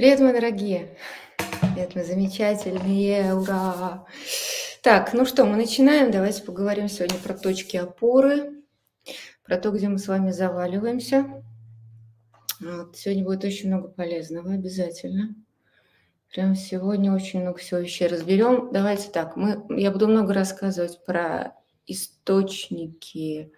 Привет, мои дорогие! Привет, мы замечательные! Ура! Так, ну что, мы начинаем. Давайте поговорим сегодня про точки опоры, про то, где мы с вами заваливаемся. Вот, сегодня будет очень много полезного, обязательно. Прям сегодня очень много всего вещей разберем. Давайте так, мы, я буду много рассказывать про источники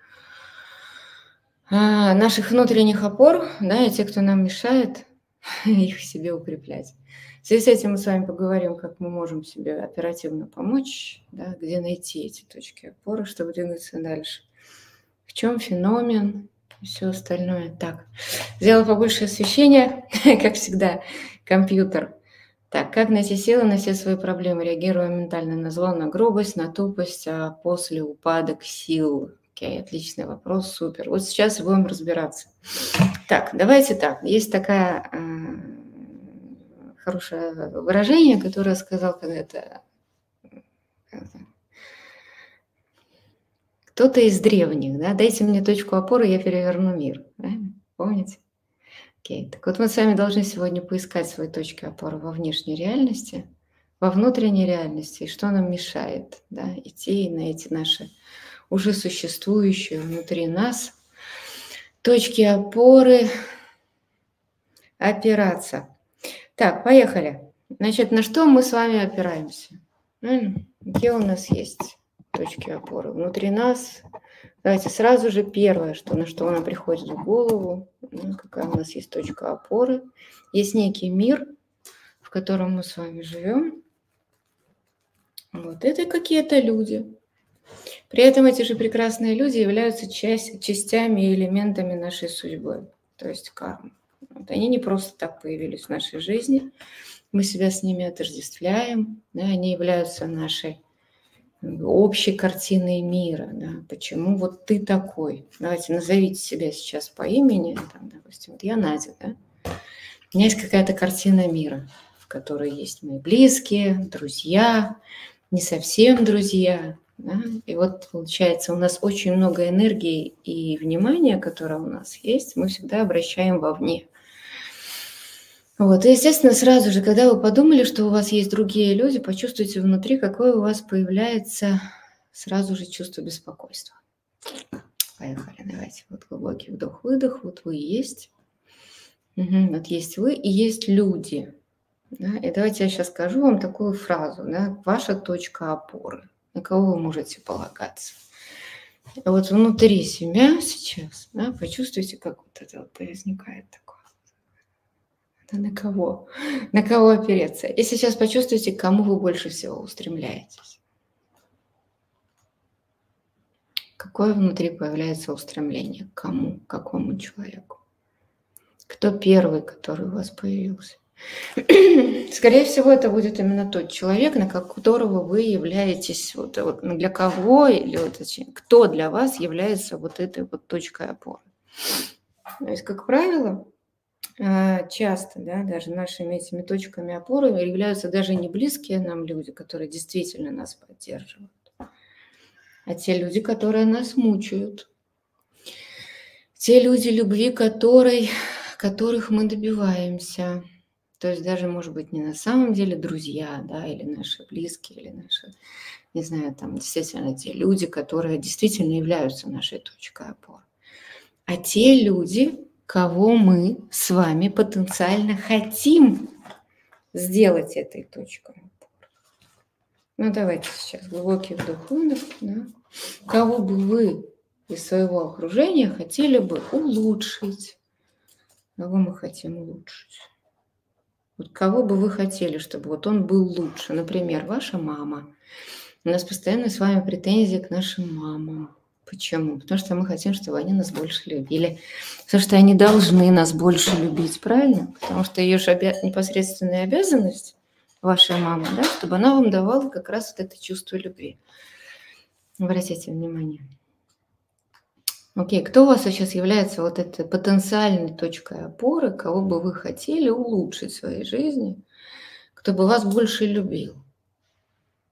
а, наших внутренних опор, да, и те, кто нам мешает, их себе укреплять. В связи с этим мы с вами поговорим, как мы можем себе оперативно помочь, да, где найти эти точки опоры, чтобы двигаться дальше. В чем феномен и все остальное. Так, сделала побольше освещения, как всегда, компьютер. Так, как найти силы на все свои проблемы, реагируя ментально на зло, на грубость, на тупость, а после упадок сил. Окей, отличный вопрос, супер. Вот сейчас будем разбираться. Так, давайте так. Есть такая э, хорошее выражение, которое сказал когда-то кто-то из древних, да, дайте мне точку опоры, я переверну мир. Да? Помните? Окей. Так вот мы с вами должны сегодня поискать свои точки опоры во внешней реальности, во внутренней реальности, и что нам мешает да, идти на эти наши уже существующие внутри нас точки опоры, опираться. Так, поехали. Значит, на что мы с вами опираемся? Где у нас есть точки опоры? Внутри нас. Давайте сразу же первое, что, на что нам приходит в голову, ну, какая у нас есть точка опоры. Есть некий мир, в котором мы с вами живем. Вот это какие-то люди. При этом эти же прекрасные люди являются часть, частями и элементами нашей судьбы, то есть кармы. Вот они не просто так появились в нашей жизни, мы себя с ними отождествляем, да, они являются нашей общей картиной мира. Да. Почему вот ты такой? Давайте назовите себя сейчас по имени. Там, допустим, вот я Надя. Да? У меня есть какая-то картина мира, в которой есть мои близкие, друзья, не совсем друзья, да? И вот получается, у нас очень много энергии и внимания, которое у нас есть, мы всегда обращаем вовне. Вот, и, естественно, сразу же, когда вы подумали, что у вас есть другие люди, почувствуйте внутри, какое у вас появляется сразу же чувство беспокойства. Поехали, давайте. Вот глубокий вдох-выдох, вот вы есть. Угу, вот есть вы и есть люди. Да? И давайте я сейчас скажу вам такую фразу. Да? Ваша точка опоры на кого вы можете полагаться. Вот внутри себя сейчас, да, почувствуйте, как вот это вот возникает такое. Это на кого? На кого опереться? И сейчас почувствуйте, к кому вы больше всего устремляетесь. Какое внутри появляется устремление? К кому? К какому человеку? Кто первый, который у вас появился? Скорее всего, это будет именно тот человек, на которого вы являетесь, вот, вот для кого или вот, кто для вас является вот этой вот точкой опоры. То есть, как правило, э, часто, да, даже нашими этими точками опоры являются даже не близкие нам люди, которые действительно нас поддерживают, а те люди, которые нас мучают. Те люди, любви которой, которых мы добиваемся – то есть даже, может быть, не на самом деле друзья, да, или наши близкие, или наши, не знаю, там действительно те люди, которые действительно являются нашей точкой опоры. А те люди, кого мы с вами потенциально хотим сделать этой точкой опоры. Ну, давайте сейчас глубокий вдох, выдох, да. Кого бы вы из своего окружения хотели бы улучшить? Кого мы хотим улучшить? Вот кого бы вы хотели, чтобы вот он был лучше? Например, ваша мама. У нас постоянно с вами претензии к нашим мамам. Почему? Потому что мы хотим, чтобы они нас больше любили. Потому что они должны нас больше любить, правильно? Потому что ее же обя... непосредственная обязанность, вашей мамы, да, чтобы она вам давала как раз вот это чувство любви. Обратите внимание. Окей, кто у вас сейчас является вот этой потенциальной точкой опоры, кого бы вы хотели улучшить в своей жизни, кто бы вас больше любил?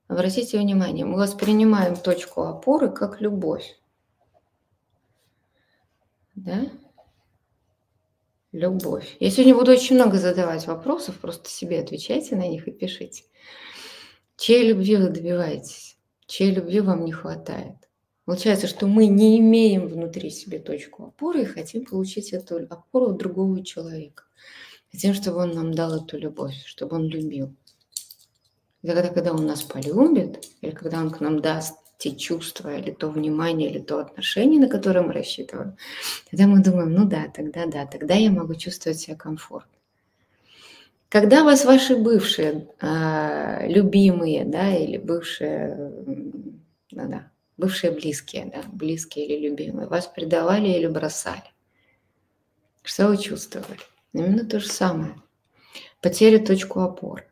Обратите внимание, мы воспринимаем точку опоры как любовь. Да? Любовь. Я сегодня буду очень много задавать вопросов, просто себе отвечайте на них и пишите. Чьей любви вы добиваетесь? Чьей любви вам не хватает? Получается, что мы не имеем внутри себе точку опоры и хотим получить эту опору у другого человека. Хотим, чтобы он нам дал эту любовь, чтобы он любил. И тогда, когда он нас полюбит, или когда он к нам даст те чувства, или то внимание, или то отношение, на которое мы рассчитываем, тогда мы думаем, ну да, тогда да, тогда я могу чувствовать себя комфортно. Когда вас ваши бывшие э, любимые, да, или бывшие, ну да, бывшие близкие, да, близкие или любимые, вас предавали или бросали, что вы чувствовали? Именно то же самое. Потеря точку опоры.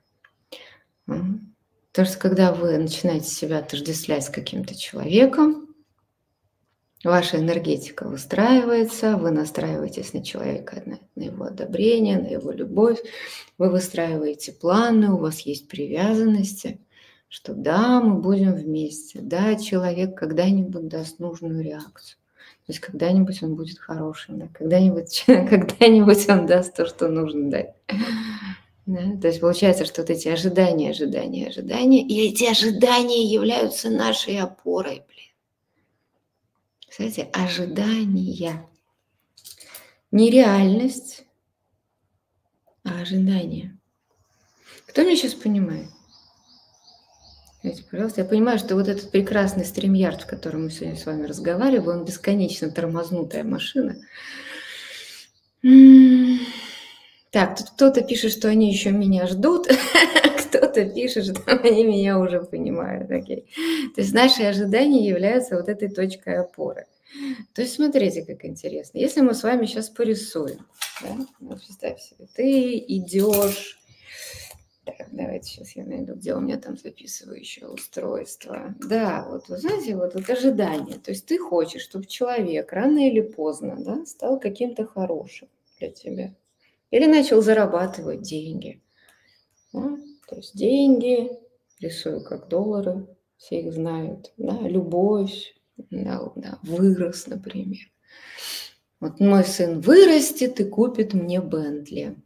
Потому что когда вы начинаете себя отождествлять с каким-то человеком, ваша энергетика выстраивается, вы настраиваетесь на человека, на, на его одобрение, на его любовь, вы выстраиваете планы, у вас есть привязанности, что да, мы будем вместе, да, человек когда-нибудь даст нужную реакцию. То есть когда-нибудь он будет хорошим, да, когда-нибудь, когда-нибудь он даст то, что нужно дать. Да? То есть получается, что вот эти ожидания, ожидания, ожидания, и эти ожидания являются нашей опорой, блин. Кстати, ожидания. Не реальность, а ожидания. Кто меня сейчас понимает? Скажите, пожалуйста, я понимаю, что вот этот прекрасный стримярд, в котором мы сегодня с вами разговариваем, он бесконечно тормознутая машина. Так, тут кто-то пишет, что они еще меня ждут, кто-то пишет, что они меня уже понимают. Окей. То есть наши ожидания являются вот этой точкой опоры. То есть смотрите, как интересно. Если мы с вами сейчас порисуем, да? вот представь себе, ты идешь, так, давайте сейчас я найду, где у меня там записывающее устройство. Да, вот вы знаете, вот, вот ожидание. То есть ты хочешь, чтобы человек рано или поздно да, стал каким-то хорошим для тебя. Или начал зарабатывать деньги. Да? То есть деньги, рисую как доллары, все их знают. Да? Любовь, да, да, вырос, например. Вот мой сын вырастет и купит мне Бентли.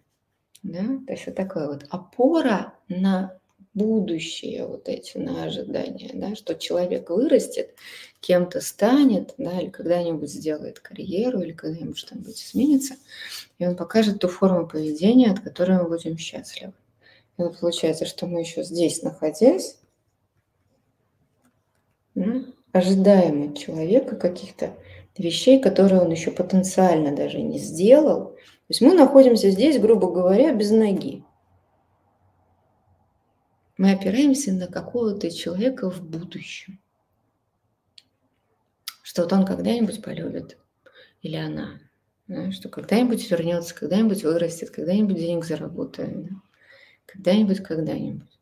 Да? То есть вот такая вот опора на будущее, вот эти на ожидания, да, что человек вырастет, кем-то станет, да, или когда-нибудь сделает карьеру, или когда-нибудь что-нибудь изменится, и он покажет ту форму поведения, от которой мы будем счастливы. И вот получается, что мы еще здесь находясь, да, ожидаем от человека каких-то вещей, которые он еще потенциально даже не сделал. Есть мы находимся здесь, грубо говоря, без ноги. Мы опираемся на какого-то человека в будущем. Что вот он когда-нибудь полюбит, или она, что когда-нибудь вернется, когда-нибудь вырастет, когда-нибудь денег заработает, да, когда-нибудь, когда-нибудь.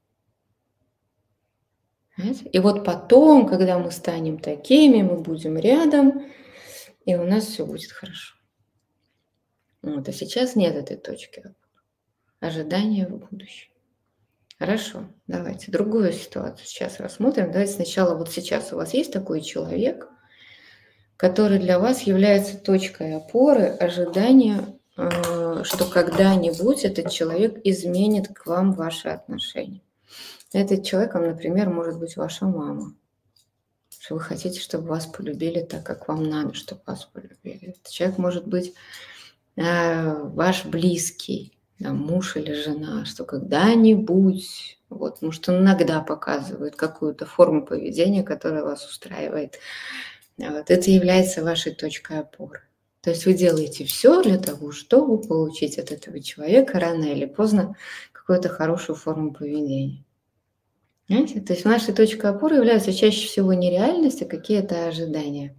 И вот потом, когда мы станем такими, мы будем рядом, и у нас все будет хорошо. Вот, а сейчас нет этой точки ожидания в будущем. Хорошо, давайте другую ситуацию сейчас рассмотрим. Давайте сначала вот сейчас у вас есть такой человек, который для вас является точкой опоры, ожидания, э, что когда-нибудь этот человек изменит к вам ваши отношения. Этот человеком, например, может быть ваша мама. Что вы хотите, чтобы вас полюбили так, как вам надо, чтобы вас полюбили. Этот человек может быть ваш близкий, да, муж или жена, что когда-нибудь, вот, может, он иногда показывает какую-то форму поведения, которая вас устраивает. Вот, это является вашей точкой опоры. То есть вы делаете все для того, чтобы получить от этого человека рано или поздно какую-то хорошую форму поведения. Понимаете? То есть нашей точкой опоры являются чаще всего не реальность, а какие-то ожидания.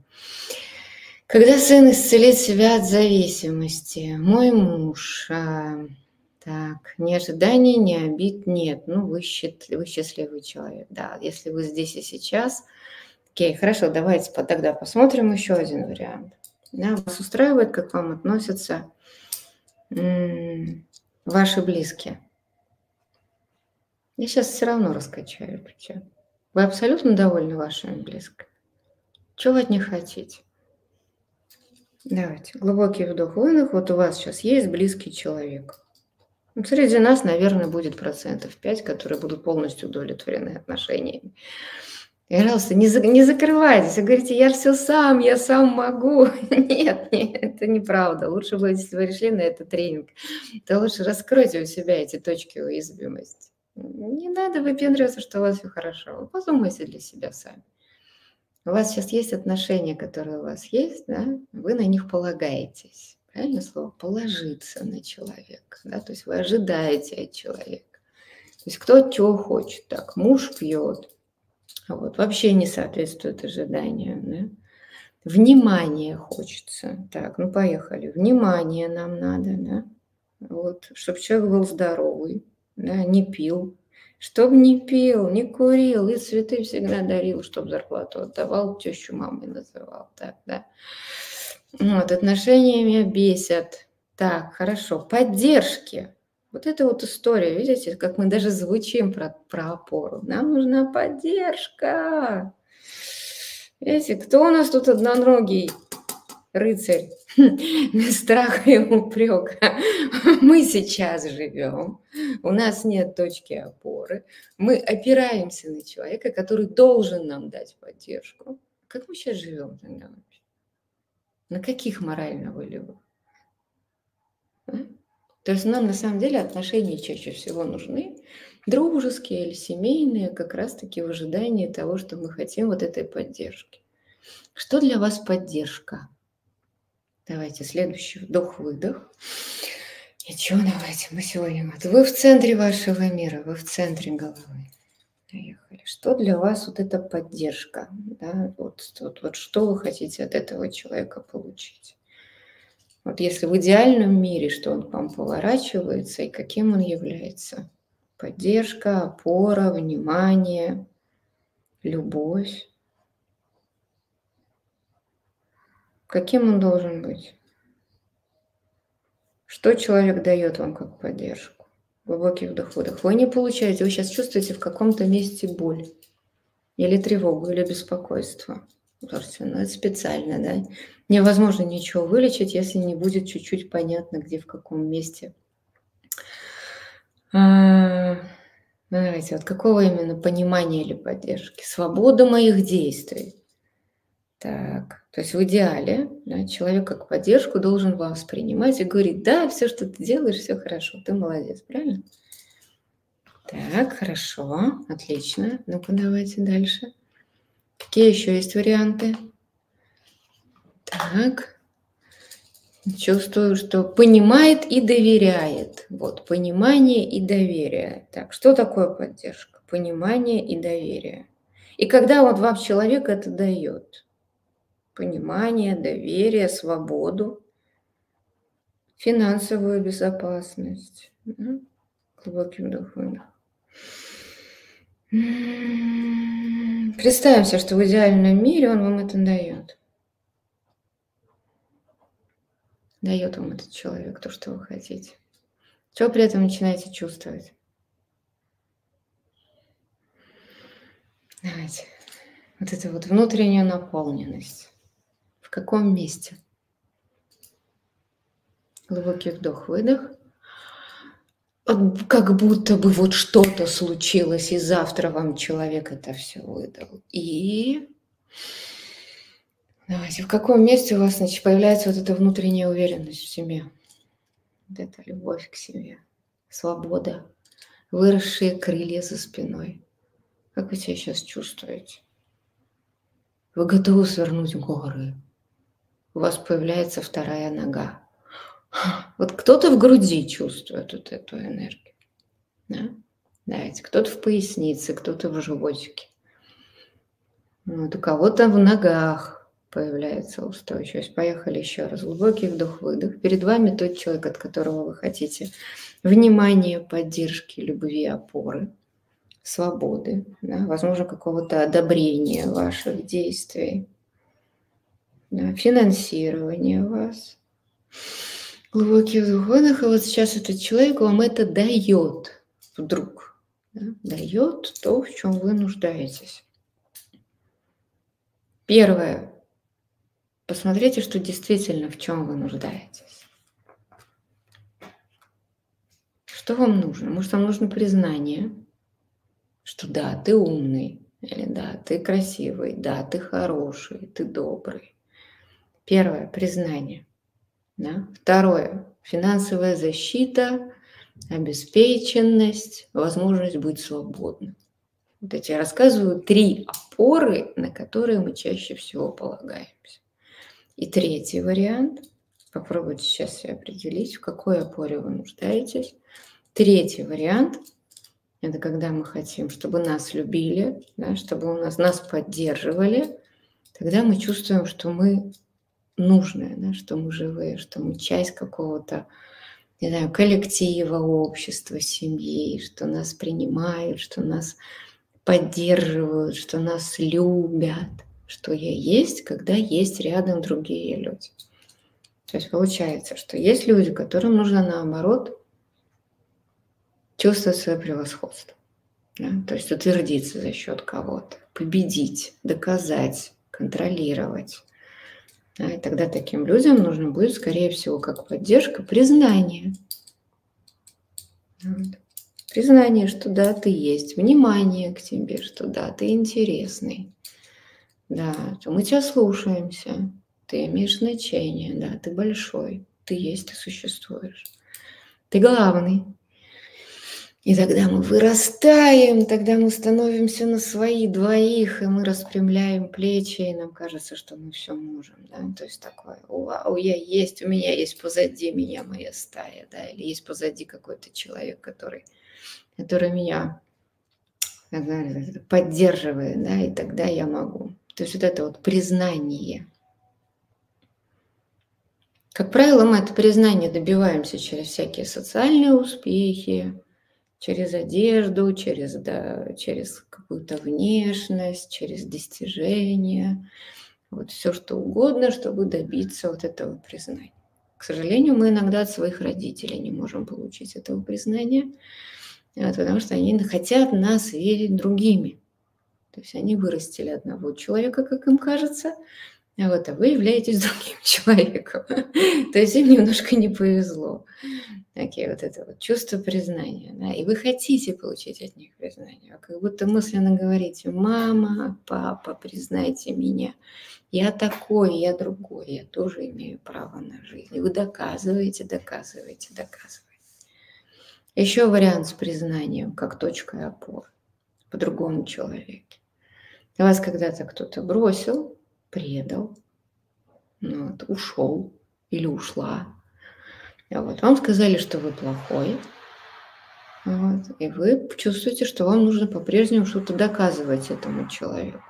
Когда сын исцелит себя от зависимости, мой муж, а, так, ни ожиданий, ни обид нет. Ну, вы, счит, вы счастливый человек, да. Если вы здесь и сейчас, окей, хорошо, давайте тогда посмотрим еще один вариант. Да, вас устраивает, как вам относятся ваши близкие? Я сейчас все равно раскачаю плечо. Вы абсолютно довольны вашими близкими? Чего вы от них хотите? Давайте. Глубокий вдох, выдох. Вот у вас сейчас есть близкий человек. Среди нас, наверное, будет процентов 5, которые будут полностью удовлетворены отношениями. И, пожалуйста, не, за, не закрывайтесь. Вы говорите, я все сам, я сам могу. Нет, нет, это неправда. Лучше бы, если вы решили на этот тренинг, то лучше раскройте у себя эти точки уязвимости. Не надо выпендриваться, что у вас все хорошо. Подумайте для себя сами. У вас сейчас есть отношения, которые у вас есть, да? вы на них полагаетесь. Правильное слово? Положиться на человека. Да? То есть вы ожидаете от человека. То есть кто чего хочет. Так, муж пьет, вот, вообще не соответствует ожиданиям. Да? Внимание хочется. Так, ну поехали. Внимание нам надо, да? Вот, чтобы человек был здоровый, да, не пил, чтобы не пил, не курил, и цветы всегда дарил, чтобы зарплату отдавал, тещу мамой называл. Так, да. Вот, отношения меня бесят. Так, хорошо. Поддержки. Вот это вот история, видите, как мы даже звучим про, про опору. Нам нужна поддержка. Видите, кто у нас тут одноногий рыцарь? Страх и упрек. Мы сейчас живем, у нас нет точки опоры, мы опираемся на человека, который должен нам дать поддержку. Как мы сейчас живем тогда вообще? На каких морально-волевых? А? То есть нам на самом деле отношения чаще всего нужны, дружеские или семейные, как раз-таки в ожидании того, что мы хотим вот этой поддержки. Что для вас поддержка? Давайте следующий вдох-выдох. И что, давайте мы сегодня... Вы в центре вашего мира, вы в центре головы. Поехали. Что для вас вот эта поддержка? Да? Вот, вот, вот что вы хотите от этого человека получить? Вот если в идеальном мире, что он к вам поворачивается и каким он является? Поддержка, опора, внимание, любовь. Каким он должен быть? Что человек дает вам как поддержку? Глубокий вдох-выдох. Вы не получаете, вы сейчас чувствуете в каком-то месте боль или тревогу, или беспокойство. Слушайте, ну это специально, да? Невозможно ничего вылечить, если не будет чуть-чуть понятно, где, в каком месте. А, ну, давайте, вот какого именно понимания или поддержки? Свобода моих действий. Так, то есть в идеале да, человек как поддержку должен вас принимать и говорить, да, все, что ты делаешь, все хорошо, ты молодец, правильно? Так, хорошо, отлично. Ну-ка, давайте дальше. Какие еще есть варианты? Так. Чувствую, что понимает и доверяет. Вот, понимание и доверие. Так, что такое поддержка? Понимание и доверие. И когда вот вам человек это дает? Понимание, доверие, свободу, финансовую безопасность. Глубоким вдох Представим себе, что в идеальном мире он вам это дает. Дает вам этот человек то, что вы хотите. Что при этом начинаете чувствовать? Давайте. Вот это вот внутренняя наполненность. Каком месте? Глубокий вдох, выдох как будто бы вот что-то случилось, и завтра вам человек это все выдал. И давайте, в каком месте у вас значит, появляется вот эта внутренняя уверенность в себе? Вот эта любовь к себе, свобода, выросшие крылья за спиной. Как вы себя сейчас чувствуете? Вы готовы свернуть горы. У вас появляется вторая нога. Вот кто-то в груди чувствует вот эту энергию. Да? Давайте, кто-то в пояснице, кто-то в животике. Вот у кого-то в ногах появляется устойчивость. Поехали еще раз. Глубокий вдох-выдох. Перед вами тот человек, от которого вы хотите внимания, поддержки, любви, опоры, свободы, да? возможно, какого-то одобрения ваших действий, да? финансирования вас. Глубокий вдох, выдох, и вот сейчас этот человек вам это дает вдруг. Да? Дает то, в чем вы нуждаетесь. Первое. посмотрите, что действительно в чем вы нуждаетесь. Что вам нужно? Может, вам нужно признание, что да, ты умный, или да, ты красивый, да, ты хороший, ты добрый. Первое – признание. Да? Второе – финансовая защита, обеспеченность, возможность быть свободным. Вот эти я рассказываю три опоры, на которые мы чаще всего полагаемся. И третий вариант. Попробуйте сейчас определить, в какой опоре вы нуждаетесь. Третий вариант – это когда мы хотим, чтобы нас любили, да, чтобы у нас, нас поддерживали. Тогда мы чувствуем, что мы нужные, да, что мы живые, что мы часть какого-то не знаю, коллектива, общества, семьи, что нас принимают, что нас поддерживают, что нас любят, что я есть, когда есть рядом другие люди. То есть получается, что есть люди, которым нужно наоборот чувствовать свое превосходство. Да? То есть утвердиться за счет кого-то, победить, доказать, контролировать. Да, и тогда таким людям нужно будет, скорее всего, как поддержка, признание. Вот. Признание, что да, ты есть, внимание к тебе, что да, ты интересный. Да, что мы тебя слушаемся, ты имеешь значение, да, ты большой, ты есть, ты существуешь. Ты главный, и тогда мы вырастаем, тогда мы становимся на свои двоих, и мы распрямляем плечи, и нам кажется, что мы все можем. Да? То есть такое, вау, я есть, у меня есть позади меня моя стая, да, или есть позади какой-то человек, который, который меня поддерживает, да, и тогда я могу. То есть вот это вот признание. Как правило, мы это признание добиваемся через всякие социальные успехи, через одежду, через, да, через какую-то внешность, через достижения, вот все что угодно, чтобы добиться вот этого признания. К сожалению, мы иногда от своих родителей не можем получить этого признания, вот, потому что они хотят нас видеть другими. То есть они вырастили одного человека, как им кажется, а вот, а вы являетесь другим человеком. То есть им немножко не повезло. Такие вот это вот чувство признания. Да? И вы хотите получить от них признание. Как будто мысленно говорите, мама, папа, признайте меня. Я такой, я другой, я тоже имею право на жизнь. И вы доказываете, доказываете, доказываете. Еще вариант с признанием, как точкой опоры по другому человеку. Вас когда-то кто-то бросил, предал, ну вот, ушел или ушла. Вот, вам сказали, что вы плохой, вот, и вы чувствуете, что вам нужно по-прежнему что-то доказывать этому человеку.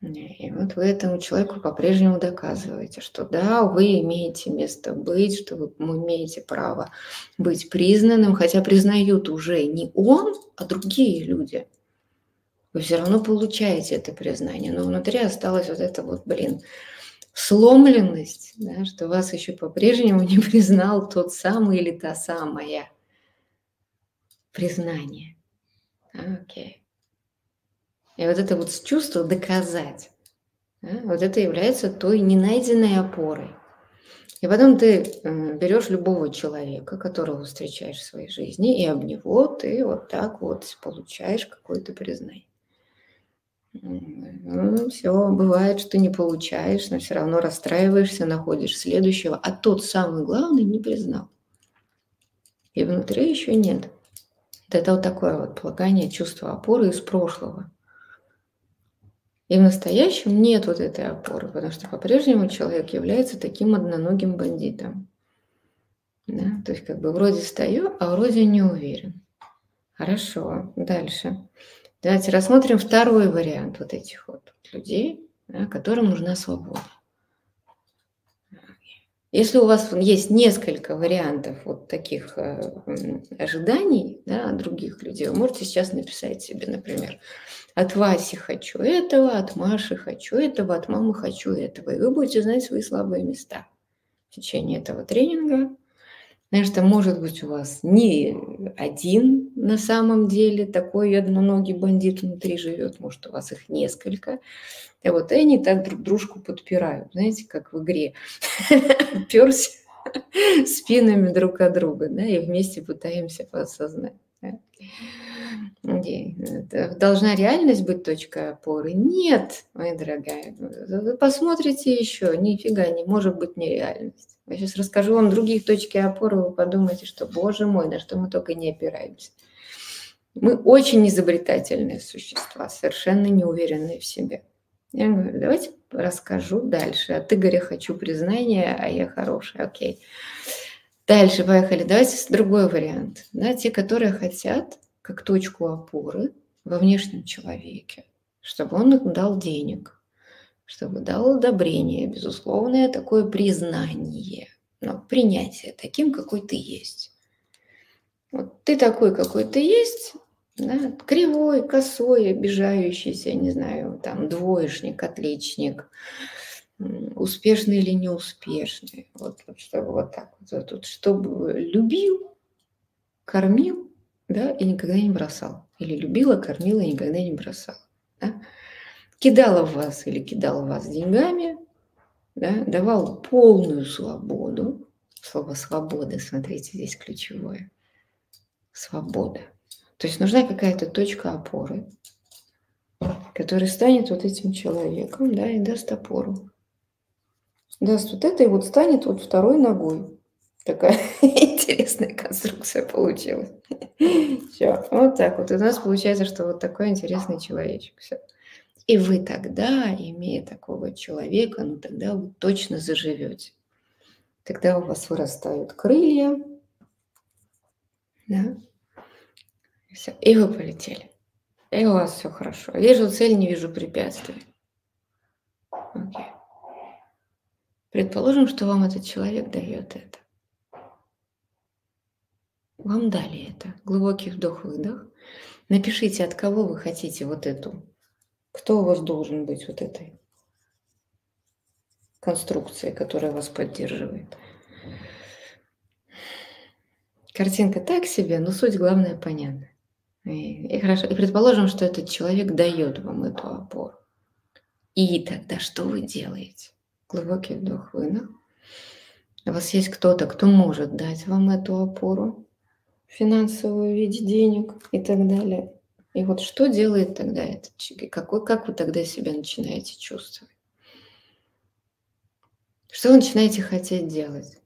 И вот вы этому человеку по-прежнему доказываете, что да, вы имеете место быть, что вы имеете право быть признанным, хотя признают уже не он, а другие люди – вы все равно получаете это признание, но внутри осталась вот эта вот, блин, сломленность, да, что вас еще по-прежнему не признал тот самый или та самая признание. Окей. И вот это вот чувство доказать, да, вот это является той ненайденной опорой. И потом ты э, берешь любого человека, которого встречаешь в своей жизни, и об него ты вот так вот получаешь какое-то признание. Ну, все, бывает, что не получаешь, но все равно расстраиваешься, находишь следующего, а тот самый главный не признал. И внутри еще нет. Это вот такое вот полагание чувства опоры из прошлого. И в настоящем нет вот этой опоры, потому что по-прежнему человек является таким одноногим бандитом. Да? То есть как бы вроде стою, а вроде не уверен. Хорошо, дальше. Давайте рассмотрим второй вариант вот этих вот людей, да, которым нужна свобода. Если у вас есть несколько вариантов вот таких э, ожиданий да, от других людей, вы можете сейчас написать себе, например, от Васи хочу этого, от Маши хочу этого, от мамы хочу этого. И вы будете знать свои слабые места в течение этого тренинга. Потому что может быть у вас не один на самом деле такой одноногий бандит внутри живет, может, у вас их несколько. И вот они так друг дружку подпирают, знаете, как в игре. Перся спинами друг от друга, да, и вместе пытаемся подсознать. Должна реальность быть точкой опоры? Нет, моя дорогая. Посмотрите еще, нифига не может быть нереальность. Я сейчас расскажу вам других точки опоры, вы подумаете, что, боже мой, на что мы только не опираемся. Мы очень изобретательные существа, совершенно неуверенные в себе. Я говорю, давайте расскажу дальше. От Игоря хочу признания, а я хорошая. Окей. Дальше поехали. Давайте другой вариант. Да, те, которые хотят как точку опоры во внешнем человеке, чтобы он дал денег, чтобы дал одобрение, безусловное такое признание, но принятие таким, какой ты есть. Вот ты такой, какой ты есть, да, кривой, косой, обижающийся, не знаю, там двоечник, отличник, успешный или неуспешный. Вот, вот чтобы вот так вот, вот, чтобы любил, кормил, да, и никогда не бросал. Или любила, кормила и никогда не бросала. Да? Кидала в вас или кидал в вас деньгами, да, давал полную свободу. Слово свобода, смотрите, здесь ключевое. Свобода. То есть нужна какая-то точка опоры, которая станет вот этим человеком, да, и даст опору. Даст вот это и вот станет вот второй ногой. Такая интересная конструкция получилась. Все, вот так вот. у нас получается, что вот такой интересный человечек. Все. И вы тогда, имея такого человека, ну тогда вы точно заживете. Тогда у вас вырастают крылья, да, и все. И вы полетели. И у вас все хорошо. Вижу цель, не вижу препятствий. Окей. Предположим, что вам этот человек дает это. Вам дали это. Глубокий вдох-выдох. Напишите, от кого вы хотите вот эту. Кто у вас должен быть вот этой конструкцией, которая вас поддерживает. Картинка так себе, но суть главная понятна. И, и хорошо. И предположим, что этот человек дает вам эту опору. И тогда что вы делаете? Глубокий вдох, выдох. У вас есть кто-то, кто может дать вам эту опору финансовую в виде денег и так далее. И вот что делает тогда человек? Какой, как вы тогда себя начинаете чувствовать? Что вы начинаете хотеть делать?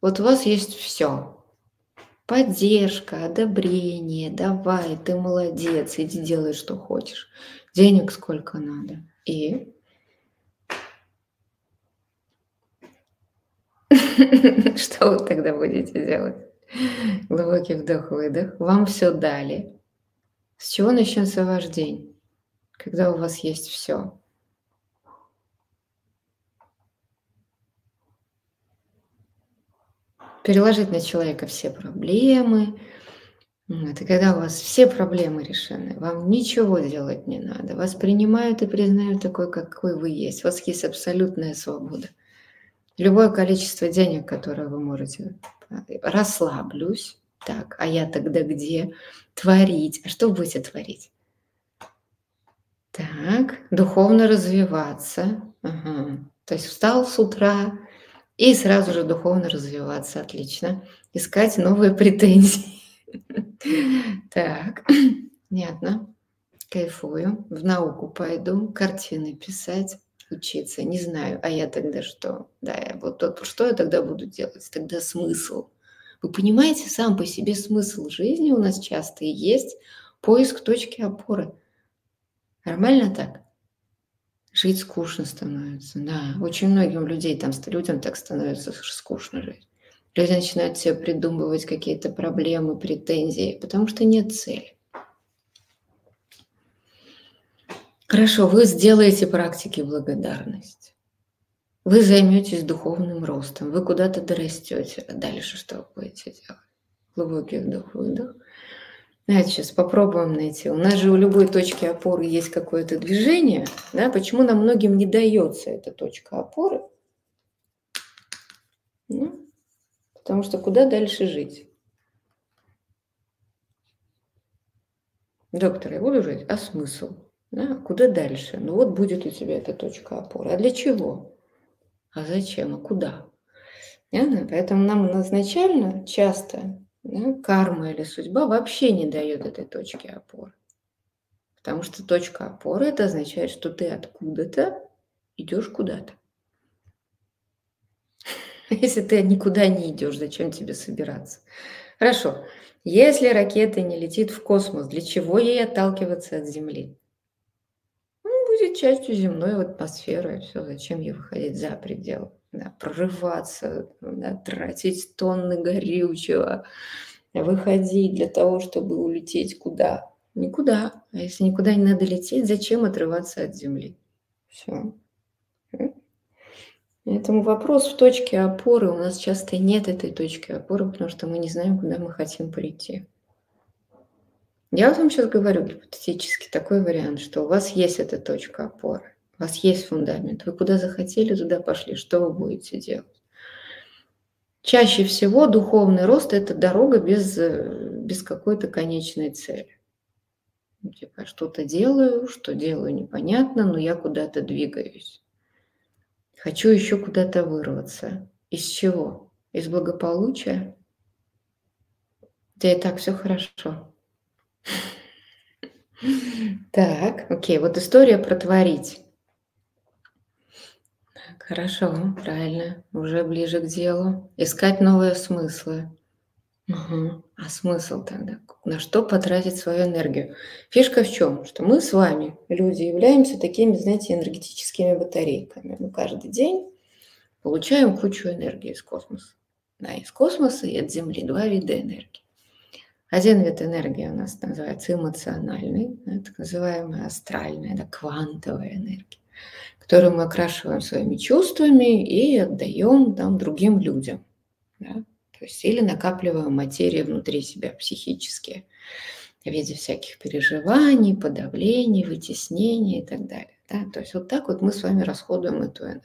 Вот у вас есть все. Поддержка, одобрение, давай, ты молодец, иди делай, что хочешь. Денег сколько надо. И Что вы тогда будете делать? Глубокий вдох-выдох. Вам все дали. С чего начнется ваш день, когда у вас есть все? Переложить на человека все проблемы. Это когда у вас все проблемы решены, вам ничего делать не надо. Вас принимают и признают такой, какой вы есть. У вас есть абсолютная свобода любое количество денег, которое вы можете. Расслаблюсь. Так, а я тогда где? Творить. А что будете творить? Так, духовно развиваться. Ага. То есть встал с утра и сразу же духовно развиваться. Отлично. Искать новые претензии. Так, понятно. Кайфую. В науку пойду, картины писать учиться, не знаю, а я тогда что? Да, я вот то, что я тогда буду делать? Тогда смысл. Вы понимаете, сам по себе смысл жизни у нас часто и есть поиск точки опоры. Нормально так? Жить скучно становится, да. Очень многим людей, там, людям так становится скучно жить. Люди начинают себе придумывать какие-то проблемы, претензии, потому что нет цели. Хорошо, вы сделаете практики благодарности. Вы займетесь духовным ростом, вы куда-то дорастете. А дальше что вы будете делать? Глубокий вдох, выдох. Давайте сейчас попробуем найти. У нас же у любой точки опоры есть какое-то движение. Да? Почему нам многим не дается эта точка опоры? Ну, потому что куда дальше жить? Доктор, я буду жить, а смысл? Да? Куда дальше? Ну вот будет у тебя эта точка опоры. А для чего? А зачем? А куда? Понятно? Поэтому нам изначально часто да, карма или судьба вообще не дает этой точки опоры. Потому что точка опоры это означает, что ты откуда-то идешь куда-то. Если ты никуда не идешь, зачем тебе собираться? Хорошо. Если ракета не летит в космос, для чего ей отталкиваться от Земли? Будет частью земной атмосферы. Все, зачем ей выходить за пределы? Да, прорываться, да, тратить тонны горючего, выходить для того, чтобы улететь куда? Никуда. А если никуда не надо лететь, зачем отрываться от Земли? Все. Поэтому вопрос в точке опоры. У нас часто нет этой точки опоры, потому что мы не знаем, куда мы хотим прийти. Я вот вам сейчас говорю гипотетически такой вариант, что у вас есть эта точка опоры, у вас есть фундамент. Вы куда захотели, туда пошли. Что вы будете делать? Чаще всего духовный рост – это дорога без, без какой-то конечной цели. Типа, что-то делаю, что делаю непонятно, но я куда-то двигаюсь. Хочу еще куда-то вырваться. Из чего? Из благополучия? Да и так все хорошо. Так, окей, вот история про творить. Хорошо, правильно, уже ближе к делу. Искать новые смыслы. Угу. А смысл тогда? На что потратить свою энергию? Фишка в чем? Что мы с вами, люди, являемся такими, знаете, энергетическими батарейками. Мы каждый день получаем кучу энергии из космоса. Да, из космоса и от Земли два вида энергии. Один вид энергии у нас называется эмоциональный, так называемая астральная, да, квантовая энергия, которую мы окрашиваем своими чувствами и отдаем там, другим людям. Да. То есть или накапливаем материю внутри себя психически в виде всяких переживаний, подавлений, вытеснений и так далее. Да? То есть вот так вот мы с вами расходуем эту энергию.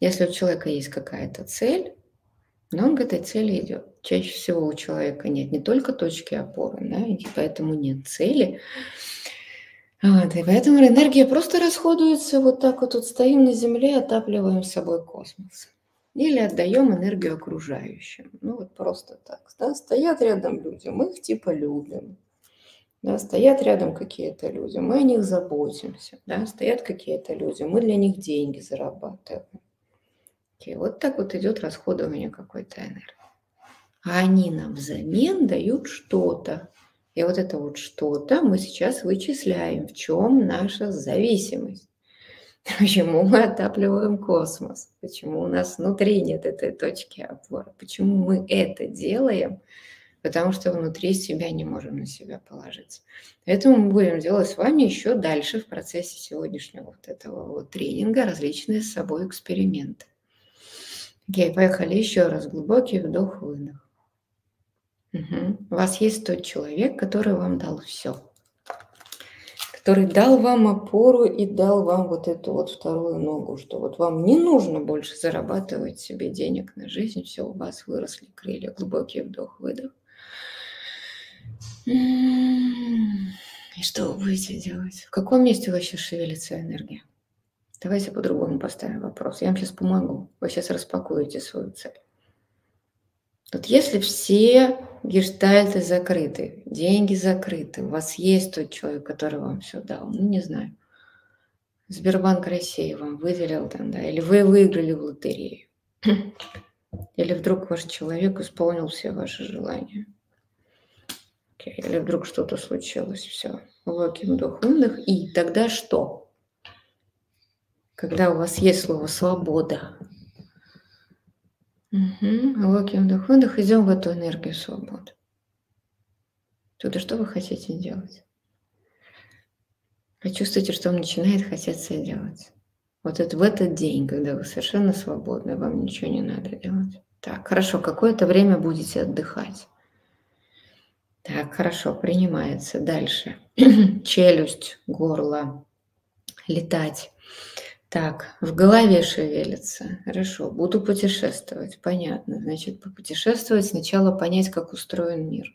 Если у человека есть какая-то цель, но он к этой цели идет. Чаще всего у человека нет не только точки опоры, да, и поэтому нет цели. Вот, и поэтому энергия просто расходуется вот так вот. Тут стоим на Земле, отапливаем с собой космос или отдаем энергию окружающим. Ну вот просто так. Да? Стоят рядом люди, мы их типа любим. Да? Стоят рядом какие-то люди, мы о них заботимся. Да? Стоят какие-то люди, мы для них деньги зарабатываем. Okay. Вот так вот идет расходование какой-то энергии. А они нам взамен дают что-то. И вот это вот что-то мы сейчас вычисляем, в чем наша зависимость. Почему мы отапливаем космос? Почему у нас внутри нет этой точки опоры? Почему мы это делаем? Потому что внутри себя не можем на себя положиться. Поэтому мы будем делать с вами еще дальше в процессе сегодняшнего вот этого вот тренинга различные с собой эксперименты. Окей, поехали еще раз. Глубокий вдох-выдох. Угу. У вас есть тот человек, который вам дал все который дал вам опору и дал вам вот эту вот вторую ногу, что вот вам не нужно больше зарабатывать себе денег на жизнь, все, у вас выросли крылья, глубокий вдох, выдох. И что вы будете делать? В каком месте сейчас шевелится энергия? Давайте по-другому поставим вопрос. Я вам сейчас помогу. Вы сейчас распакуете свою цель. Вот если все гештальты закрыты, деньги закрыты, у вас есть тот человек, который вам все дал, ну не знаю, Сбербанк России вам выделил там, да, или вы выиграли в лотерею, или вдруг ваш человек исполнил все ваши желания, или вдруг что-то случилось, все, глубокий вдох, выдох, и тогда что? Когда у вас есть слово «свобода», Угу. Глубокий вдох, выдох. Идем в эту энергию свободы. Туда что вы хотите делать? Почувствуйте, что вам начинает хотеться делать. Вот это в этот день, когда вы совершенно свободны, вам ничего не надо делать. Так, хорошо, какое-то время будете отдыхать. Так, хорошо, принимается. Дальше. Челюсть, горло, летать. Так, в голове шевелится. Хорошо, буду путешествовать. Понятно. Значит, попутешествовать, сначала понять, как устроен мир.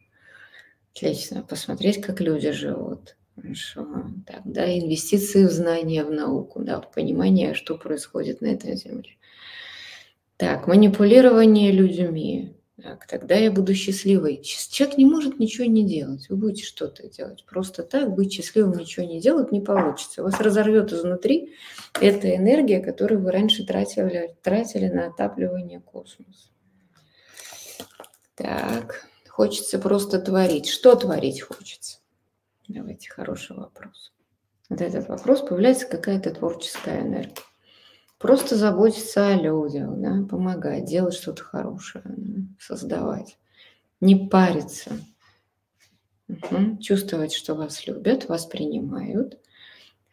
Отлично. Посмотреть, как люди живут. Хорошо. Так, да, инвестиции в знания, в науку, да, в понимание, что происходит на этой земле. Так, манипулирование людьми. Так, тогда я буду счастливой. Человек не может ничего не делать. Вы будете что-то делать. Просто так быть счастливым, ничего не делать не получится. Вас разорвет изнутри эта энергия, которую вы раньше тратили, тратили на отапливание космоса. Так, хочется просто творить. Что творить хочется? Давайте, хороший вопрос. Вот этот вопрос появляется какая-то творческая энергия. Просто заботиться о людях, да, помогать, делать что-то хорошее, да, создавать. Не париться. Угу. Чувствовать, что вас любят, вас принимают,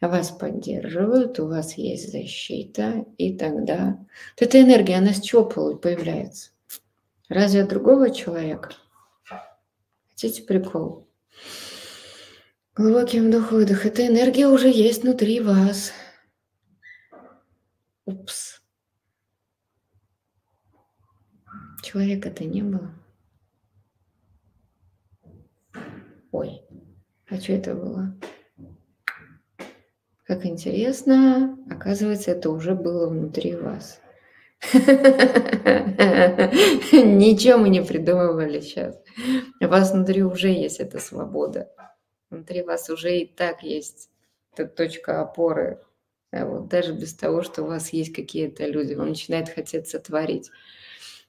вас поддерживают, у вас есть защита, и тогда... Вот эта энергия, она с чего появляется? Разве от другого человека? Хотите прикол? Глубокий вдох-выдох. Эта энергия уже есть внутри вас. Упс. Человека-то не было. Ой, а что это было? Как интересно, оказывается, это уже было внутри вас. Ничего мы не придумывали сейчас. У вас внутри уже есть эта свобода. Внутри вас уже и так есть эта точка опоры. Вот, даже без того, что у вас есть какие-то люди, вам начинает хотеться творить.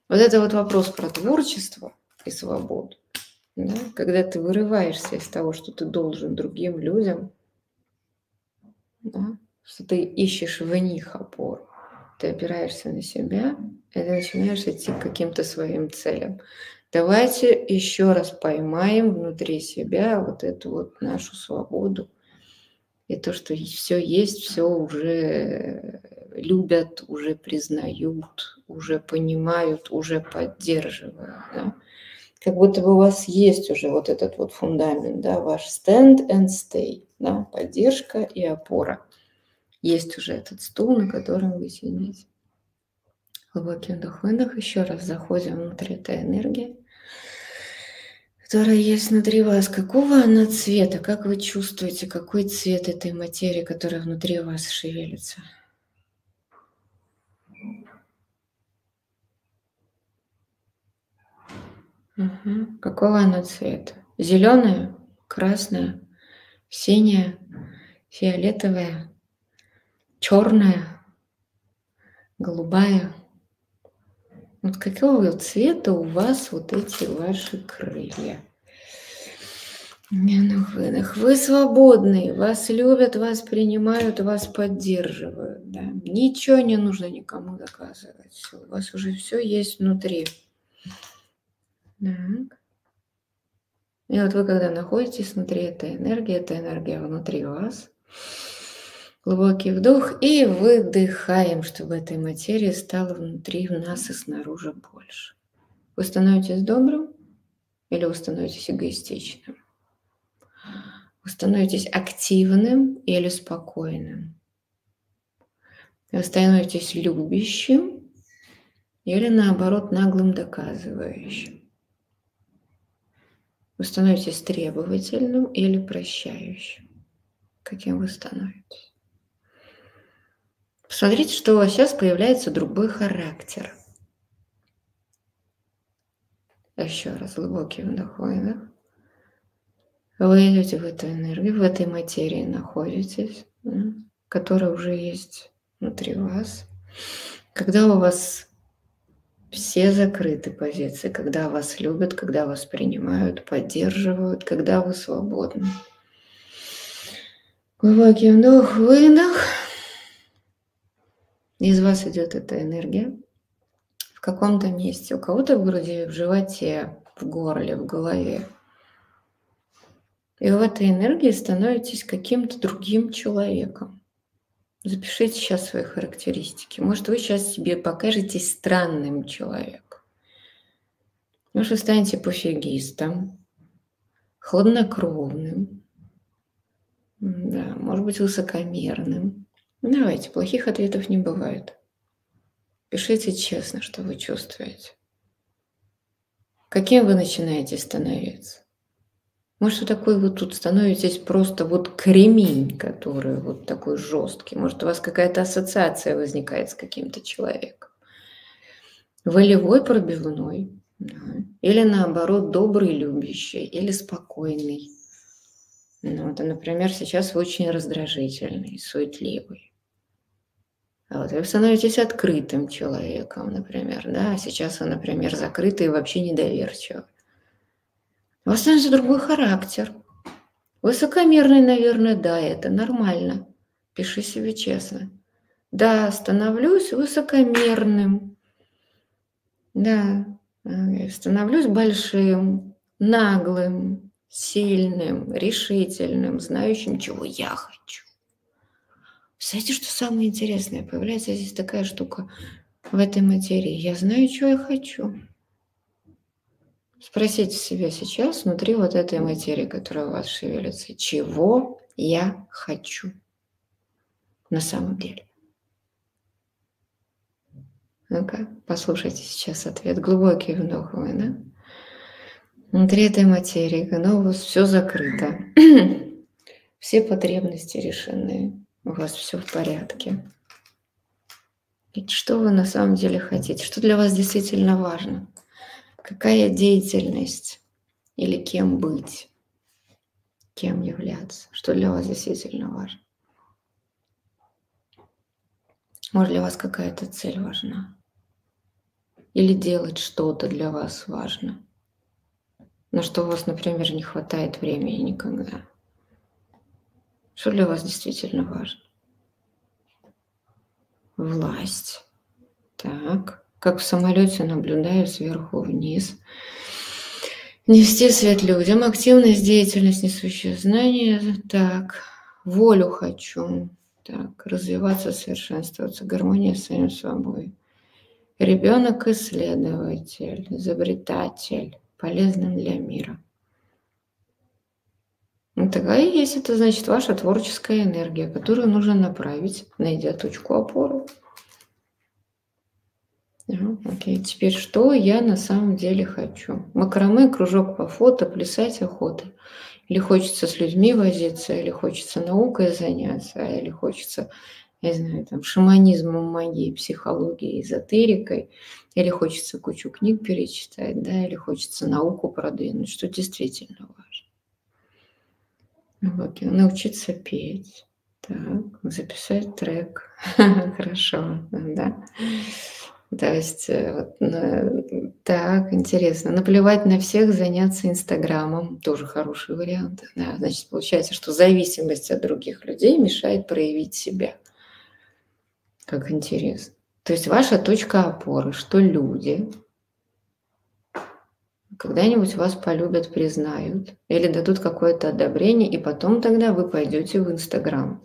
Вот это вот вопрос про творчество и свободу. Да? Когда ты вырываешься из того, что ты должен другим людям, да? что ты ищешь в них опору, ты опираешься на себя, и ты начинаешь идти к каким-то своим целям. Давайте еще раз поймаем внутри себя вот эту вот нашу свободу. И то, что все есть, все уже любят, уже признают, уже понимают, уже поддерживают. Да? Как будто бы у вас есть уже вот этот вот фундамент, да, ваш stand and stay, да, поддержка и опора. Есть уже этот стул, на котором вы сидите. Глубокий вдох-выдох. Еще раз заходим внутрь этой энергии которая есть внутри вас, какого она цвета, как вы чувствуете, какой цвет этой материи, которая внутри вас шевелится? Угу. Какого она цвета? Зеленая, красная, синяя, фиолетовая, черная, голубая. Вот какого цвета у вас вот эти ваши крылья? Вдох, выдох. Вы свободны, вас любят, вас принимают, вас поддерживают. Да? Ничего не нужно никому доказывать. У вас уже все есть внутри. Так. И вот вы когда находитесь внутри этой энергии, эта энергия внутри вас – Глубокий вдох и выдыхаем, чтобы этой материи стало внутри в нас и снаружи больше. Вы становитесь добрым или вы становитесь эгоистичным? Вы становитесь активным или спокойным? Вы становитесь любящим или наоборот наглым доказывающим? Вы становитесь требовательным или прощающим? Каким вы становитесь? Посмотрите, что сейчас появляется другой характер. Еще раз глубокий вдох, выдох. Вы идете в эту энергию, в этой материи находитесь, которая уже есть внутри вас. Когда у вас все закрыты позиции, когда вас любят, когда вас принимают, поддерживают, когда вы свободны. Глубокий вдох, выдох. Из вас идет эта энергия в каком-то месте. У кого-то вроде в животе, в горле, в голове. И в этой энергии становитесь каким-то другим человеком. Запишите сейчас свои характеристики. Может, вы сейчас себе покажетесь странным человеком. Может, вы станете пофигистом, хладнокровным, да, может быть, высокомерным, Давайте, плохих ответов не бывает. Пишите честно, что вы чувствуете. Каким вы начинаете становиться? Может, вы такой вот тут становитесь просто вот кремень, который вот такой жесткий. Может, у вас какая-то ассоциация возникает с каким-то человеком. Волевой пробивной. Да. Или наоборот, добрый, любящий, или спокойный. Ну, вот, например, сейчас вы очень раздражительный, суетливый. Вот вы становитесь открытым человеком, например, да, а сейчас вы, например, закрытый и вообще недоверчивый. У вас становится другой характер. Высокомерный, наверное, да, это нормально. Пиши себе честно. Да, становлюсь высокомерным. Да, Э, становлюсь большим, наглым, сильным, решительным, знающим, чего я хочу. Знаете, что самое интересное? Появляется здесь такая штука в этой материи. Я знаю, чего я хочу. Спросите себя сейчас внутри вот этой материи, которая у вас шевелится, чего я хочу на самом деле. Ну-ка, послушайте сейчас ответ. Глубокий вдох вы, да? Внутри этой материи, когда у вас все закрыто, все потребности решены, у вас все в порядке. И что вы на самом деле хотите? Что для вас действительно важно? Какая деятельность или кем быть? Кем являться? Что для вас действительно важно? Может, для вас какая-то цель важна? или делать что-то для вас важно, на что у вас, например, не хватает времени никогда. Что для вас действительно важно? Власть. Так, как в самолете наблюдаю сверху вниз. Нести свет людям, активность, деятельность, несущее знание. Так, волю хочу. Так, развиваться, совершенствоваться, гармония с самим собой. Ребенок – исследователь, изобретатель, полезным для мира. Ну, такая есть, это значит ваша творческая энергия, которую нужно направить, найдя точку опоры. окей, теперь что я на самом деле хочу? Макраме, кружок по фото, плясать охота. Или хочется с людьми возиться, или хочется наукой заняться, или хочется я знаю, там, шаманизмом, магией, психологией, эзотерикой, или хочется кучу книг перечитать, да, или хочется науку продвинуть, что действительно важно. И научиться петь, так, записать трек, хорошо, да. То есть, э, вот, так, интересно. Наплевать на всех, заняться Инстаграмом, тоже хороший вариант. Да, значит, получается, что зависимость от других людей мешает проявить себя. Как интересно. То есть ваша точка опоры, что люди когда-нибудь вас полюбят, признают или дадут какое-то одобрение, и потом тогда вы пойдете в Инстаграм.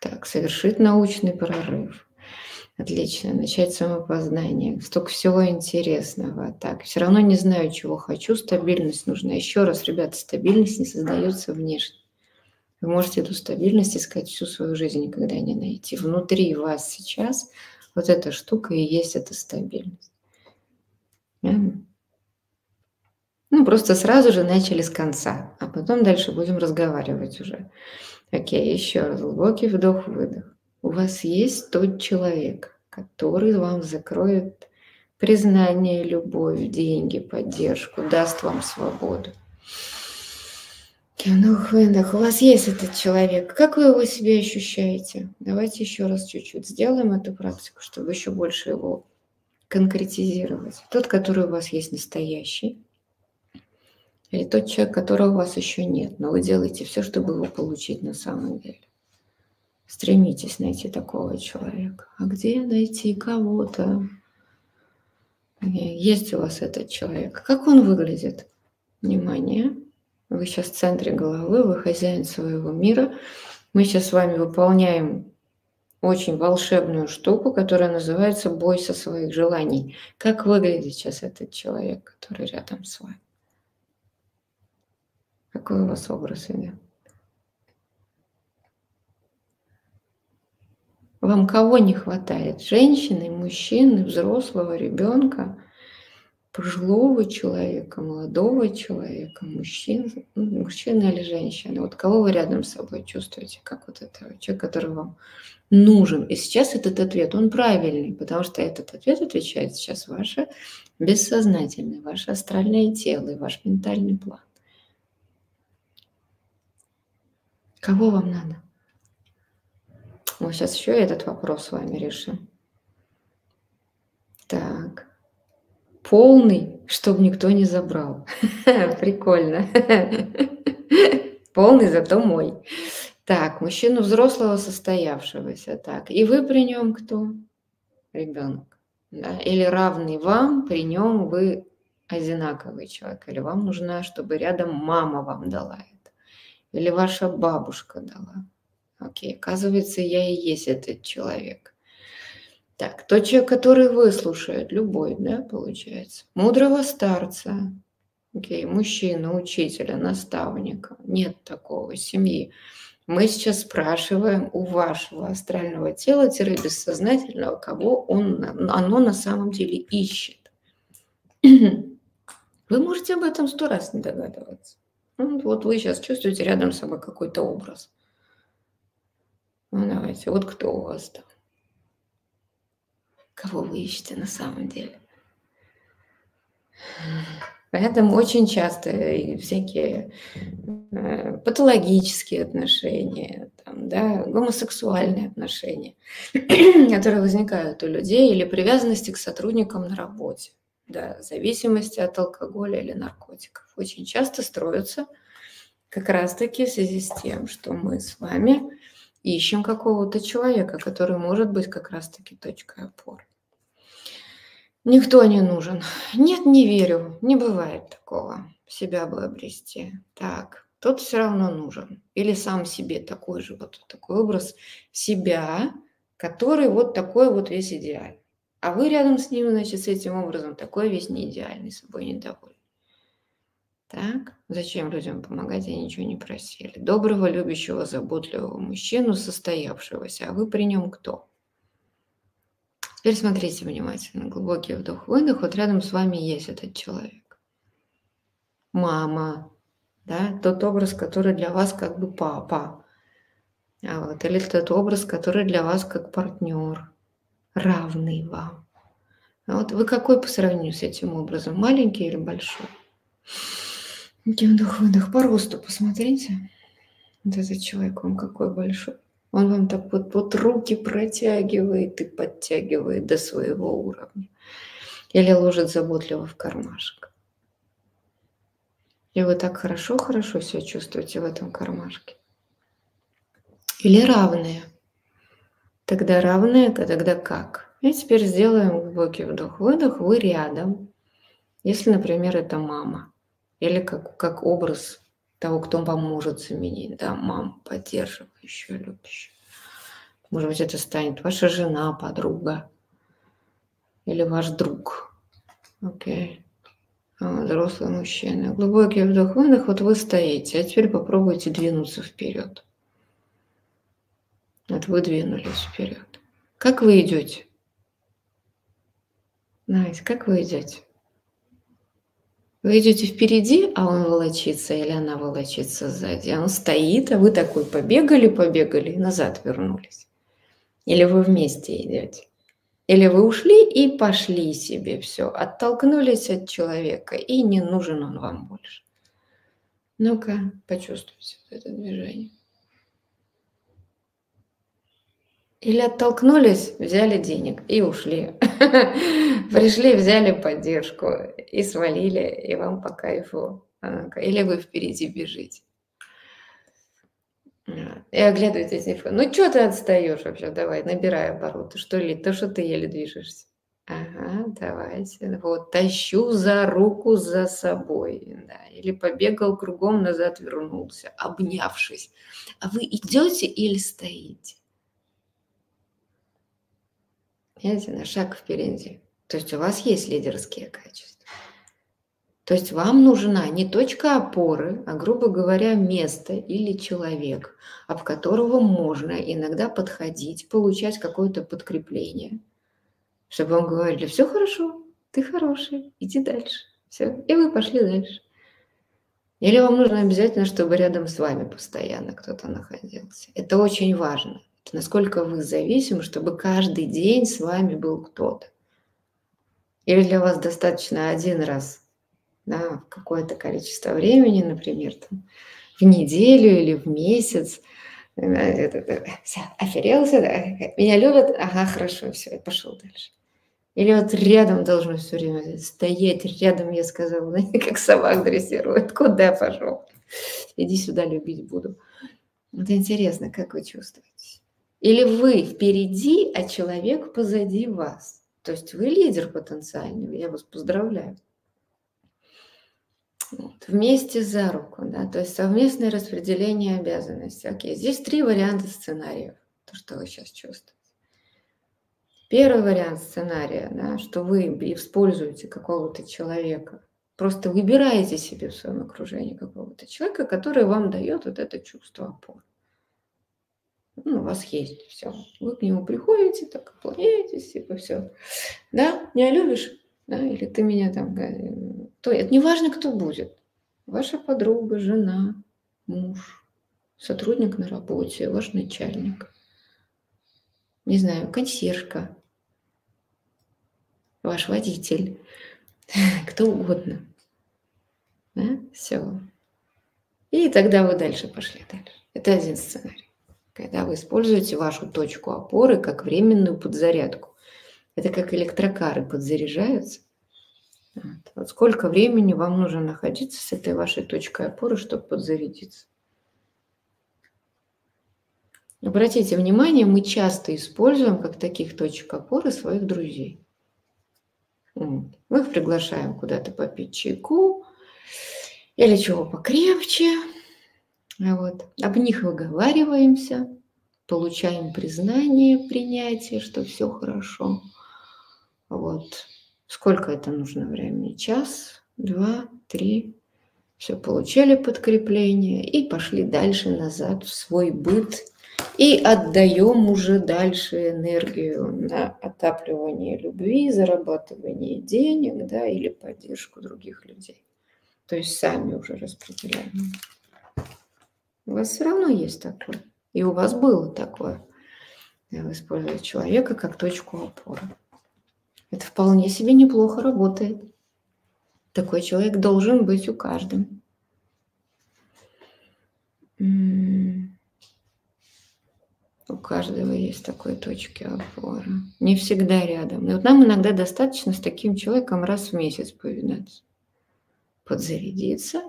Так, совершить научный прорыв. Отлично, начать самопознание. Столько всего интересного. Так, все равно не знаю, чего хочу. Стабильность нужна. Еще раз, ребята, стабильность не создается внешне. Вы можете эту стабильность искать всю свою жизнь, никогда не найти. Внутри вас сейчас вот эта штука и есть эта стабильность. Ну, просто сразу же начали с конца, а потом дальше будем разговаривать уже. Окей, еще раз глубокий вдох-выдох. У вас есть тот человек, который вам закроет признание, любовь, деньги, поддержку, даст вам свободу. Вдох, выдох. У вас есть этот человек. Как вы его себе ощущаете? Давайте еще раз чуть-чуть сделаем эту практику, чтобы еще больше его конкретизировать. Тот, который у вас есть настоящий, или тот человек, которого у вас еще нет, но вы делаете все, чтобы его получить на самом деле. Стремитесь найти такого человека. А где найти кого-то? Есть у вас этот человек. Как он выглядит? Внимание. Вы сейчас в центре головы, вы хозяин своего мира. Мы сейчас с вами выполняем очень волшебную штуку, которая называется «Бойся своих желаний». Как выглядит сейчас этот человек, который рядом с вами? Какой у вас образ идет? Вам кого не хватает? Женщины, мужчины, взрослого, ребенка? пожилого человека, молодого человека, мужчин, ну, мужчина или женщина. Вот кого вы рядом с собой чувствуете, как вот этого человека, который вам нужен. И сейчас этот ответ, он правильный, потому что этот ответ отвечает сейчас ваше бессознательное, ваше астральное тело и ваш ментальный план. Кого вам надо? Мы сейчас еще этот вопрос с вами решим. Так полный, чтобы никто не забрал. Прикольно. Полный, зато мой. Так, мужчину взрослого состоявшегося. Так, и вы при нем кто? Ребенок. Да? Или равный вам, при нем вы одинаковый человек. Или вам нужна, чтобы рядом мама вам дала. Или ваша бабушка дала. Окей, оказывается, я и есть этот человек. Так, тот человек, который выслушает, любой, да, получается. Мудрого старца, окей, мужчина, учителя, наставника. Нет такого семьи. Мы сейчас спрашиваем у вашего астрального тела-бессознательного, кого он, оно на самом деле ищет. Вы можете об этом сто раз не догадываться. Ну, вот вы сейчас чувствуете рядом с собой какой-то образ. Ну, давайте, вот кто у вас там? кого вы ищете на самом деле. Поэтому очень часто всякие э, патологические отношения, там, да, гомосексуальные отношения, которые возникают у людей, или привязанности к сотрудникам на работе, да, зависимости от алкоголя или наркотиков, очень часто строятся как раз-таки в связи с тем, что мы с вами ищем какого-то человека, который может быть как раз-таки точкой опоры. Никто не нужен. Нет, не верю. Не бывает такого. Себя бы обрести. Так, тот все равно нужен. Или сам себе такой же вот такой образ себя, который вот такой вот весь идеальный. А вы рядом с ним, значит, с этим образом такой весь не идеальный, собой недовольный. Так, зачем людям помогать, они ничего не просили. Доброго, любящего, заботливого мужчину, состоявшегося. А вы при нем кто? Теперь смотрите внимательно. Глубокий вдох-выдох. Вот рядом с вами есть этот человек. Мама, да, тот образ, который для вас как бы папа. А вот, или тот образ, который для вас как партнер, равный вам. А вот вы какой по сравнению с этим образом? Маленький или большой? Вдох-выдох. По росту посмотрите. Вот этот человек, он какой большой. Он вам так вот, вот руки протягивает и подтягивает до своего уровня. Или ложит заботливо в кармашек. И вы так хорошо-хорошо себя чувствуете в этом кармашке. Или равные. Тогда равные, тогда как? И теперь сделаем глубокий вдох-выдох. Вы рядом. Если, например, это мама. Или как, как образ того, кто вам может заменить, да, мам, поддерживающая, любящая. Может быть, это станет ваша жена, подруга или ваш друг. Окей. Okay. Взрослый мужчина. Глубокий вдох-выдох. Вот вы стоите. А теперь попробуйте двинуться вперед. Вот вы двинулись вперед. Как вы идете? Знаете, как вы идете? Вы идете впереди, а он волочится или она волочится сзади. Он стоит, а вы такой побегали, побегали назад вернулись. Или вы вместе идете. Или вы ушли и пошли себе все, оттолкнулись от человека, и не нужен он вам больше. Ну-ка, почувствуйте это движение. Или оттолкнулись, взяли денег и ушли. Пришли, взяли поддержку и свалили, и вам по кайфу. Или вы впереди бежите. И оглядываетесь, ну что ты отстаешь вообще, давай, набирай обороты, что ли, то, что ты еле движешься. Ага, давайте. Вот, тащу за руку за собой. Да. Или побегал кругом, назад вернулся, обнявшись. А вы идете или стоите? Видите, на шаг впереди. То есть у вас есть лидерские качества. То есть вам нужна не точка опоры, а, грубо говоря, место или человек, об которого можно иногда подходить, получать какое-то подкрепление, чтобы вам говорили, все хорошо, ты хороший, иди дальше. Все, и вы пошли дальше. Или вам нужно обязательно, чтобы рядом с вами постоянно кто-то находился. Это очень важно. Насколько вы зависимы, чтобы каждый день с вами был кто-то. Или для вас достаточно один раз да, какое-то количество времени, например, там, в неделю или в месяц. Все, оферелся, да? меня любят, ага, хорошо, все, я пошел дальше. Или вот рядом должно все время стоять, рядом, я сказала, как собак дрессируют, куда пошел? Иди сюда, любить буду. Вот интересно, как вы чувствуете? Или вы впереди, а человек позади вас? То есть вы лидер потенциальный, я вас поздравляю. Вот. Вместе за руку, да, то есть совместное распределение обязанностей. Окей, здесь три варианта сценариев, то, что вы сейчас чувствуете. Первый вариант сценария, да, что вы используете какого-то человека, просто выбираете себе в своем окружении какого-то человека, который вам дает вот это чувство опоры. Ну, у вас есть все. Вы к нему приходите, так оплоняетесь, типа все. Да, меня любишь? Да, или ты меня там... То это не важно, кто будет. Ваша подруга, жена, муж, сотрудник на работе, ваш начальник. Не знаю, консьержка, ваш водитель, кто угодно. Да? Все. И тогда вы дальше пошли дальше. Это один сценарий. Когда вы используете вашу точку опоры как временную подзарядку. Это как электрокары подзаряжаются. Вот. вот сколько времени вам нужно находиться с этой вашей точкой опоры, чтобы подзарядиться. Обратите внимание, мы часто используем как таких точек опоры своих друзей. Мы их приглашаем куда-то попить чайку или чего покрепче. Вот. Об них выговариваемся, получаем признание, принятие, что все хорошо. Вот. Сколько это нужно времени? Час, два, три. Все, получили подкрепление и пошли дальше назад в свой быт и отдаем уже дальше энергию на отапливание любви, зарабатывание денег, да, или поддержку других людей. То есть сами уже распределяем. У вас все равно есть такое. И у вас было такое. Вы используете человека как точку опоры. Это вполне себе неплохо работает. Такой человек должен быть у каждого. У каждого есть такой точки опоры. Не всегда рядом. И вот нам иногда достаточно с таким человеком раз в месяц повидаться. Подзарядиться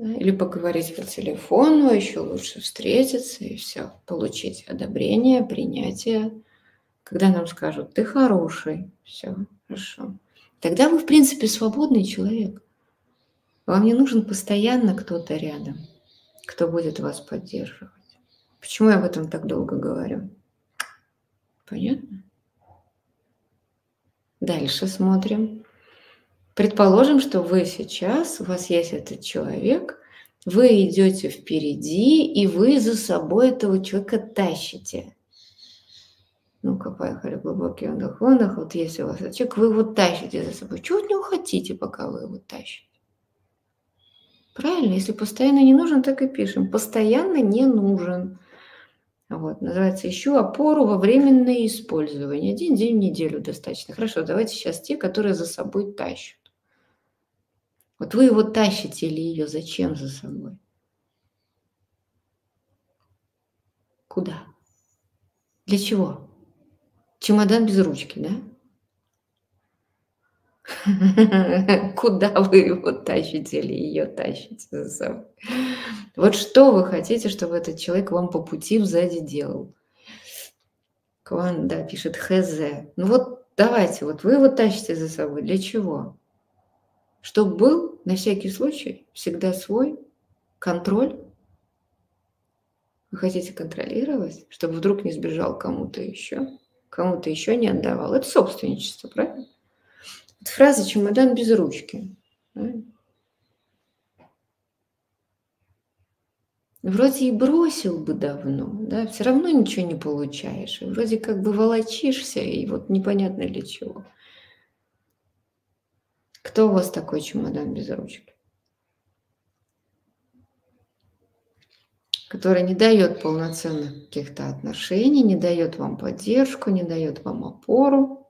или поговорить по телефону, еще лучше встретиться и все. Получить одобрение, принятие. Когда нам скажут, ты хороший, все, хорошо. Тогда вы, в принципе, свободный человек. Вам не нужен постоянно кто-то рядом, кто будет вас поддерживать. Почему я об этом так долго говорю? Понятно? Дальше смотрим. Предположим, что вы сейчас, у вас есть этот человек, вы идете впереди, и вы за собой этого человека тащите. Ну-ка, поехали, глубокий вдох, выдох. Вот если у вас этот человек, вы его тащите за собой. Чего от него хотите, пока вы его тащите? Правильно, если постоянно не нужен, так и пишем. Постоянно не нужен. Вот, называется «Ищу опору во временное использование». Один день в неделю достаточно. Хорошо, давайте сейчас те, которые за собой тащат. Вот вы его тащите или ее зачем за собой? Куда? Для чего? Чемодан без ручки, да? Куда вы его тащите или ее тащите за собой? Вот что вы хотите, чтобы этот человек вам по пути сзади делал? Кван, да, пишет ХЗ. Ну вот давайте, вот вы его тащите за собой. Для чего? Чтобы был, на всякий случай, всегда свой контроль. Вы хотите контролировать, чтобы вдруг не сбежал кому-то еще, кому-то еще не отдавал. Это собственничество, правильно? Это фраза «чемодан без ручки». Вроде и бросил бы давно, да, все равно ничего не получаешь. Вроде как бы волочишься, и вот непонятно для чего. Кто у вас такой чемодан без ручки? Который не дает полноценных каких-то отношений, не дает вам поддержку, не дает вам опору.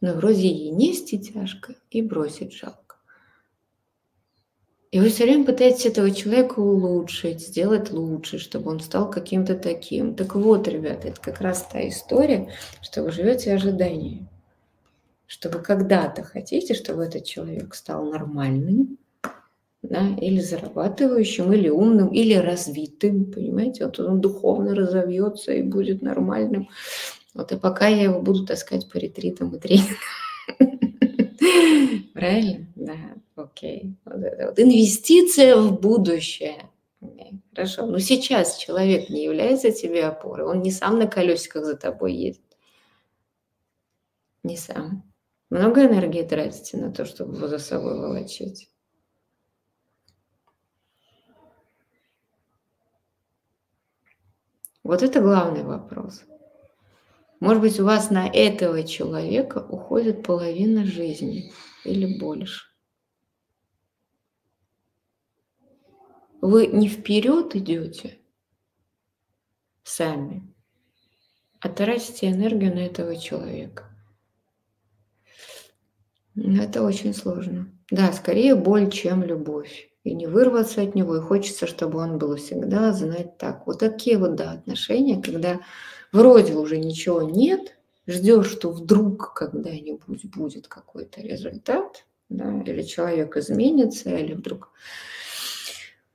Но вроде и нести тяжко, и бросить жалко. И вы все время пытаетесь этого человека улучшить, сделать лучше, чтобы он стал каким-то таким. Так вот, ребята, это как раз та история, что вы живете ожиданием. Что вы когда-то хотите, чтобы этот человек стал нормальным, да, или зарабатывающим, или умным, или развитым, понимаете? Вот он духовно разовьется и будет нормальным. Вот и пока я его буду таскать по ретритам и тренингам. Правильно? Да, окей. Вот это вот. Инвестиция в будущее. Хорошо. Но сейчас человек не является тебе опорой. Он не сам на колесиках за тобой едет. Не сам. Много энергии тратите на то, чтобы его за собой волочить. Вот это главный вопрос. Может быть, у вас на этого человека уходит половина жизни или больше. Вы не вперед идете сами, а тратите энергию на этого человека. Это очень сложно. Да, скорее боль, чем любовь. И не вырваться от него, и хочется, чтобы он был всегда знать так. Вот такие вот, да, отношения, когда вроде уже ничего нет, ждешь, что вдруг когда-нибудь будет какой-то результат, да, или человек изменится, или вдруг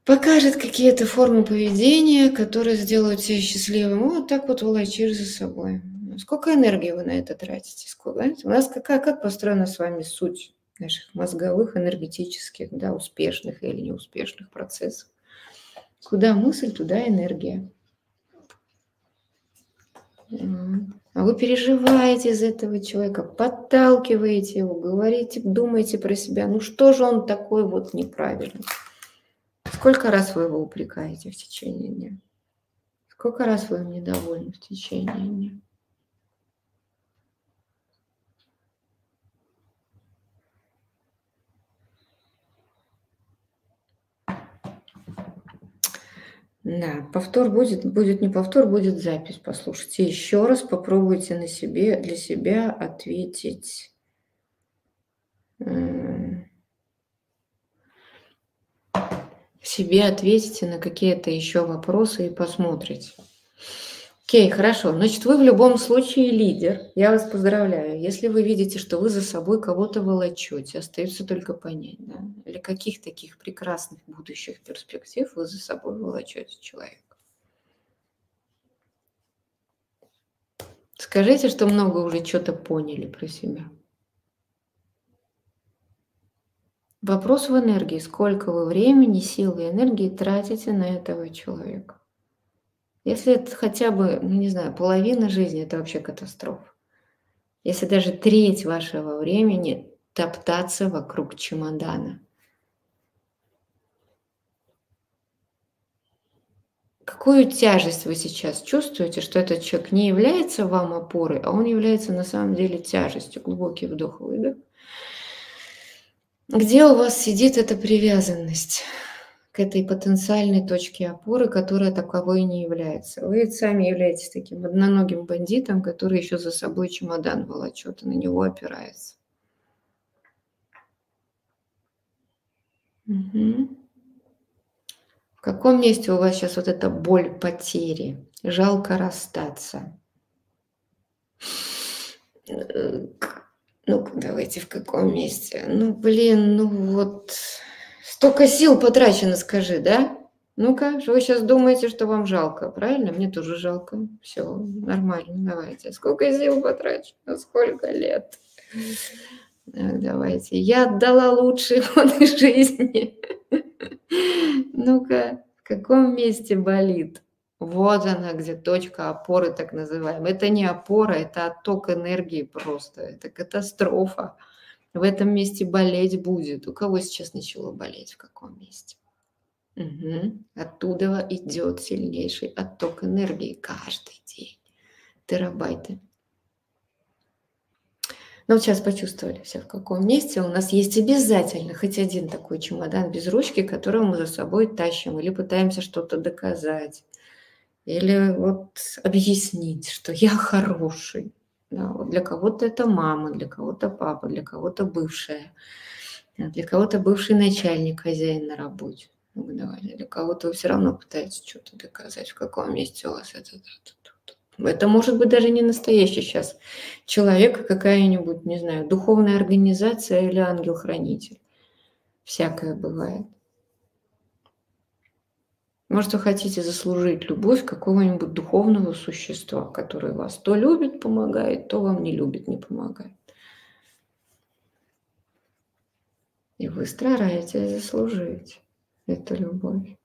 покажет какие-то формы поведения, которые сделают тебя счастливым. Вот так вот волочишь за собой. Сколько энергии вы на это тратите? Сколько? У нас какая, как построена с вами суть наших мозговых, энергетических, да, успешных или неуспешных процессов? Куда мысль, туда энергия. А вы переживаете из этого человека, подталкиваете его, говорите, думаете про себя, ну что же он такой вот неправильный? Сколько раз вы его упрекаете в течение дня? Сколько раз вы им недовольны в течение дня? Да, повтор будет, будет не повтор, будет запись. Послушайте еще раз, попробуйте на себе, для себя ответить. Себе ответите на какие-то еще вопросы и посмотрите. Окей, хорошо. Значит, вы в любом случае лидер. Я вас поздравляю. Если вы видите, что вы за собой кого-то волочете, остается только понять, да, для каких таких прекрасных будущих перспектив вы за собой волочете человека. Скажите, что много уже что-то поняли про себя. Вопрос в энергии. Сколько вы времени, силы и энергии тратите на этого человека? Если это хотя бы, ну не знаю, половина жизни, это вообще катастрофа. Если даже треть вашего времени топтаться вокруг чемодана. Какую тяжесть вы сейчас чувствуете, что этот человек не является вам опорой, а он является на самом деле тяжестью? Глубокий вдох-выдох. Где у вас сидит эта привязанность? К этой потенциальной точке опоры, которая таковой не является. Вы сами являетесь таким одноногим бандитом, который еще за собой чемодан волочет и на него опирается. Угу. В каком месте у вас сейчас вот эта боль потери? Жалко расстаться. Ну, давайте в каком месте? Ну, блин, ну вот Столько сил потрачено, скажи, да? Ну-ка, вы сейчас думаете, что вам жалко, правильно? Мне тоже жалко. Все, нормально, давайте. Сколько сил потрачено, сколько лет? Так, давайте. Я отдала лучшие годы жизни. Ну-ка, в каком месте болит? Вот она, где точка опоры, так называемая. Это не опора, это отток энергии просто. Это катастрофа в этом месте болеть будет. У кого сейчас начало болеть, в каком месте? Угу. Оттуда идет сильнейший отток энергии каждый день. Терабайты. Ну, вот сейчас почувствовали все, в каком месте у нас есть обязательно хоть один такой чемодан без ручки, который мы за собой тащим или пытаемся что-то доказать. Или вот объяснить, что я хороший. Да, вот для кого-то это мама, для кого-то папа, для кого-то бывшая, для кого-то бывший начальник, хозяин на работе. Для кого-то вы все равно пытаетесь что-то доказать, в каком месте у вас это, это может быть даже не настоящий сейчас человек, а какая-нибудь, не знаю, духовная организация или ангел-хранитель. Всякое бывает. Может, вы хотите заслужить любовь какого-нибудь духовного существа, которое вас то любит, помогает, то вам не любит, не помогает. И вы стараетесь заслужить эту любовь.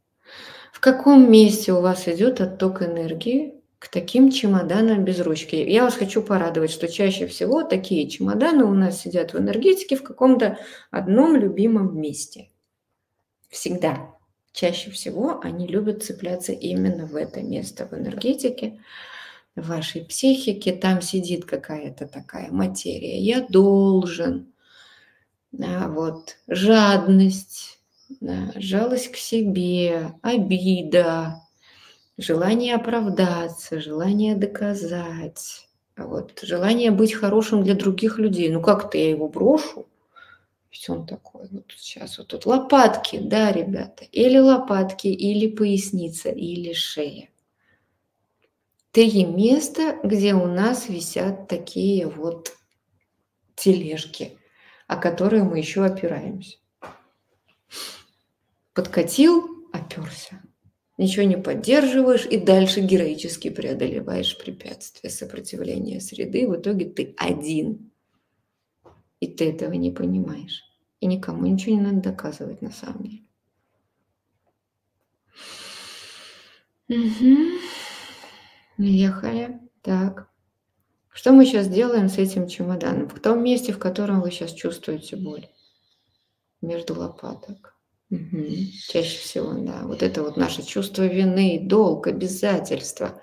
В каком месте у вас идет отток энергии к таким чемоданам без ручки. Я вас хочу порадовать, что чаще всего такие чемоданы у нас сидят в энергетике в каком-то одном любимом месте. Всегда. Чаще всего они любят цепляться именно в это место в энергетике, в вашей психике. Там сидит какая-то такая материя. Я должен. Да, вот. Жадность, да, жалость к себе, обида, желание оправдаться, желание доказать, вот, желание быть хорошим для других людей. Ну как-то я его брошу? Ведь он такой, вот сейчас вот тут лопатки, да, ребята, или лопатки, или поясница, или шея. Три места, где у нас висят такие вот тележки, о которые мы еще опираемся. Подкатил, оперся ничего не поддерживаешь и дальше героически преодолеваешь препятствия сопротивления среды. В итоге ты один. И ты этого не понимаешь. И никому ничего не надо доказывать на самом деле. Угу. Ехали. Так. Что мы сейчас делаем с этим чемоданом? В том месте, в котором вы сейчас чувствуете боль. Между лопаток. Угу. Чаще всего, да. Вот это вот наше чувство вины, долг, обязательства.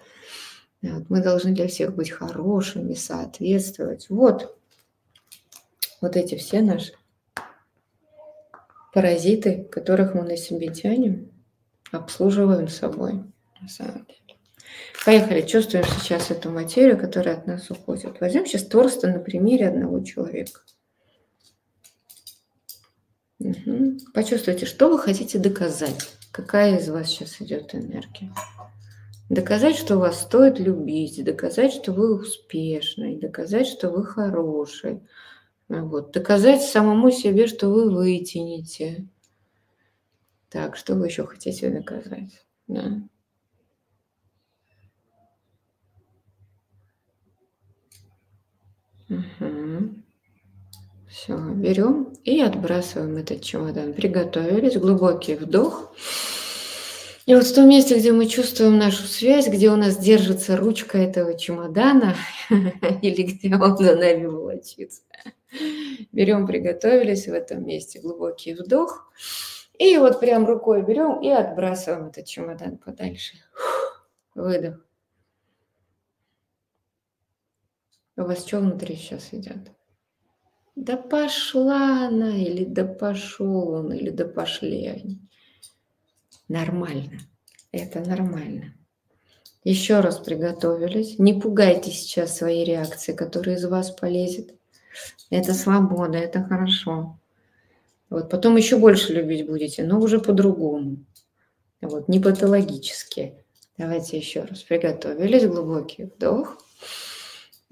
Вот мы должны для всех быть хорошими, соответствовать. Вот, вот эти все наши паразиты, которых мы на себе тянем, обслуживаем собой, на самом деле. Поехали, чувствуем сейчас эту материю, которая от нас уходит. Возьмем сейчас Торста на примере одного человека. Угу. Почувствуйте, что вы хотите доказать. Какая из вас сейчас идет энергия? Доказать, что вас стоит любить, доказать, что вы успешный, доказать, что вы хороший. Вот. Доказать самому себе, что вы вытянете. Так, что вы еще хотите доказать? Да. Угу. Все, берем и отбрасываем этот чемодан. Приготовились, глубокий вдох. И вот в том месте, где мы чувствуем нашу связь, где у нас держится ручка этого чемодана, или где он за нами волочится, берем, приготовились в этом месте, глубокий вдох. И вот прям рукой берем и отбрасываем этот чемодан подальше. Выдох. У вас что внутри сейчас идет? Да пошла она, или да пошел он, или да пошли они. Нормально. Это нормально. Еще раз приготовились. Не пугайте сейчас свои реакции, которые из вас полезет. Это свобода, это хорошо. Вот потом еще больше любить будете, но уже по-другому. Вот, не патологически. Давайте еще раз приготовились. Глубокий вдох.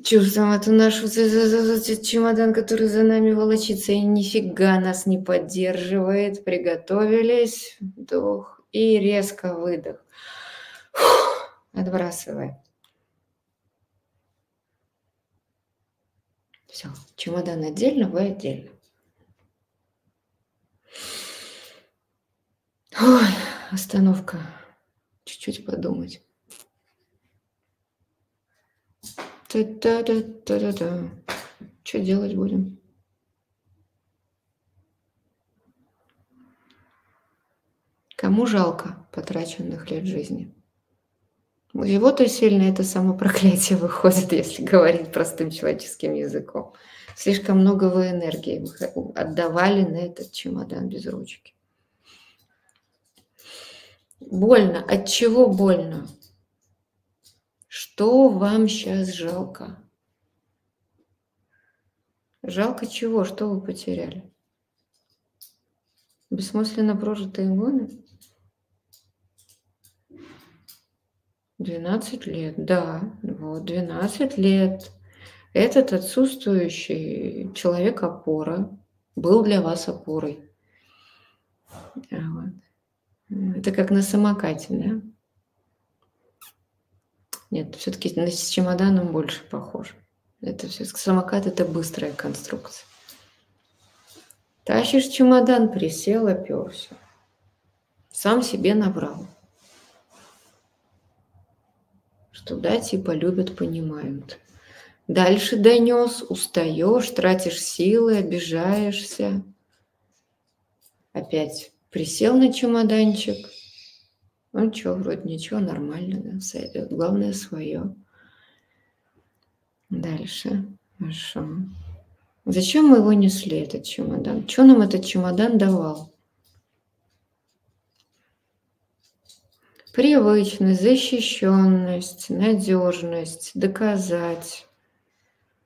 Чувствуем эту нашу чемодан, который за нами волочится и нифига нас не поддерживает. Приготовились. Вдох и резко выдох. Фух, Все, чемодан отдельно, вы отдельно. Ой, остановка. Чуть-чуть подумать. Та-та-та-та-та. Что делать будем? Кому жалко потраченных лет жизни? У него-то сильно это самопроклятие выходит, если говорить простым человеческим языком. Слишком много вы энергии отдавали на этот чемодан без ручки. Больно. От чего больно? Что вам сейчас жалко? Жалко чего? Что вы потеряли? Бессмысленно прожитые годы? 12 лет, да, вот 12 лет. Этот отсутствующий человек-опора был для вас опорой. Вот. Это как на самокате, да? Нет, все-таки с чемоданом больше похож. Это все самокат это быстрая конструкция. Тащишь чемодан, присел, оперся. Сам себе набрал. Что да, типа любят, понимают. Дальше донес, устаешь, тратишь силы, обижаешься. Опять присел на чемоданчик. Ну что, вроде ничего, нормально, да, сойдет. Главное свое. Дальше. Хорошо. Зачем мы его несли, этот чемодан? Что нам этот чемодан давал? Привычность, защищенность, надежность, доказать,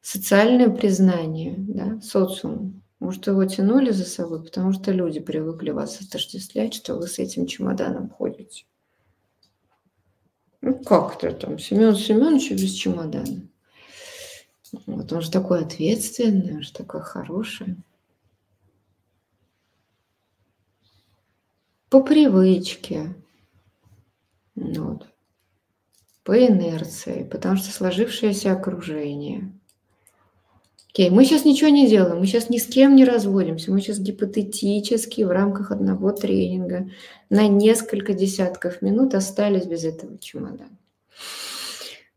социальное признание, да, социум. Может, его тянули за собой, потому что люди привыкли вас отождествлять, что вы с этим чемоданом ходите. Ну, как то там, Семен Семенович без чемодана? Вот он же такой ответственный, он же такой хороший. По привычке, вот. по инерции, потому что сложившееся окружение – Окей, мы сейчас ничего не делаем, мы сейчас ни с кем не разводимся, мы сейчас гипотетически в рамках одного тренинга на несколько десятков минут остались без этого чемодана.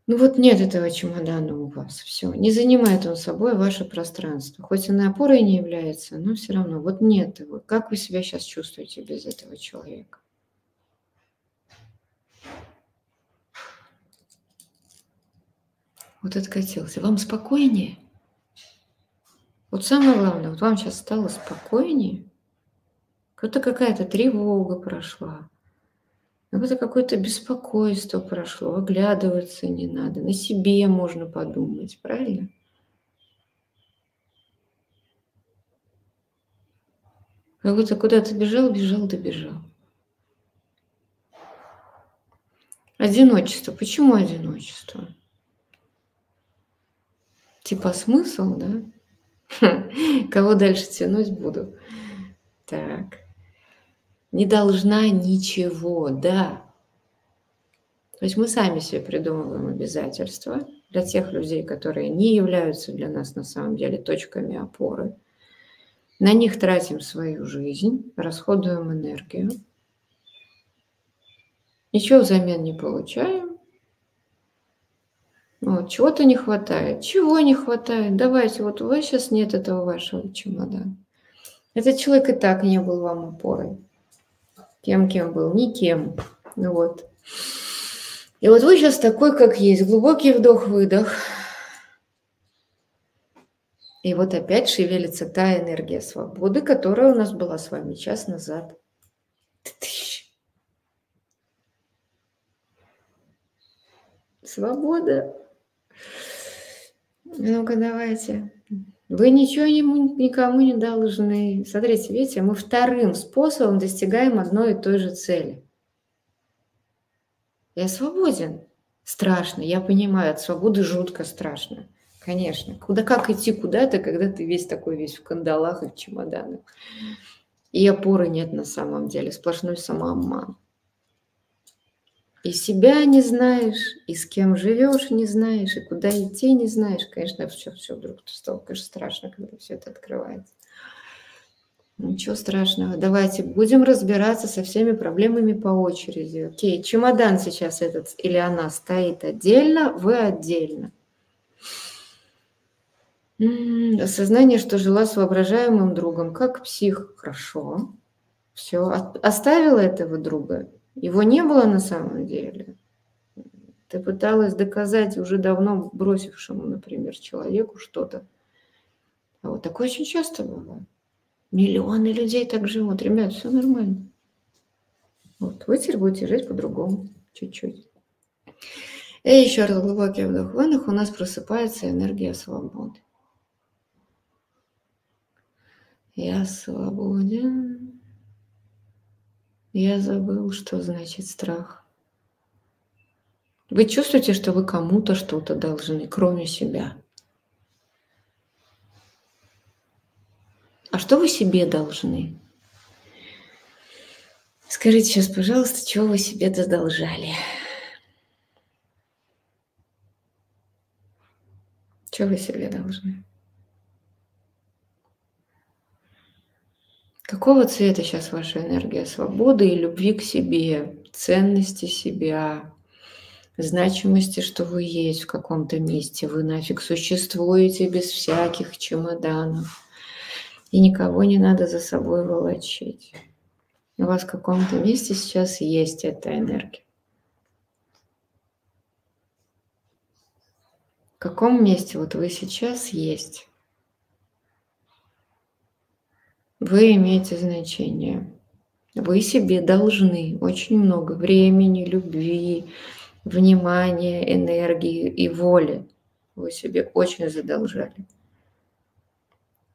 Ну вот нет этого чемодана у вас, все. Не занимает он собой ваше пространство. Хоть он и опорой не является, но все равно. Вот нет его. Как вы себя сейчас чувствуете без этого человека? Вот откатился. Вам спокойнее? Вот самое главное, вот вам сейчас стало спокойнее, как-то какая-то тревога прошла, какое-то какое-то беспокойство прошло, оглядываться не надо, на себе можно подумать, правильно? Как будто куда-то бежал, бежал, добежал. Одиночество. Почему одиночество? Типа смысл, да? Кого дальше тянуть буду? Так. Не должна ничего, да. То есть мы сами себе придумываем обязательства для тех людей, которые не являются для нас на самом деле точками опоры. На них тратим свою жизнь, расходуем энергию. Ничего взамен не получаем. Вот, чего-то не хватает. Чего не хватает? Давайте, вот у вас сейчас нет этого вашего чемодана. Этот человек и так не был вам опорой. Кем, кем был? Никем. Ну вот. И вот вы сейчас такой, как есть. Глубокий вдох-выдох. И вот опять шевелится та энергия свободы, которая у нас была с вами час назад. Свобода. Ну-ка, давайте. Вы ничего никому не должны. Смотрите, видите, мы вторым способом достигаем одной и той же цели. Я свободен. Страшно, я понимаю, от свободы жутко страшно. Конечно. Куда, как идти куда-то, когда ты весь такой весь в кандалах и в чемоданах. И опоры нет на самом деле, сплошной самообман. И себя не знаешь, и с кем живешь не знаешь, и куда идти не знаешь. Конечно, все, все вдруг стало, конечно, страшно, когда все это открывается. Ничего страшного. Давайте будем разбираться со всеми проблемами по очереди. Окей, чемодан сейчас этот или она стоит отдельно, вы отдельно. Осознание, что жила с воображаемым другом, как псих, хорошо. Все, оставила этого друга, его не было на самом деле. Ты пыталась доказать уже давно бросившему, например, человеку что-то. А вот такое очень часто бывает. Миллионы людей так живут. Ребят, все нормально. Вот, вы теперь будете жить по-другому. Чуть-чуть. И еще раз глубокий вдох, выдох. У нас просыпается энергия свободы. Я свободен. Я забыл, что значит страх. Вы чувствуете, что вы кому-то что-то должны, кроме себя. А что вы себе должны? Скажите сейчас, пожалуйста, чего вы себе задолжали? Что вы себе должны? Какого цвета сейчас ваша энергия свободы и любви к себе, ценности себя, значимости, что вы есть в каком-то месте, вы нафиг существуете без всяких чемоданов, и никого не надо за собой волочить. У вас в каком-то месте сейчас есть эта энергия. В каком месте вот вы сейчас есть? Вы имеете значение. Вы себе должны очень много времени, любви, внимания, энергии и воли. Вы себе очень задолжали.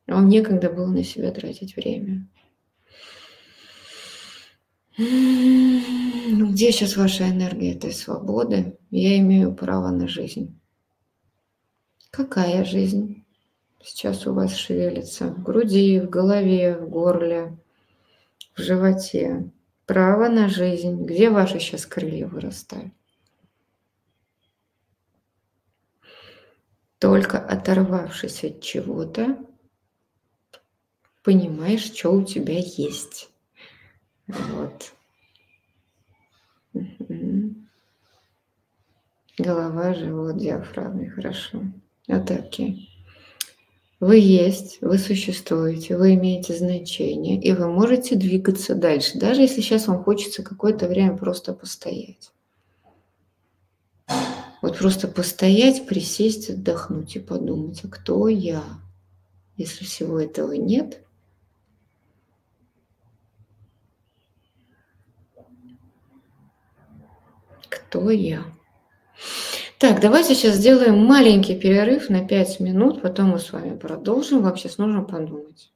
Вам некогда было на себя тратить время. Ну, где сейчас ваша энергия этой свободы? Я имею право на жизнь. Какая жизнь? Сейчас у вас шевелится в груди, в голове, в горле, в животе. Право на жизнь. Где ваши сейчас крылья вырастают? Только оторвавшись от чего-то, понимаешь, что у тебя есть. Вот. Голова, живот, диафрагма. Хорошо. Вот такие. Вы есть, вы существуете, вы имеете значение, и вы можете двигаться дальше, даже если сейчас вам хочется какое-то время просто постоять. Вот просто постоять, присесть, отдохнуть и подумать, а кто я? Если всего этого нет, кто я? Так, давайте сейчас сделаем маленький перерыв на 5 минут, потом мы с вами продолжим. Вам сейчас нужно подумать.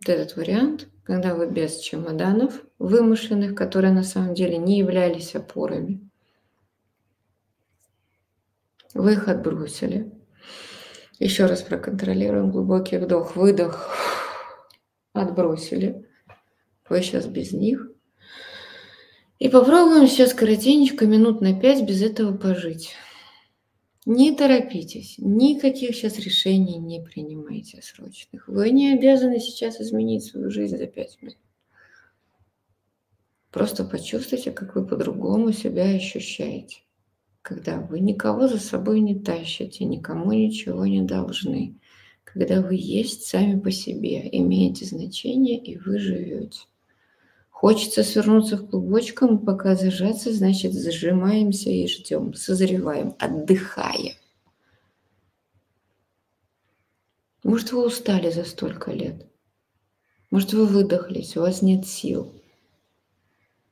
Вот этот вариант, когда вы без чемоданов вымышленных, которые на самом деле не являлись опорами. Вы их отбросили. Еще раз проконтролируем глубокий вдох, выдох. Отбросили. Вы сейчас без них. И попробуем сейчас коротенько, минут на пять без этого пожить. Не торопитесь, никаких сейчас решений не принимайте срочных. Вы не обязаны сейчас изменить свою жизнь за пять минут. Просто почувствуйте, как вы по-другому себя ощущаете, когда вы никого за собой не тащите, никому ничего не должны, когда вы есть сами по себе, имеете значение и вы живете. Хочется свернуться в клубочком, пока зажаться, значит, зажимаемся и ждем, созреваем, отдыхаем. Может, вы устали за столько лет? Может, вы выдохлись, у вас нет сил.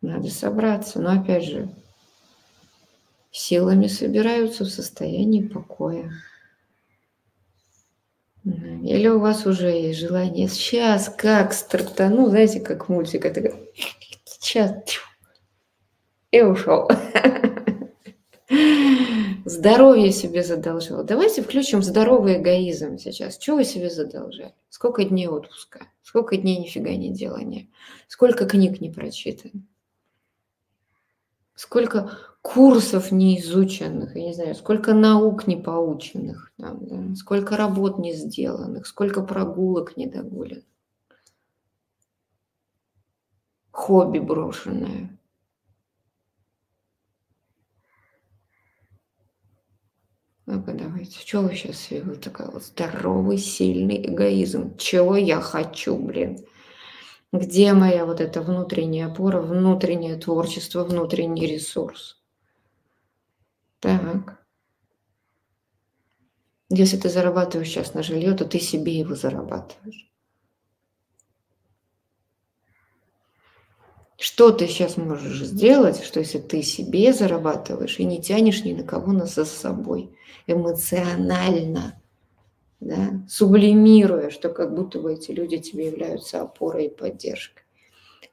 Надо собраться, но опять же, силами собираются в состоянии покоя. Или у вас уже есть желание сейчас как стартану, знаете, как мультик, это сейчас и ушел. Здоровье себе задолжал. Давайте включим здоровый эгоизм сейчас. Что вы себе задолжали? Сколько дней отпуска? Сколько дней нифига не делания? Сколько книг не прочитано? Сколько курсов неизученных, я не знаю, сколько наук не поученных, там, да, сколько работ не сделанных, сколько прогулок не недогуленных. Хобби брошенное. Ну-ка, давайте. Что вы сейчас, вы такая вот здоровый, сильный эгоизм? Чего я хочу, блин? Где моя вот эта внутренняя опора, внутреннее творчество, внутренний ресурс? Так. Если ты зарабатываешь сейчас на жилье, то ты себе его зарабатываешь. Что ты сейчас можешь сделать, что если ты себе зарабатываешь и не тянешь ни на кого нас за собой, эмоционально, да, сублимируя, что как будто бы эти люди тебе являются опорой и поддержкой.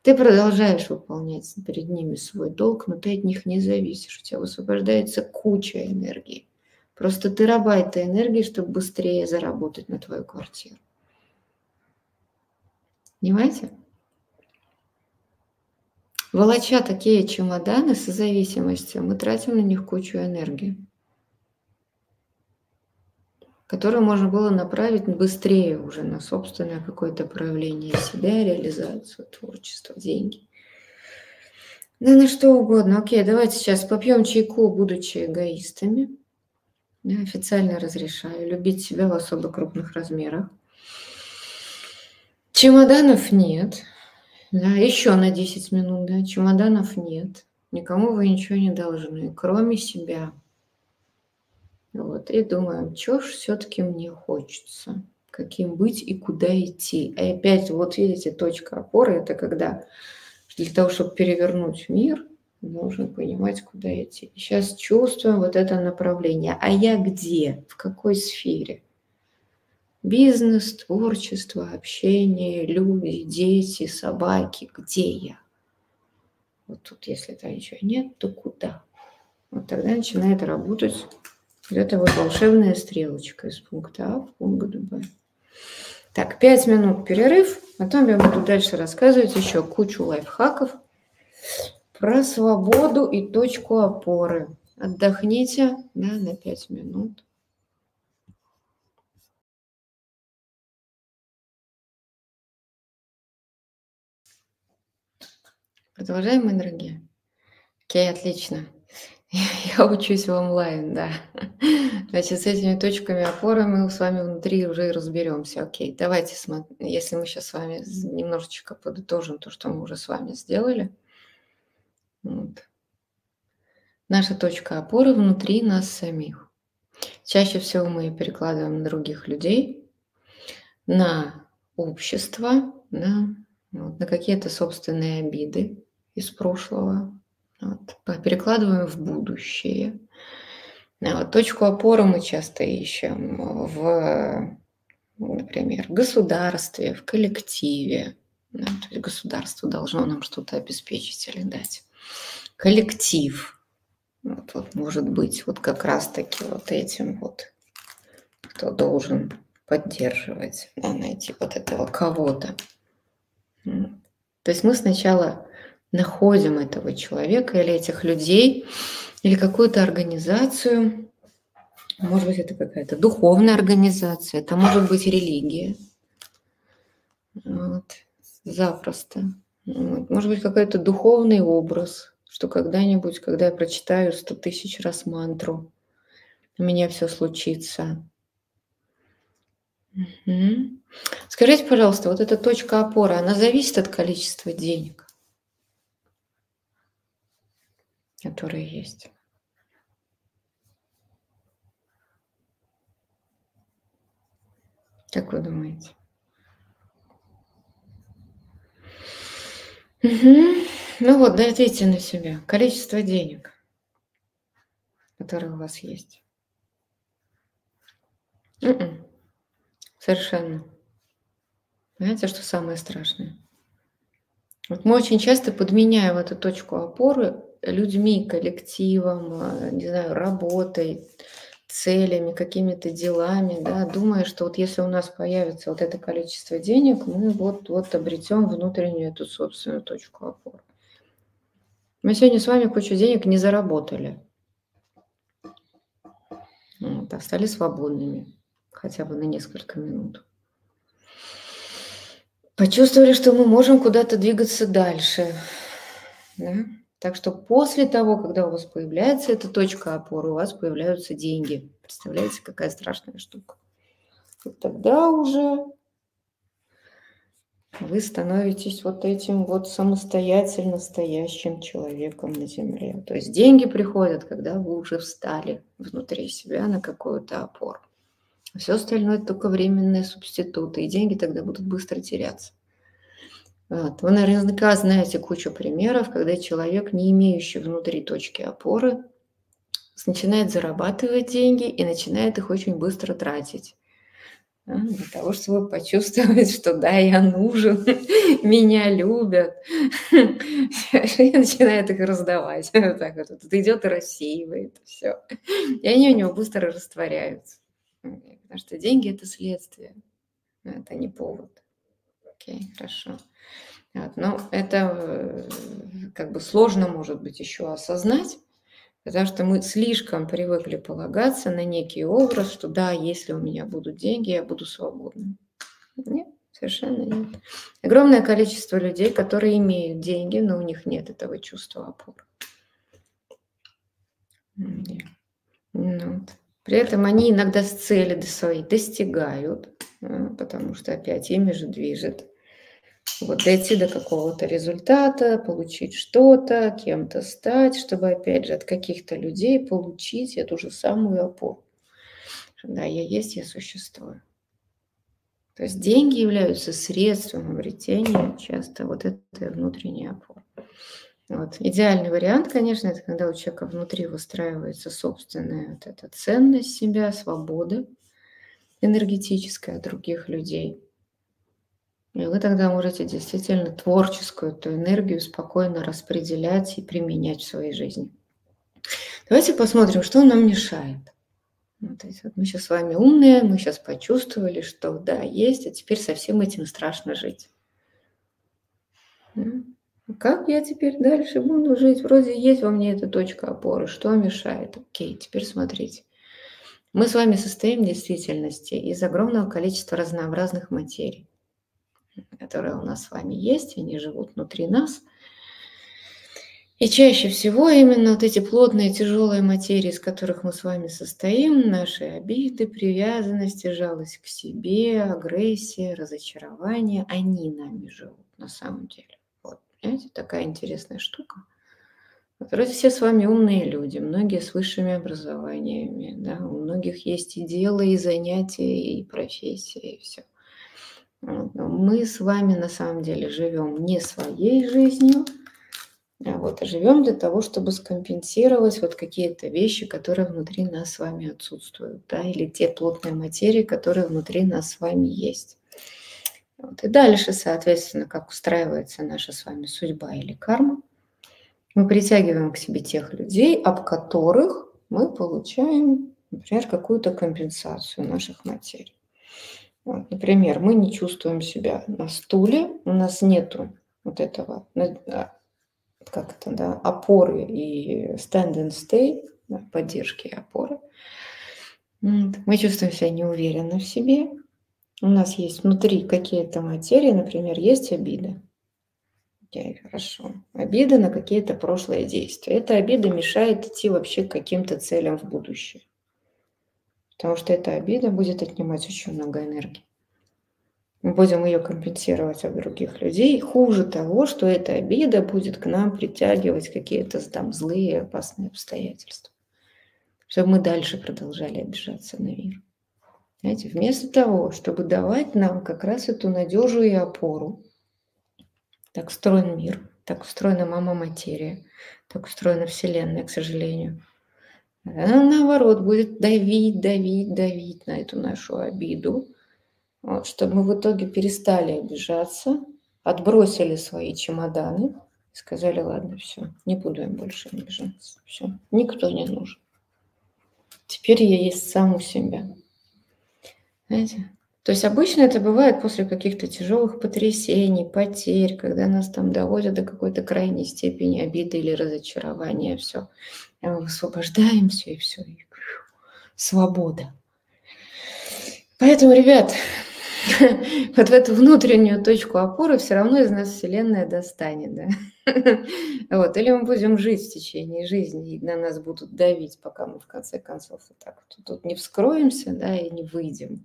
Ты продолжаешь выполнять перед ними свой долг, но ты от них не зависишь. У тебя высвобождается куча энергии. Просто ты раба этой энергии, чтобы быстрее заработать на твою квартиру. Понимаете? Волоча такие чемоданы с зависимостью, мы тратим на них кучу энергии, которую можно было направить быстрее уже на собственное какое-то проявление себя, реализацию, творчество, деньги. Да на что угодно. Окей, давайте сейчас попьем чайку, будучи эгоистами. Я официально разрешаю любить себя в особо крупных размерах. Чемоданов нет. Да, еще на 10 минут, да, чемоданов нет. Никому вы ничего не должны, кроме себя. Вот, и думаем, что ж все-таки мне хочется, каким быть и куда идти. И опять, вот видите, точка опоры – это когда для того, чтобы перевернуть мир, нужно понимать, куда идти. Сейчас чувствуем вот это направление. А я где? В какой сфере? Бизнес, творчество, общение, люди, дети, собаки. Где я? Вот тут, если там ничего нет, то куда? Вот тогда начинает работать эта вот волшебная стрелочка из пункта А в пункт Б. Так, пять минут перерыв. Потом я буду дальше рассказывать еще кучу лайфхаков про свободу и точку опоры. Отдохните да, на пять минут. Продолжаем, мои дорогие? Окей, отлично. Я учусь в онлайн, да. Значит, с этими точками опоры мы с вами внутри уже и разберемся. Окей, давайте, если мы сейчас с вами немножечко подытожим то, что мы уже с вами сделали. Вот. Наша точка опоры внутри нас самих. Чаще всего мы перекладываем на других людей, на общество, на, вот, на какие-то собственные обиды, из прошлого, вот, перекладываем в будущее. Вот, точку опоры мы часто ищем в, например, государстве, в коллективе. Да, то есть государство должно нам что-то обеспечить или дать. Коллектив. Вот, вот может быть вот как раз-таки вот этим вот, кто должен поддерживать, да, найти вот этого кого-то. То есть мы сначала находим этого человека или этих людей, или какую-то организацию. Может быть, это какая-то духовная организация, это может быть религия. Вот. Запросто. Вот. Может быть, какой-то духовный образ, что когда-нибудь, когда я прочитаю сто тысяч раз мантру, у меня все случится. Угу. Скажите, пожалуйста, вот эта точка опоры, она зависит от количества денег? Которые есть. Как вы думаете? Угу. Ну вот, да, ответьте на себя. Количество денег, которые у вас есть. М-м. Совершенно. Знаете, что самое страшное? Вот мы очень часто подменяем эту точку опоры людьми, коллективом, э, не знаю, работой, целями, какими-то делами, да, думая, что вот если у нас появится вот это количество денег, мы вот, вот обретем внутреннюю эту собственную точку опоры. Мы сегодня с вами кучу денег не заработали. Вот, а стали свободными хотя бы на несколько минут. Почувствовали, что мы можем куда-то двигаться дальше. Да? Так что после того, когда у вас появляется эта точка опоры, у вас появляются деньги. Представляете, какая страшная штука. И тогда уже вы становитесь вот этим вот самостоятельно стоящим человеком на земле. То есть деньги приходят, когда вы уже встали внутри себя на какую-то опору. Все остальное это только временные субституты, и деньги тогда будут быстро теряться. Вот. Вы наверняка знаете кучу примеров, когда человек, не имеющий внутри точки опоры, начинает зарабатывать деньги и начинает их очень быстро тратить. Для того, чтобы почувствовать, что да, я нужен, меня любят. И начинает их раздавать. Вот так вот. Тут идет и рассеивает все. И они у него быстро растворяются. Потому что деньги – это следствие, это не повод. Окей, хорошо. Но это э, как бы сложно, может быть, еще осознать, Потому что мы слишком привыкли полагаться на некий образ, что да, если у меня будут деньги, я буду свободным. Нет, совершенно нет. Огромное количество людей, которые имеют деньги, но у них нет этого чувства опоры. Нет. Ну. При этом они иногда с цели своей достигают, потому что опять ими же движет вот дойти до какого-то результата, получить что-то, кем-то стать, чтобы, опять же, от каких-то людей получить эту же самую опору. Да, я есть, я существую. То есть деньги являются средством обретения часто вот этой внутренней опоры. Вот. Идеальный вариант, конечно, это когда у человека внутри выстраивается собственная вот эта ценность себя, свобода энергетическая от других людей – и вы тогда можете действительно творческую эту энергию спокойно распределять и применять в своей жизни. Давайте посмотрим, что нам мешает. Вот, вот мы сейчас с вами умные, мы сейчас почувствовали, что да, есть, а теперь со всем этим страшно жить. Как я теперь дальше буду жить? Вроде есть во мне эта точка опоры. Что мешает? Окей, теперь смотрите. Мы с вами состоим в действительности из огромного количества разнообразных материй которые у нас с вами есть, они живут внутри нас. И чаще всего именно вот эти плотные, тяжелые материи, из которых мы с вами состоим, наши обиды, привязанности, жалость к себе, агрессия, разочарование, они нами живут на самом деле. Вот, понимаете, такая интересная штука. Вот вроде все с вами умные люди, многие с высшими образованиями, да, у многих есть и дело, и занятия, и профессия, и все. Мы с вами на самом деле живем не своей жизнью, а вот, а живем для того, чтобы скомпенсировать вот какие-то вещи, которые внутри нас с вами отсутствуют, да, или те плотные материи, которые внутри нас с вами есть. Вот. И дальше, соответственно, как устраивается наша с вами судьба или карма, мы притягиваем к себе тех людей, об которых мы получаем, например, какую-то компенсацию наших материй. Вот, например, мы не чувствуем себя на стуле, у нас нету вот этого, а, как это, да, опоры и stand and stay, да, поддержки и опоры. Мы чувствуем себя неуверенно в себе. У нас есть внутри какие-то материи, например, есть обида. Окей, хорошо. Обида на какие-то прошлые действия. Эта обида мешает идти вообще к каким-то целям в будущее. Потому что эта обида будет отнимать очень много энергии. Мы будем ее компенсировать от других людей. Хуже того, что эта обида будет к нам притягивать какие-то там злые, опасные обстоятельства. Чтобы мы дальше продолжали обижаться на мир. Знаете, вместо того, чтобы давать нам как раз эту надежу и опору, так устроен мир, так устроена мама-материя, так устроена Вселенная, к сожалению – она, наоборот, будет давить, давить, давить на эту нашу обиду, вот, чтобы мы в итоге перестали обижаться, отбросили свои чемоданы сказали, ладно, все, не буду им больше обижаться. Все, никто не нужен. Теперь я есть сам у себя. Знаете? То есть обычно это бывает после каких-то тяжелых потрясений, потерь, когда нас там доводят до какой-то крайней степени обиды или разочарования. Все, высвобождаемся и все, и свобода. Поэтому, ребят, вот в эту внутреннюю точку опоры все равно из нас Вселенная достанет, да? Вот. Или мы будем жить в течение жизни, и на нас будут давить, пока мы в конце концов вот так вот тут не вскроемся, да, и не выйдем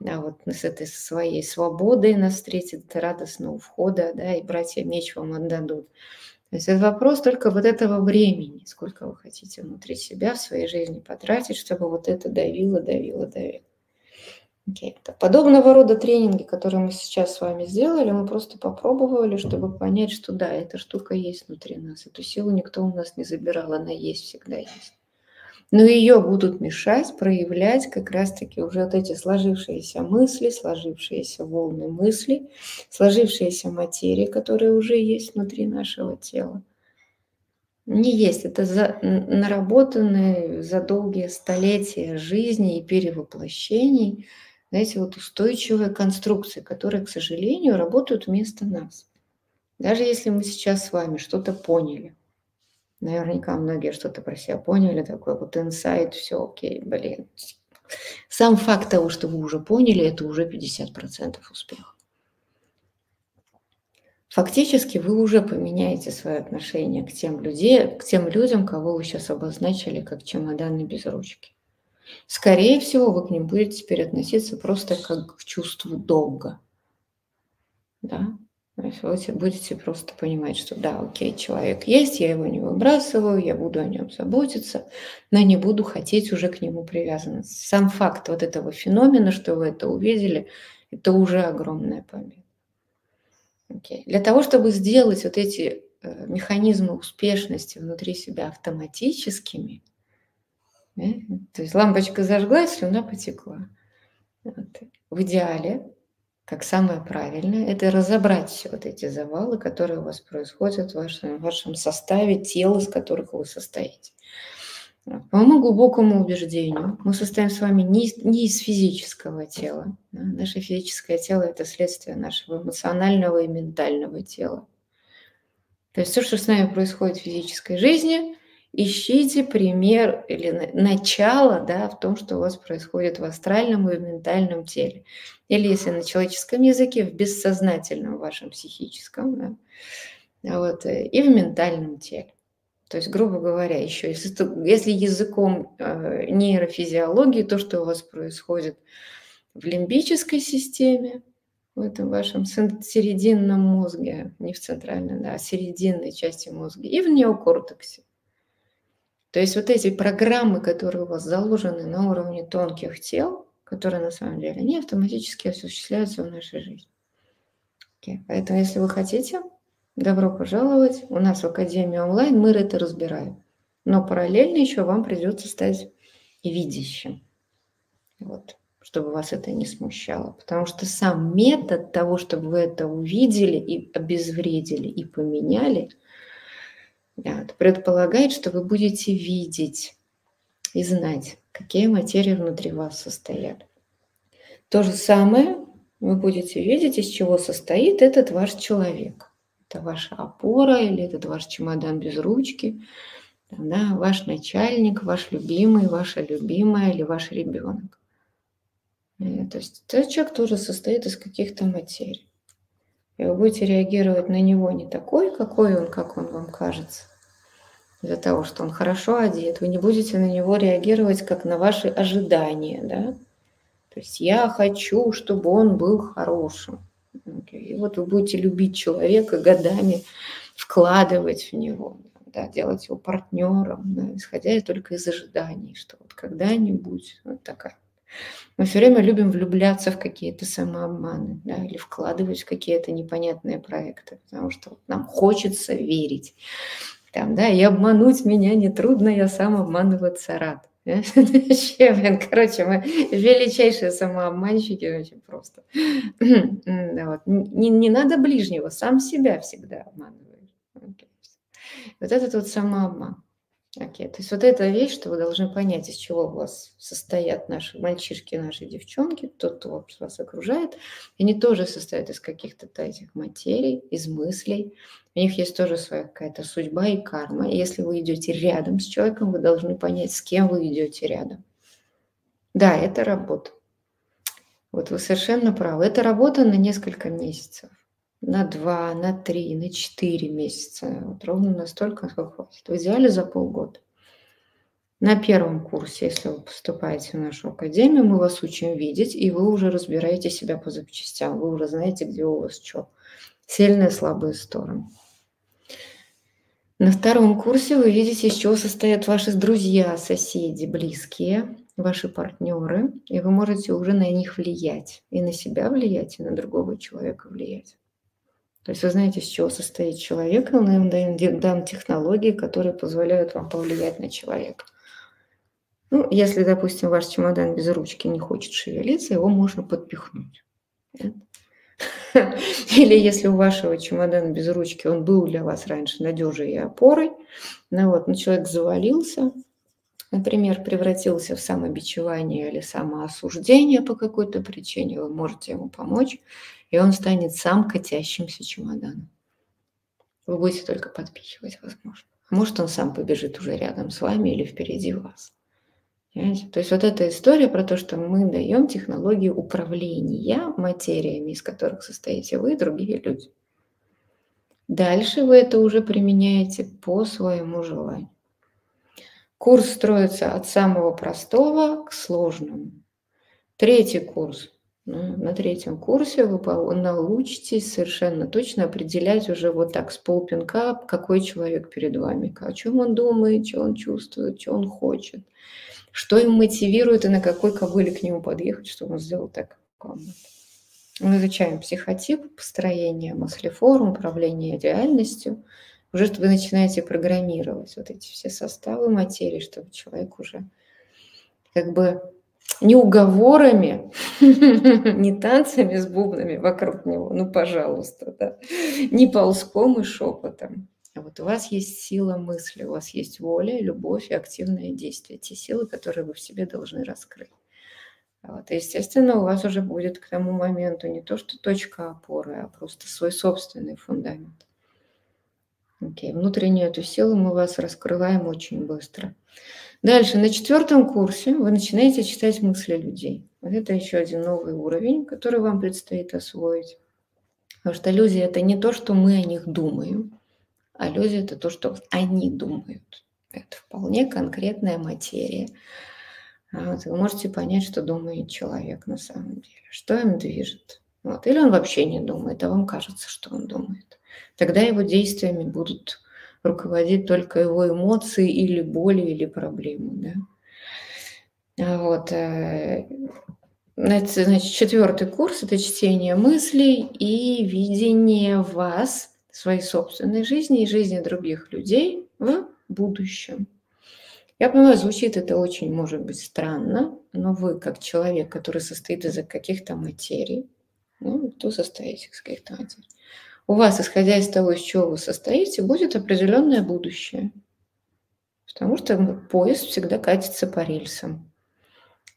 да, вот с этой своей свободой нас встретит радостно у входа, да, и братья меч вам отдадут. То есть это вопрос только вот этого времени, сколько вы хотите внутри себя в своей жизни потратить, чтобы вот это давило, давило, давило. Okay. Подобного рода тренинги, которые мы сейчас с вами сделали, мы просто попробовали, чтобы понять, что да, эта штука есть внутри нас. Эту силу никто у нас не забирал, она есть, всегда есть. Но ее будут мешать, проявлять как раз-таки уже вот эти сложившиеся мысли, сложившиеся волны мыслей, сложившиеся материи, которые уже есть внутри нашего тела. Не есть, это за, наработанные за долгие столетия жизни и перевоплощений – знаете, вот устойчивые конструкции, которые, к сожалению, работают вместо нас. Даже если мы сейчас с вами что-то поняли, наверняка многие что-то про себя поняли, такой вот инсайт, все окей, блин. Сам факт того, что вы уже поняли, это уже 50% успеха. Фактически вы уже поменяете свое отношение к тем, людей, к тем людям, кого вы сейчас обозначили как чемоданы без ручки. Скорее всего, вы к ним будете теперь относиться просто как к чувству долга. Да? То есть вы будете просто понимать, что да, окей, человек есть, я его не выбрасываю, я буду о нем заботиться, но не буду хотеть уже к нему привязанность. Сам факт вот этого феномена, что вы это увидели, это уже огромная победа. Окей. Для того, чтобы сделать вот эти э, механизмы успешности внутри себя автоматическими, то есть лампочка зажглась, слюна потекла. Вот. В идеале, как самое правильное, это разобрать все вот эти завалы, которые у вас происходят в вашем, в вашем составе тел, из которых вы состоите. По моему глубокому убеждению, мы состоим с вами не, не из физического тела. Да? Наше физическое тело – это следствие нашего эмоционального и ментального тела. То есть все, что с нами происходит в физической жизни, ищите пример или начало да, в том, что у вас происходит в астральном и в ментальном теле. Или если на человеческом языке, в бессознательном вашем психическом, да, вот, и в ментальном теле. То есть, грубо говоря, еще если, если языком э, нейрофизиологии, то, что у вас происходит в лимбической системе, в этом вашем серединном мозге, не в центральном, да, а серединной части мозга, и в неокортексе. То есть вот эти программы, которые у вас заложены на уровне тонких тел, которые на самом деле, они автоматически осуществляются в нашей жизни. Okay. Поэтому, если вы хотите, добро пожаловать. У нас в Академии онлайн мы это разбираем. Но параллельно еще вам придется стать видящим. Вот чтобы вас это не смущало. Потому что сам метод того, чтобы вы это увидели и обезвредили и поменяли – предполагает, что вы будете видеть и знать, какие материи внутри вас состоят. То же самое вы будете видеть, из чего состоит этот ваш человек. Это ваша опора или этот ваш чемодан без ручки, да, ваш начальник, ваш любимый, ваша любимая или ваш ребенок. Э, то есть этот человек тоже состоит из каких-то материй. И вы будете реагировать на него не такой, какой он, как он вам кажется, из-за того, что он хорошо одет, вы не будете на него реагировать как на ваши ожидания, да? То есть я хочу, чтобы он был хорошим. И вот вы будете любить человека годами, вкладывать в него, да, делать его партнером, да, исходя только из ожиданий, что вот когда-нибудь вот такая. Мы все время любим влюбляться в какие-то самообманы, да, или вкладывать в какие-то непонятные проекты, потому что нам хочется верить. Там, да, и обмануть меня нетрудно, я сам обманываться рад. Блин, короче, мы величайшие самообманщики, очень просто. не, не надо ближнего, сам себя всегда обманываешь. Вот этот вот самообман. Окей, то есть вот эта вещь, что вы должны понять, из чего у вас состоят наши мальчишки, наши девчонки, тот, кто вас окружает, они тоже состоят из каких-то этих материй, из мыслей. У них есть тоже своя какая-то судьба и карма. И если вы идете рядом с человеком, вы должны понять, с кем вы идете рядом. Да, это работа. Вот вы совершенно правы. Это работа на несколько месяцев на два, на три, на четыре месяца. Вот ровно настолько, сколько хватит. В идеале за полгода. На первом курсе, если вы поступаете в нашу академию, мы вас учим видеть, и вы уже разбираете себя по запчастям. Вы уже знаете, где у вас что. Сильные, слабые стороны. На втором курсе вы видите, из чего состоят ваши друзья, соседи, близкие. ваши партнеры, и вы можете уже на них влиять, и на себя влиять, и на другого человека влиять. То есть вы знаете, с чего состоит человек, и мы им даем, технологии, которые позволяют вам повлиять на человека. Ну, если, допустим, ваш чемодан без ручки не хочет шевелиться, его можно подпихнуть. Или если у вашего чемодана без ручки, он был для вас раньше надежной и опорой, ну вот, но человек завалился, например, превратился в самобичевание или самоосуждение по какой-то причине, вы можете ему помочь, и он станет сам катящимся чемоданом. Вы будете только подпихивать, возможно. А может, он сам побежит уже рядом с вами или впереди вас. Понимаете? То есть вот эта история про то, что мы даем технологии управления материями, из которых состоите вы и другие люди. Дальше вы это уже применяете по своему желанию. Курс строится от самого простого к сложному. Третий курс. Ну, на третьем курсе вы научитесь совершенно точно определять уже вот так с полпинка, какой человек перед вами, о чем он думает, что он чувствует, что он хочет что им мотивирует и на какой кобыле к нему подъехать, чтобы он сделал так, как он. Мы изучаем психотип, построение мыслеформ, управление реальностью. Уже вы начинаете программировать вот эти все составы материи, чтобы человек уже как бы не уговорами, не танцами с бубнами вокруг него, ну, пожалуйста, да, не ползком и шепотом, а вот у вас есть сила мысли, у вас есть воля, любовь и активное действие. Те силы, которые вы в себе должны раскрыть. Вот. И, естественно, у вас уже будет к тому моменту не то, что точка опоры, а просто свой собственный фундамент. Окей, внутреннюю эту силу мы вас раскрываем очень быстро. Дальше, на четвертом курсе вы начинаете читать мысли людей. Вот это еще один новый уровень, который вам предстоит освоить. Потому что люди – это не то, что мы о них думаем, а люди – это то, что они думают. Это вполне конкретная материя. А вот вы можете понять, что думает человек на самом деле, что им движет. Вот. Или он вообще не думает, а вам кажется, что он думает. Тогда его действиями будут руководить только его эмоции или боли, или проблемы. Да? А вот. Э, значит, четвертый курс – это чтение мыслей и видение вас своей собственной жизни и жизни других людей в будущем. Я понимаю, звучит это очень, может быть, странно, но вы, как человек, который состоит из каких-то материй, ну, кто состоит из каких-то материй, у вас, исходя из того, из чего вы состоите, будет определенное будущее. Потому что поезд всегда катится по рельсам.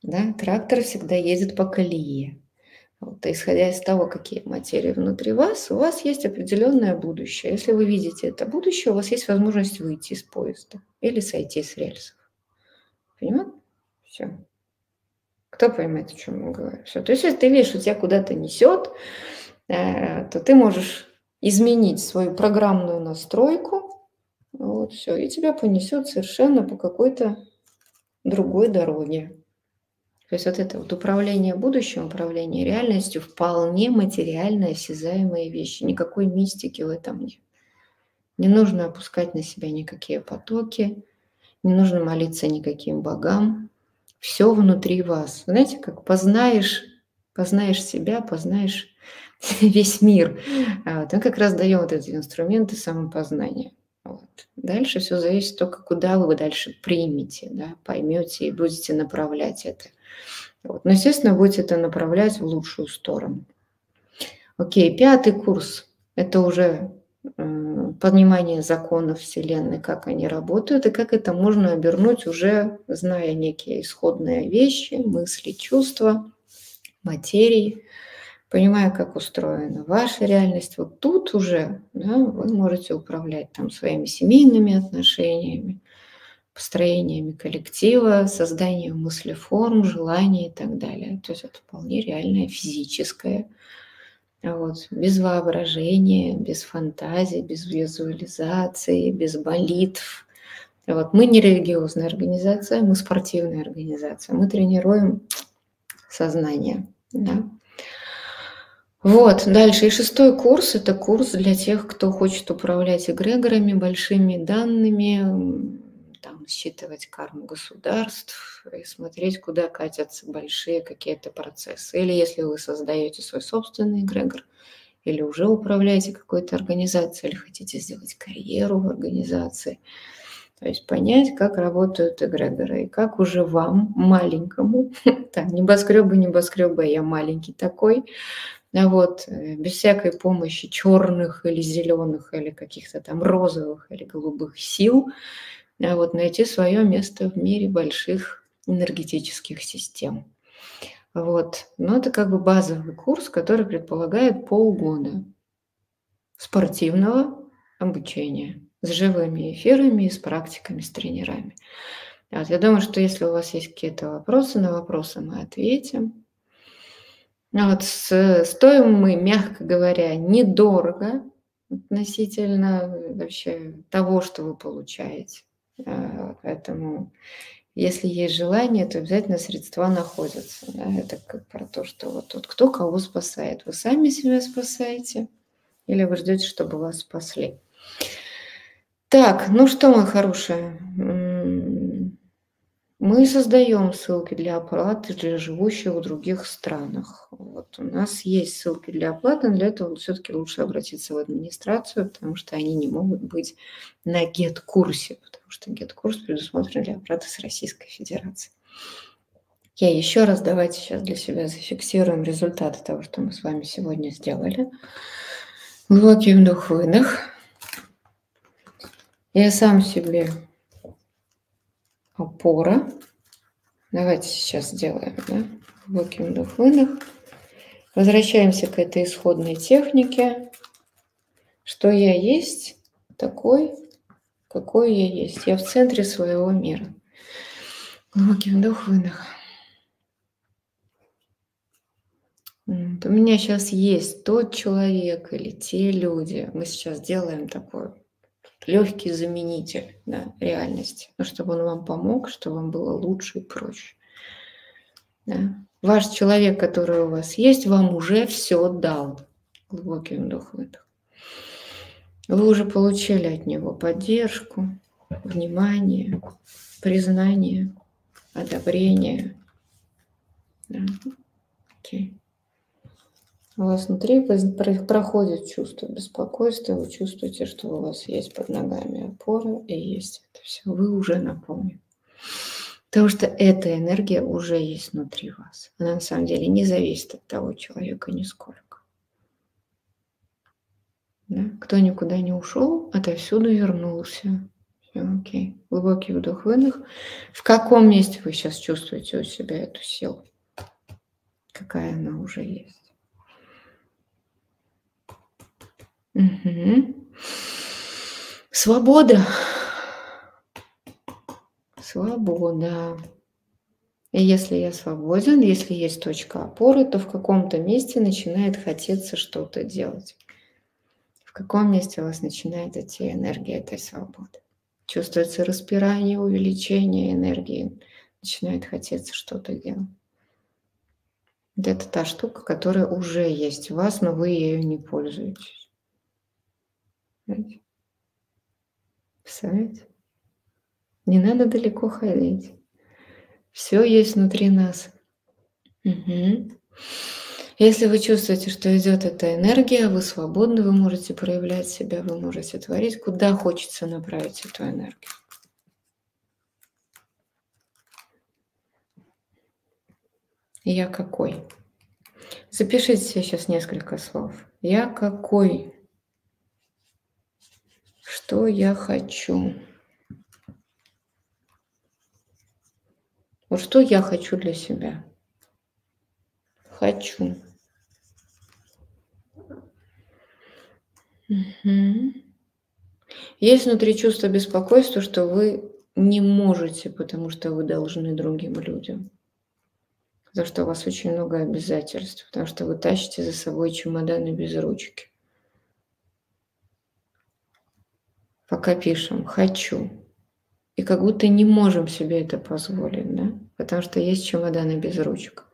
Да? Трактор всегда едет по колее. Вот, исходя из того, какие материи внутри вас, у вас есть определенное будущее. Если вы видите это будущее, у вас есть возможность выйти из поезда или сойти с рельсов. Понимаете? Все. Кто понимает, о чем я говорю? Все. То есть, если ты видишь, что тебя куда-то несет, э, то ты можешь изменить свою программную настройку, вот, все, и тебя понесет совершенно по какой-то другой дороге. То есть вот это вот управление будущим, управление реальностью вполне материально осязаемые вещи. Никакой мистики в этом нет. Не нужно опускать на себя никакие потоки, не нужно молиться никаким богам. Все внутри вас. Знаете, как познаешь, познаешь себя, познаешь весь мир. Вот. Мы как раз даем вот эти инструменты самопознания. Вот. Дальше все зависит только, куда вы дальше примете, да, поймете и будете направлять это. Вот. Но, естественно, будете это направлять в лучшую сторону. Окей, пятый курс – это уже э, понимание законов Вселенной, как они работают и как это можно обернуть уже, зная некие исходные вещи, мысли, чувства, материи, понимая, как устроена ваша реальность. Вот тут уже да, вы можете управлять там своими семейными отношениями, построениями коллектива, созданием мыслеформ, желаний и так далее. То есть это вполне реальное физическое. Вот. Без воображения, без фантазии, без визуализации, без молитв. Вот. Мы не религиозная организация, мы спортивная организация. Мы тренируем сознание. Да? Вот, дальше. И шестой курс – это курс для тех, кто хочет управлять эгрегорами, большими данными, там считывать карму государств и смотреть, куда катятся большие какие-то процессы. Или если вы создаете свой собственный эгрегор, или уже управляете какой-то организацией, или хотите сделать карьеру в организации. То есть понять, как работают эгрегоры, и как уже вам, маленькому, так, небоскребы, небоскребы, я маленький такой, а вот, э, без всякой помощи черных или зеленых, или каких-то там розовых или голубых сил, а вот найти свое место в мире больших энергетических систем. Вот. Но это как бы базовый курс, который предполагает полгода спортивного обучения с живыми эфирами с практиками, с тренерами. Вот. Я думаю, что если у вас есть какие-то вопросы, на вопросы мы ответим. Вот стоим мы, мягко говоря, недорого относительно вообще того, что вы получаете. А, поэтому если есть желание, то обязательно средства находятся. Да? Это как про то, что вот тут кто кого спасает. Вы сами себя спасаете или вы ждете, чтобы вас спасли. Так, ну что, мои хорошие, мы создаем ссылки для оплаты для живущих в других странах. Вот у нас есть ссылки для оплаты, но для этого все-таки лучше обратиться в администрацию, потому что они не могут быть на GET-курсе, потому что GET-курс предусмотрен для оплаты с Российской Федерацией. Я еще раз давайте сейчас для себя зафиксируем результаты того, что мы с вами сегодня сделали. Глубокий вдох-выдох. Я сам себе опора. Давайте сейчас сделаем, да? Глубокий вдох-выдох. Возвращаемся к этой исходной технике. Что я есть, такой, какой я есть. Я в центре своего мира. Глубокий вдох-выдох. У меня сейчас есть тот человек или те люди. Мы сейчас делаем такое легкий заменитель да, реальности, но чтобы он вам помог, чтобы вам было лучше и проще. Да. Ваш человек, который у вас есть, вам уже все дал. Глубокий вдох-выдох. Вы уже получили от него поддержку, внимание, признание, одобрение. Да. Окей. У вас внутри проходит чувство беспокойства, вы чувствуете, что у вас есть под ногами опора и есть это все. Вы уже наполнены. Потому что эта энергия уже есть внутри вас. Она на самом деле не зависит от того человека нисколько. Да? Кто никуда не ушел, отовсюду вернулся. Все, окей. Глубокий вдох-выдох. В каком месте вы сейчас чувствуете у себя эту силу? Какая она уже есть? Угу. Свобода. Свобода. И если я свободен, если есть точка опоры, то в каком-то месте начинает хотеться что-то делать. В каком месте у вас начинает идти энергия этой свободы? Чувствуется распирание, увеличение энергии, начинает хотеться что-то делать. Вот это та штука, которая уже есть у вас, но вы ею не пользуетесь. Представляете? Не надо далеко ходить. Все есть внутри нас. Угу. Если вы чувствуете, что идет эта энергия, вы свободны, вы можете проявлять себя, вы можете творить, куда хочется направить эту энергию. Я какой? Запишите себе сейчас несколько слов. Я какой? Что я хочу? Вот что я хочу для себя? Хочу. Угу. Есть внутри чувство беспокойства, что вы не можете, потому что вы должны другим людям. За что у вас очень много обязательств, потому что вы тащите за собой чемоданы без ручки. Пока пишем «хочу». И как будто не можем себе это позволить, да? Потому что есть чемоданы без ручек.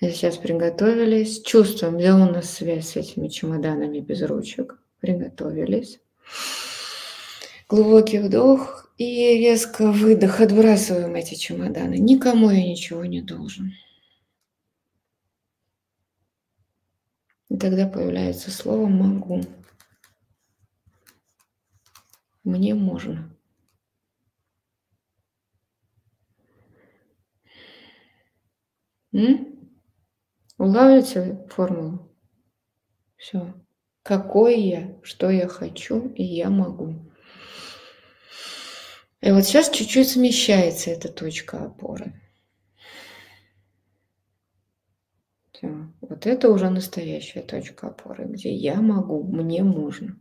Сейчас приготовились, чувствуем, где у нас связь с этими чемоданами без ручек. Приготовились. Глубокий вдох И резко выдох, отбрасываем эти чемоданы. Никому я ничего не должен. И тогда появляется слово «могу». Мне можно. М? Улавливаете формулу? Все. Какой я, что я хочу, и я могу. И вот сейчас чуть-чуть смещается эта точка опоры. Все. Вот это уже настоящая точка опоры, где я могу, мне можно.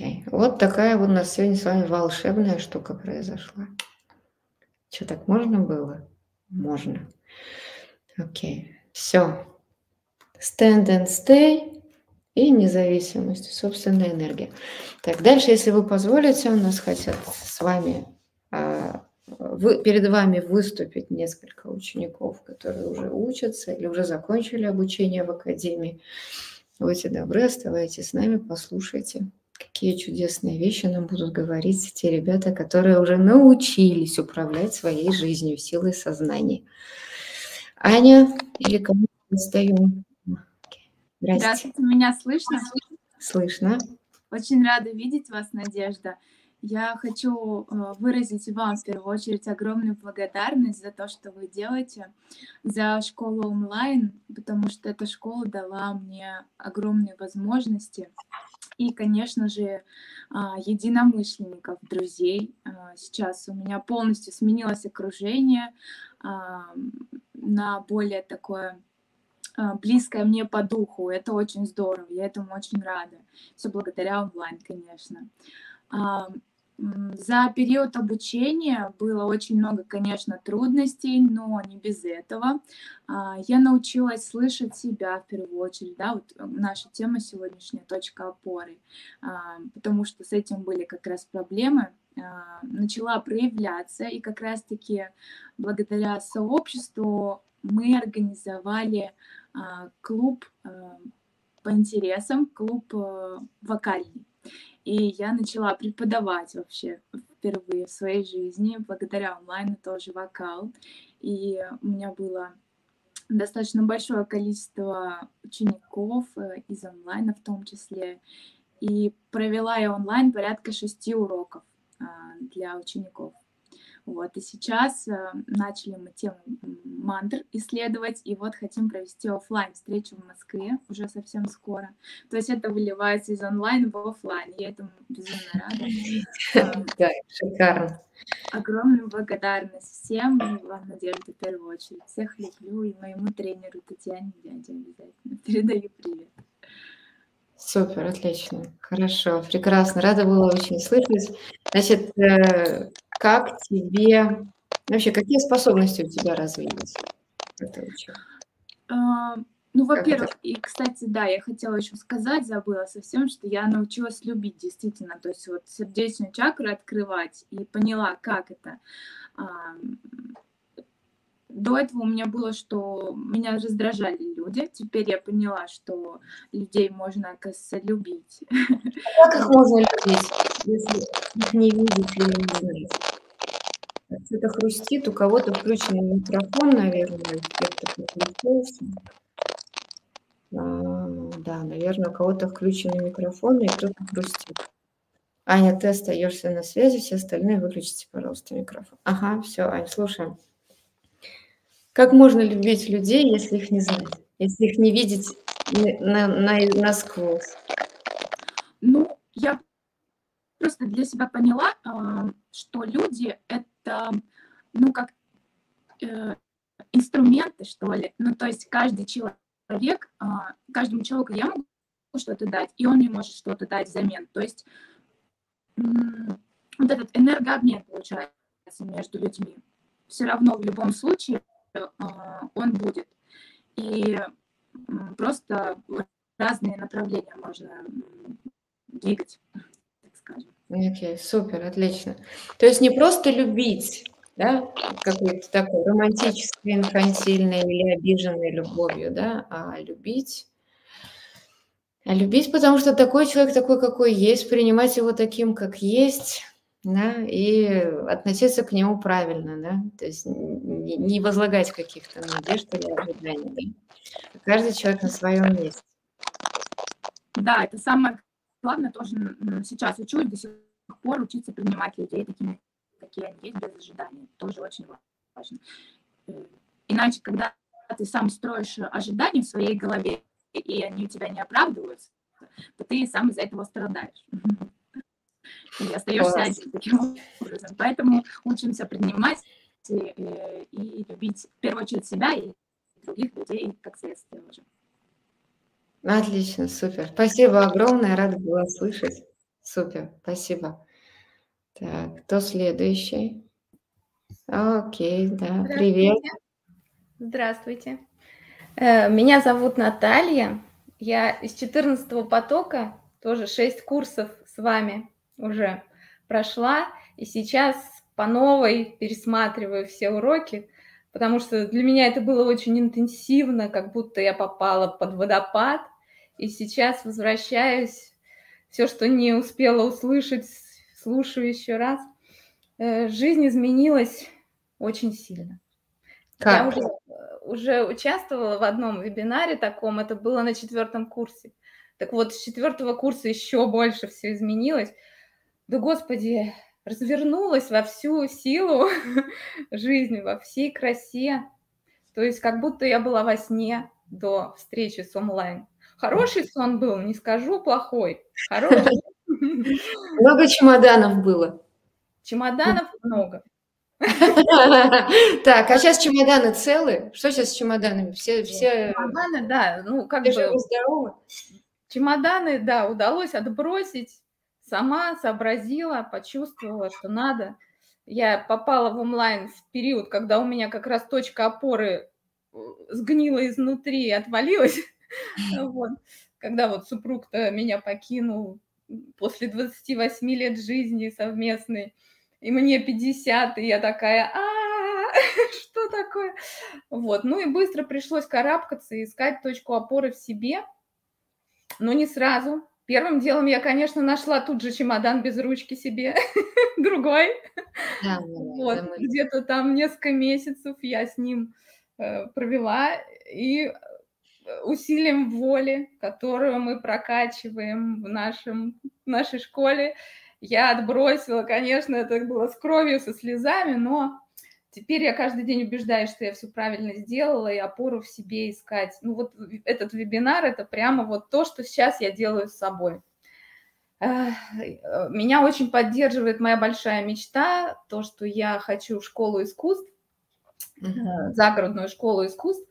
Окей. Вот такая вот у нас сегодня с вами волшебная штука произошла. Что, так можно было? Можно. Окей. Все. Stand and stay и независимость, собственная энергия. Так, дальше, если вы позволите, у нас хотят с вами, а, вы, перед вами выступить несколько учеников, которые уже учатся или уже закончили обучение в академии. Будьте добры, оставайтесь с нами, послушайте, какие чудесные вещи нам будут говорить те ребята, которые уже научились управлять своей жизнью силой сознания. Аня или кому достаем? Здравствуйте. Здравствуйте, меня слышно? Слышно. Очень рада видеть вас, Надежда. Я хочу э, выразить вам в первую очередь огромную благодарность за то, что вы делаете, за школу онлайн, потому что эта школа дала мне огромные возможности и, конечно же, а, единомышленников, друзей. А, сейчас у меня полностью сменилось окружение а, на более такое близкое мне по духу. Это очень здорово, я этому очень рада. Все благодаря онлайн, конечно. А, за период обучения было очень много, конечно, трудностей, но не без этого. А, я научилась слышать себя в первую очередь, да, вот наша тема сегодняшняя точка опоры, потому что с этим были как раз проблемы, начала проявляться, и как раз-таки благодаря сообществу мы организовали а, клуб а, по интересам, клуб а, вокальный. И я начала преподавать вообще впервые в своей жизни, благодаря онлайну тоже вокал. И у меня было достаточно большое количество учеников э, из онлайна в том числе. И провела я онлайн порядка шести уроков для учеников. Вот, и сейчас э, начали мы тему мантр исследовать, и вот хотим провести офлайн встречу в Москве уже совсем скоро. То есть это выливается из онлайн в офлайн. Я этому безумно рада. Да, шикарно. Огромную благодарность всем вам, Надежда, в первую очередь. Всех люблю и моему тренеру Татьяне Дяде обязательно передаю привет. Супер, отлично. Хорошо, прекрасно. Рада была очень слышать. Значит, э, как тебе, вообще, какие способности у тебя развились? А, ну, во-первых, и, кстати, да, я хотела еще сказать, забыла совсем, что я научилась любить действительно, то есть вот сердечную чакру открывать и поняла, как это. А, до этого у меня было, что меня раздражали люди. Теперь я поняла, что людей можно, оказывается, любить. Как их можно любить, если их не видеть или не знать? Что-то хрустит, у кого-то включен микрофон, наверное. А, да, наверное, у кого-то включен микрофон, и кто-то хрустит. Аня, ты остаешься на связи, все остальные выключите, пожалуйста, микрофон. Ага, все, Аня, слушаем. Как можно любить людей, если их не знать, если их не видеть на, на, насквозь? Ну, я просто для себя поняла, а, что люди — это, ну, как э, инструменты, что ли. Ну, то есть каждый человек, а, каждому человеку я могу что-то дать, и он мне может что-то дать взамен. То есть вот этот энергообмен получается между людьми. Все равно в любом случае а, он будет. И просто разные направления можно двигать скажем. Окей, okay, супер, отлично. То есть не просто любить, да, какой-то такой романтической, инфантильной или обиженной любовью, да, а любить А любить, потому что такой человек такой, какой есть, принимать его таким, как есть, да, и относиться к нему правильно, да, то есть не, возлагать каких-то надежд или ожиданий, да. Каждый человек на своем месте. Да, это самое главное тоже сейчас учусь до сих пор учиться принимать людей такими, какие они есть, без ожиданий. Тоже очень важно. Э, иначе, когда ты сам строишь ожидания в своей голове, и они у тебя не оправдываются, то ты сам из-за этого страдаешь. И остаешься один таким образом. Поэтому учимся принимать и, э, и любить в первую очередь себя и других людей как следствие уже. Отлично, супер. Спасибо огромное, рада была слышать. Супер, спасибо. Так, кто следующий? Окей, да, привет. Здравствуйте. Э, меня зовут Наталья. Я из 14 потока, тоже 6 курсов с вами уже прошла. И сейчас по новой пересматриваю все уроки, потому что для меня это было очень интенсивно, как будто я попала под водопад. И сейчас возвращаюсь, все, что не успела услышать, слушаю еще раз. Э, жизнь изменилась очень сильно. Как? Я уже, уже участвовала в одном вебинаре таком, это было на четвертом курсе. Так вот, с четвертого курса еще больше все изменилось. Да, Господи, развернулась во всю силу жизни, во всей красе. То есть как будто я была во сне до встречи с онлайн. Хороший сон был, не скажу, плохой. Хороший. Много чемоданов было. Чемоданов много. Так, а сейчас чемоданы целы? Что сейчас с чемоданами? Все, все... Чемоданы, да, ну как бы... здоровы? Чемоданы, да, удалось отбросить. Сама сообразила, почувствовала, что надо. Я попала в онлайн в период, когда у меня как раз точка опоры э, сгнила изнутри и отвалилась. Вот. Когда вот супруг-то меня покинул после 28 лет жизни совместной и мне 50, и я такая, а что такое? Вот, ну и быстро пришлось карабкаться и искать точку опоры в себе, но не сразу. Первым делом я, конечно, нашла тут же чемодан без ручки себе, другой. Да, вот, да, где-то там несколько месяцев я с ним э, провела, и усилием воли, которую мы прокачиваем в, нашем, в нашей школе, я отбросила, конечно, это было с кровью, со слезами, но теперь я каждый день убеждаюсь, что я все правильно сделала и опору в себе искать. Ну вот этот вебинар – это прямо вот то, что сейчас я делаю с собой. Меня очень поддерживает моя большая мечта, то, что я хочу школу искусств, mm-hmm. загородную школу искусств.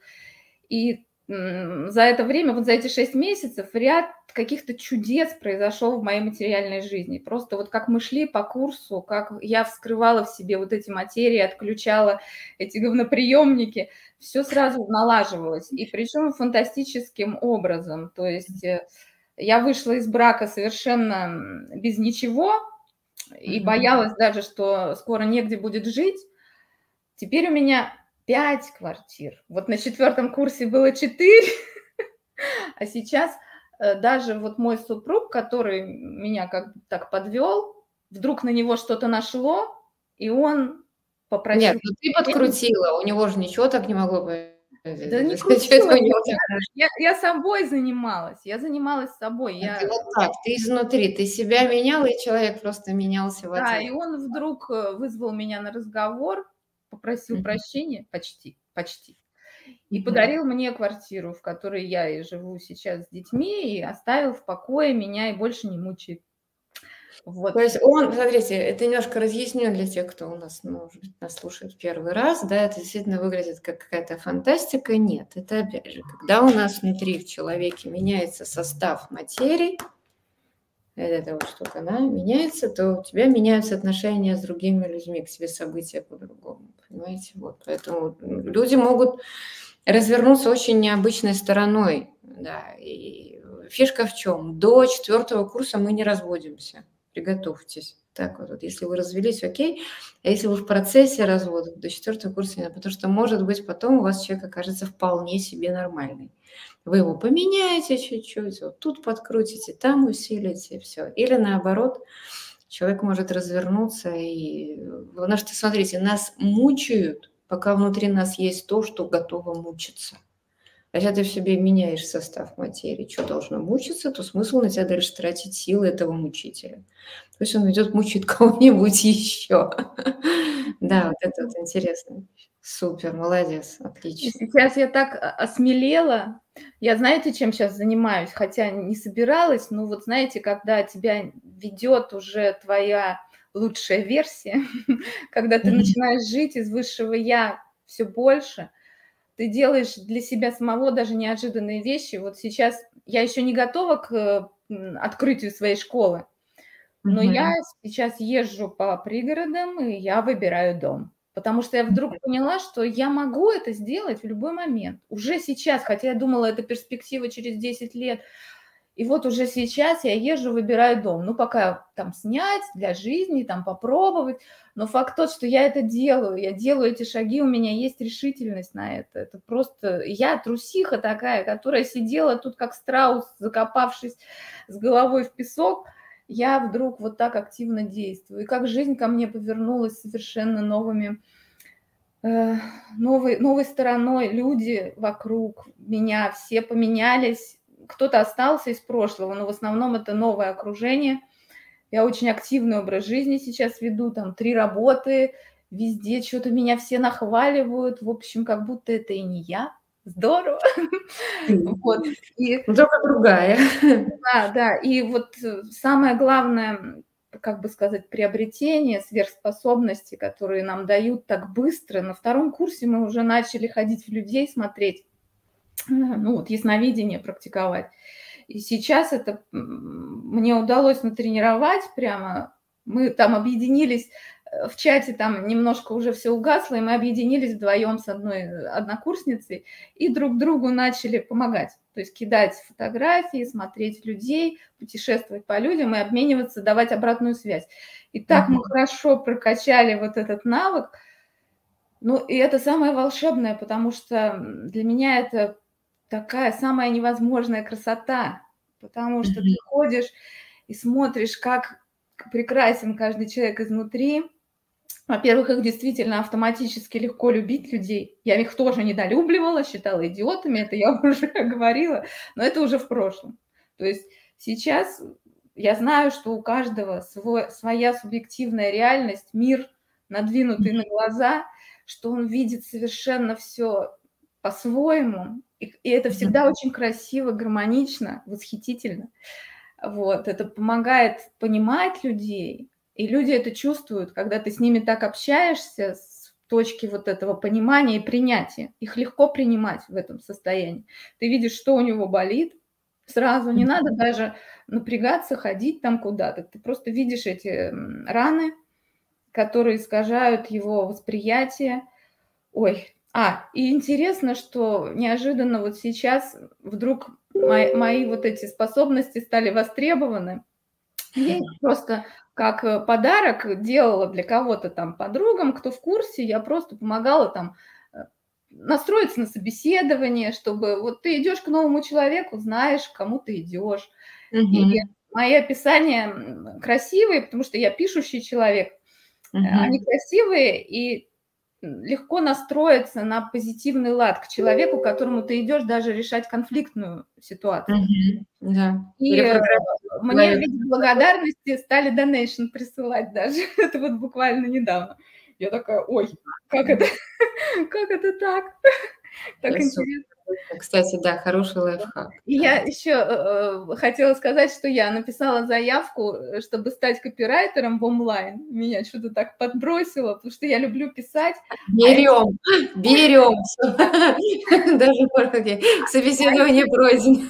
И за это время, вот за эти шесть месяцев, ряд каких-то чудес произошел в моей материальной жизни. Просто вот как мы шли по курсу, как я вскрывала в себе вот эти материи, отключала эти говноприемники, все сразу налаживалось. И причем фантастическим образом. То есть э, я вышла из брака совершенно без ничего и боялась даже, что скоро негде будет жить. Теперь у меня пять квартир. Вот на четвертом курсе было четыре, а сейчас э, даже вот мой супруг, который меня как так подвел, вдруг на него что-то нашло, и он попросил... Нет, ну ты подкрутила, у него же ничего так не могло быть. Да не крутила, я, я собой занималась, я занималась собой. Я... вот так, ты изнутри, ты себя меняла, и человек просто менялся в ответ. Да, и он вдруг э, вызвал меня на разговор, попросил mm-hmm. прощения, почти, почти, и mm-hmm. подарил мне квартиру, в которой я и живу сейчас с детьми, и оставил в покое меня и больше не мучает. Вот. То есть он, смотрите, это немножко разъясню для тех, кто у нас, может быть, нас слушает первый раз, да, это действительно выглядит как какая-то фантастика. Нет, это опять же, когда у нас внутри в человеке меняется состав материи, эта вот штука, она меняется, то у тебя меняются отношения с другими людьми, к себе события по-другому, понимаете? Вот, поэтому люди могут развернуться очень необычной стороной, да, и фишка в чем? До четвертого курса мы не разводимся, приготовьтесь. Так вот, если вы развелись, окей, а если вы в процессе развода, до четвертого курса потому что, может быть, потом у вас человек окажется вполне себе нормальный. Вы его поменяете чуть-чуть, вот тут подкрутите, там усилите, все. Или наоборот, человек может развернуться и... Потому что, смотрите, нас мучают, пока внутри нас есть то, что готово мучиться. Если ты в себе меняешь состав материи, что должно мучиться, то смысл на тебя дальше тратить силы этого мучителя. То есть он идет мучить кого-нибудь еще. Да, вот это вот интересно. Супер, молодец, отлично. Сейчас я так осмелела. Я знаете, чем сейчас занимаюсь? Хотя не собиралась, но вот знаете, когда тебя ведет уже твоя лучшая версия, когда ты начинаешь жить из высшего я все больше, ты делаешь для себя самого даже неожиданные вещи. Вот сейчас я еще не готова к открытию своей школы, но я сейчас езжу по пригородам, и я выбираю дом. Потому что я вдруг поняла, что я могу это сделать в любой момент. Уже сейчас, хотя я думала, это перспектива через 10 лет. И вот уже сейчас я езжу, выбираю дом. Ну, пока там снять для жизни, там попробовать. Но факт тот, что я это делаю, я делаю эти шаги, у меня есть решительность на это. Это просто... Я трусиха такая, которая сидела тут как страус, закопавшись с головой в песок. Я вдруг вот так активно действую. И как жизнь ко мне повернулась совершенно новыми э, новой, новой стороной. Люди вокруг меня все поменялись кто-то остался из прошлого, но в основном это новое окружение. Я очень активный образ жизни сейчас веду, там три работы, везде что-то меня все нахваливают, в общем, как будто это и не я. Здорово. Вот. И... Только другая. Да, да. И вот э, самое главное, как бы сказать, приобретение, сверхспособности, которые нам дают так быстро. На втором курсе мы уже начали ходить в людей, смотреть ну, вот ясновидение практиковать. И сейчас это мне удалось натренировать прямо. Мы там объединились э, в чате, там немножко уже все угасло, и мы объединились вдвоем с одной однокурсницей и друг другу начали помогать. То есть кидать фотографии, смотреть людей, путешествовать по людям и обмениваться, давать обратную связь. И так mm-hmm. мы хорошо прокачали вот этот навык. Ну, и это самое волшебное, потому что для меня это такая самая невозможная красота, потому что ты ходишь и смотришь, как прекрасен каждый человек изнутри. Во-первых, их действительно автоматически легко любить людей. Я их тоже недолюбливала, считала идиотами, это я уже говорила, но это уже в прошлом. То есть сейчас я знаю, что у каждого свой, своя субъективная реальность, мир, надвинутый на глаза, что он видит совершенно все по-своему, и, и это всегда очень красиво, гармонично, восхитительно. Вот, это помогает понимать людей, и люди это чувствуют, когда ты с ними так общаешься с точки вот этого понимания и принятия. Их легко принимать в этом состоянии. Ты видишь, что у него болит, сразу не надо даже напрягаться, ходить там куда-то. Ты просто видишь эти раны, которые искажают его восприятие. Ой, а, и интересно, что неожиданно вот сейчас вдруг мои, мои вот эти способности стали востребованы. Я их просто как э, подарок делала для кого-то там подругам, кто в курсе, я просто помогала там э, настроиться на собеседование, чтобы вот ты идешь к новому человеку, знаешь, к кому ты идешь. Угу. И мои описания красивые, потому что я пишущий человек. Угу. Они красивые, и легко настроиться на позитивный лад к человеку, к которому ты идешь даже решать конфликтную ситуацию. Mm-hmm. Да. И э, мне в виде благодарности стали донейшн присылать даже. это вот буквально недавно. Я такая, ой, как это, как это так? Так интересно. Кстати, да, хороший лайфхак. Я еще э, хотела сказать, что я написала заявку, э, чтобы стать копирайтером в онлайн. Меня что-то так подбросило, потому что я люблю писать. Берем, а берем. Даже собеседование пройдено.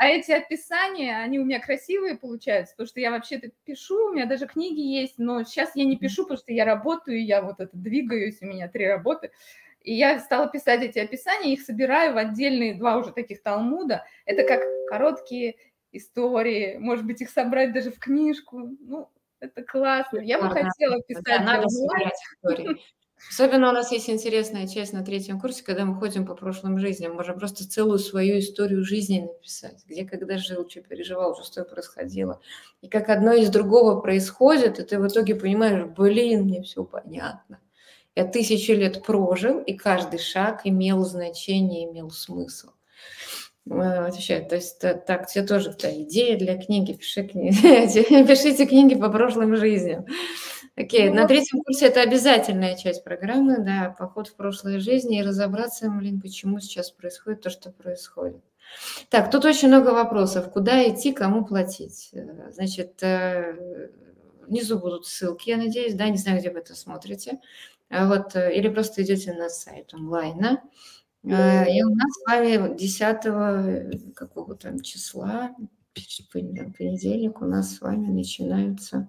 А эти описания, они у меня красивые получаются, потому что я вообще-то пишу, у меня даже книги есть, но сейчас я не пишу, потому что я работаю, я вот это двигаюсь, у меня три работы. И я стала писать эти описания, их собираю в отдельные два уже таких талмуда. Это как короткие истории, может быть, их собрать даже в книжку. Ну, это классно. Я бы хотела писать. Да, надо собирать истории. Особенно у нас есть интересная часть на третьем курсе, когда мы ходим по прошлым жизням. Можем просто целую свою историю жизни написать. Где, когда жил, что переживал, что происходило. И как одно из другого происходит, и ты в итоге понимаешь, блин, мне все понятно. Я тысячи лет прожил, и каждый шаг имел значение, имел смысл. Отвечает. То есть так, тебе тоже та идея для книги. Пиши книги. Пишите книги по прошлым жизням. Окей, okay. ну, на третьем курсе это обязательная часть программы, да, поход в прошлой жизни и разобраться, блин, почему сейчас происходит то, что происходит. Так, тут очень много вопросов. Куда идти, кому платить? Э, значит, э, внизу будут ссылки, я надеюсь, да, не знаю, где вы это смотрите. А вот, э, или просто идете на сайт онлайна. И у нас с вами 10 какого-то числа, понедельник, у нас с вами начинаются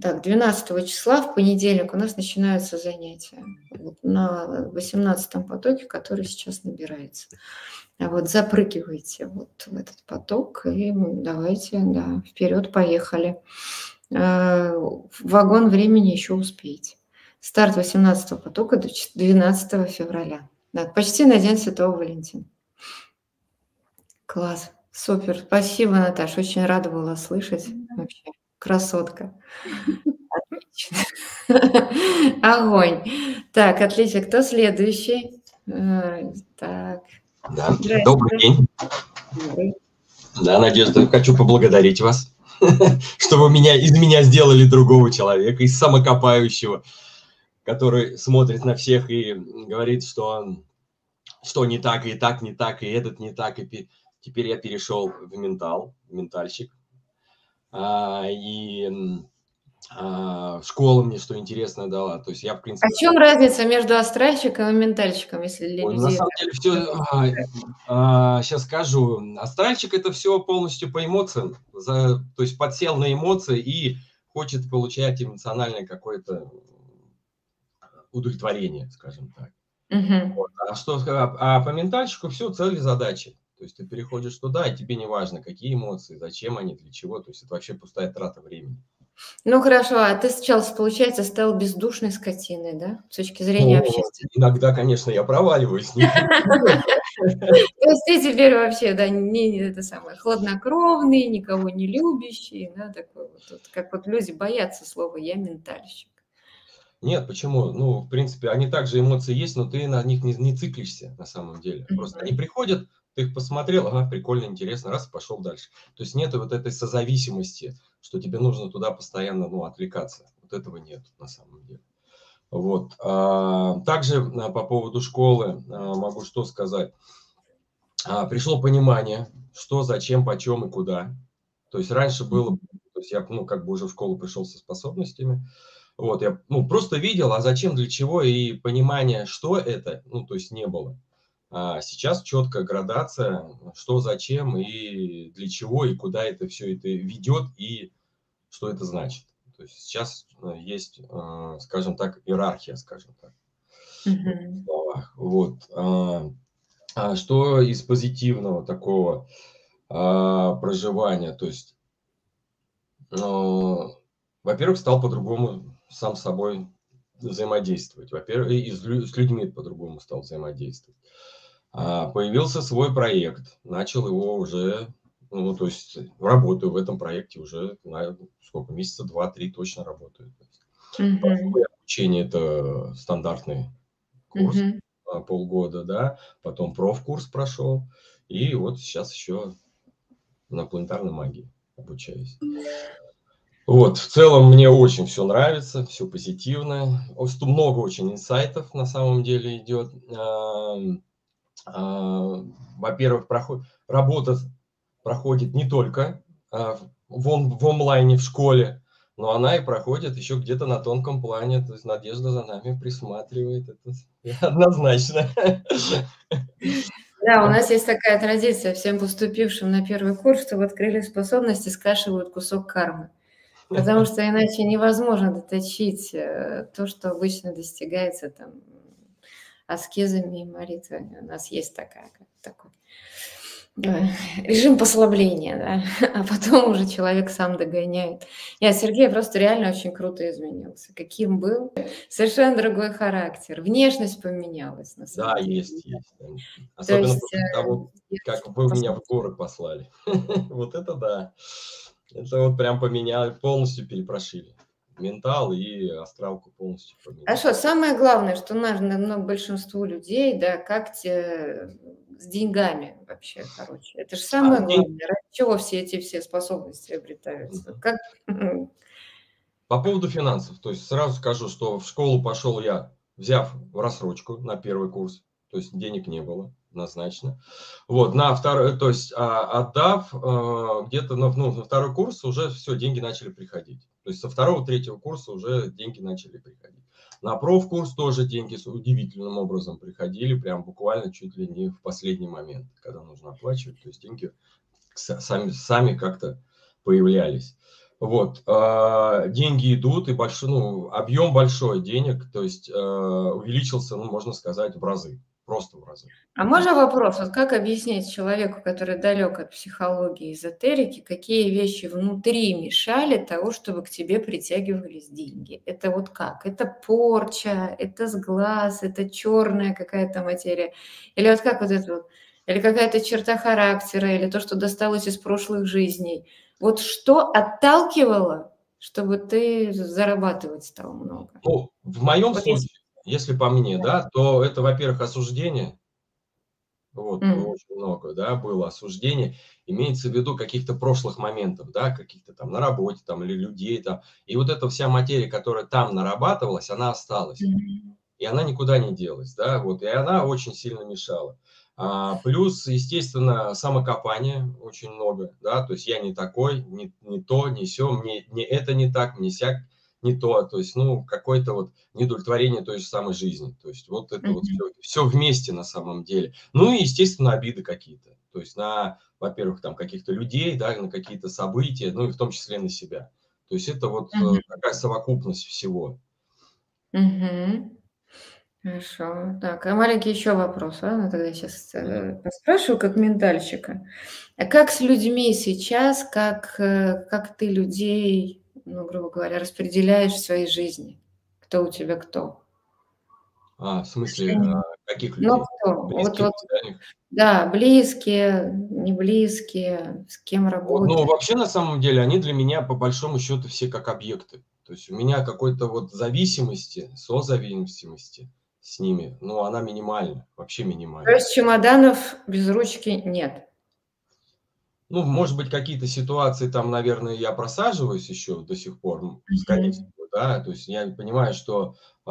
так, 12 числа в понедельник у нас начинаются занятия на 18 потоке, который сейчас набирается. А вот запрыгивайте вот в этот поток и давайте, да, вперед, поехали. Вагон времени еще успеете. Старт 18 потока до 12 февраля. Да, почти на День Святого Валентина. Класс, супер. Спасибо, Наташа. Очень рада была слышать вообще. Красотка. Отлично. Огонь. Так, отлично. Кто следующий? Так. Да. Добрый день. Добрый. Да, Надежда, хочу поблагодарить вас, что вы меня, из меня сделали другого человека, из самокопающего, который смотрит на всех и говорит, что, что не так, и так не так, и этот не так, и теперь я перешел в ментал, ментальщик. А, и а, школа мне что интересно дала. То есть я, в принципе... А в чем разница между астральщиком и ментальщиком, если для Ой, На самом деле все... А, а, сейчас скажу. Астральщик – это все полностью по эмоциям. За, то есть подсел на эмоции и хочет получать эмоциональное какое-то удовлетворение, скажем так. Угу. Вот. А, что, а, а по ментальщику все цели задачи. То есть ты переходишь туда, и тебе не важно, какие эмоции, зачем они, для чего. То есть это вообще пустая трата времени. Ну хорошо, а ты сейчас, получается, стал бездушной скотиной, да? С точки зрения ну, общественности. Иногда, конечно, я проваливаюсь. То есть ты теперь вообще, да, не это самое, хладнокровный, никого не любящий, да, такой вот, как вот люди боятся слова «я ментальщик». Нет, почему? Ну, в принципе, они также эмоции есть, но ты на них не, не циклишься на самом деле. Просто они приходят, ты их посмотрел, ага, прикольно, интересно, раз, пошел дальше. То есть нет вот этой созависимости, что тебе нужно туда постоянно, ну, отвлекаться. Вот этого нет на самом деле. Вот. А, также а, по поводу школы а, могу что сказать. Пришло понимание, что, зачем, почем и куда. То есть раньше было, то есть я, ну, как бы уже в школу пришел со способностями, вот, я, ну, просто видел, а зачем, для чего, и понимания, что это, ну, то есть не было. А сейчас четкая градация, что, зачем и для чего, и куда это все это ведет, и что это значит. То есть сейчас э, есть, э, скажем так, иерархия, скажем так. Mm-hmm. Вот. А, а что из позитивного такого а, проживания? То есть, ну, во-первых, стал по-другому сам с собой взаимодействовать. Во-первых, и с людьми по-другому стал взаимодействовать. А, появился свой проект, начал его уже, ну, то есть работаю в этом проекте уже, на, сколько, месяца два-три точно работаю. Mm-hmm. Обучение – это стандартный курс, mm-hmm. полгода, да, потом профкурс прошел, и вот сейчас еще на планетарной магии обучаюсь. Вот, в целом мне очень все нравится, все позитивно. Много очень инсайтов на самом деле идет. А, во-первых, проход, работа проходит не только а, в, он, в онлайне, в школе, но она и проходит еще где-то на тонком плане. То есть Надежда за нами присматривает. Это однозначно. Да, у нас есть такая традиция. Всем поступившим на первый курс, чтобы открыли способности, скашивают кусок кармы. Потому что иначе невозможно доточить э, то, что обычно достигается там аскезами и молитвами. У нас есть такая, такой режим послабления, да, а потом уже человек сам догоняет. Я Сергей просто реально очень круто изменился. Каким был, совершенно другой характер, внешность поменялась. На самом да, деле. есть, есть. Особенно есть, после э, того, как вы меня в горы послали. вот это да. Это вот прям поменяли, полностью перепрошили ментал и астралку полностью поменяли. Хорошо, самое главное, что нужно ну, большинству людей, да, как те с деньгами вообще, короче. Это же самое а главное. Ради чего все эти все способности обретаются? Как... По поводу финансов, то есть сразу скажу, что в школу пошел я, взяв в рассрочку на первый курс, то есть денег не было однозначно. Вот, на второй, то есть а, отдав а, где-то ну, ну, на второй курс уже все, деньги начали приходить. То есть со второго, третьего курса уже деньги начали приходить. На профкурс тоже деньги удивительным образом приходили, прям буквально чуть ли не в последний момент, когда нужно оплачивать. То есть деньги сами, сами как-то появлялись. Вот, э, деньги идут, и большой, ну, объем большой денег, то есть э, увеличился, ну, можно сказать, в разы просто в разы. А можно вопрос, вот как объяснить человеку, который далек от психологии, эзотерики, какие вещи внутри мешали того, чтобы к тебе притягивались деньги? Это вот как? Это порча, это сглаз, это черная какая-то материя? Или вот как вот это вот? Или какая-то черта характера, или то, что досталось из прошлых жизней? Вот что отталкивало, чтобы ты зарабатывать стал много? Ну, в моем вот случае, если по мне, да, то это, во-первых, осуждение. Вот, mm. очень много, да, было осуждение. Имеется в виду каких-то прошлых моментов, да, каких-то там на работе там или людей там. И вот эта вся материя, которая там нарабатывалась, она осталась. Mm. И она никуда не делась, да, вот. И она очень сильно мешала. А, плюс, естественно, самокопание очень много, да, то есть я не такой, не, не то, не все, мне не это не так, не сяк не то, то есть, ну, какое-то вот недовлетворение той же самой жизни. То есть вот это mm-hmm. вот все, все вместе на самом деле. Ну и, естественно, обиды какие-то. То есть на, во-первых, там каких-то людей, да, на какие-то события, ну и в том числе на себя. То есть это вот mm-hmm. такая совокупность всего. Mm-hmm. Хорошо. Так, а маленький еще вопрос, а? Ну, тогда сейчас э, поспрашиваю как ментальщика. А как с людьми сейчас, как, э, как ты людей ну, грубо говоря, распределяешь в своей жизни? Кто у тебя кто? А, в смысле, а, каких людей? Ну, кто? Близкие, вот, вот, да, близкие, не близкие, с кем работать. Ну, вообще, на самом деле, они для меня, по большому счету, все как объекты. То есть у меня какой-то вот зависимости, созависимости с ними, ну, она минимальна, вообще минимальна. То есть чемоданов без ручки нет? Ну, может быть, какие-то ситуации там, наверное, я просаживаюсь еще до сих пор, скорее всего, да, то есть я понимаю, что э,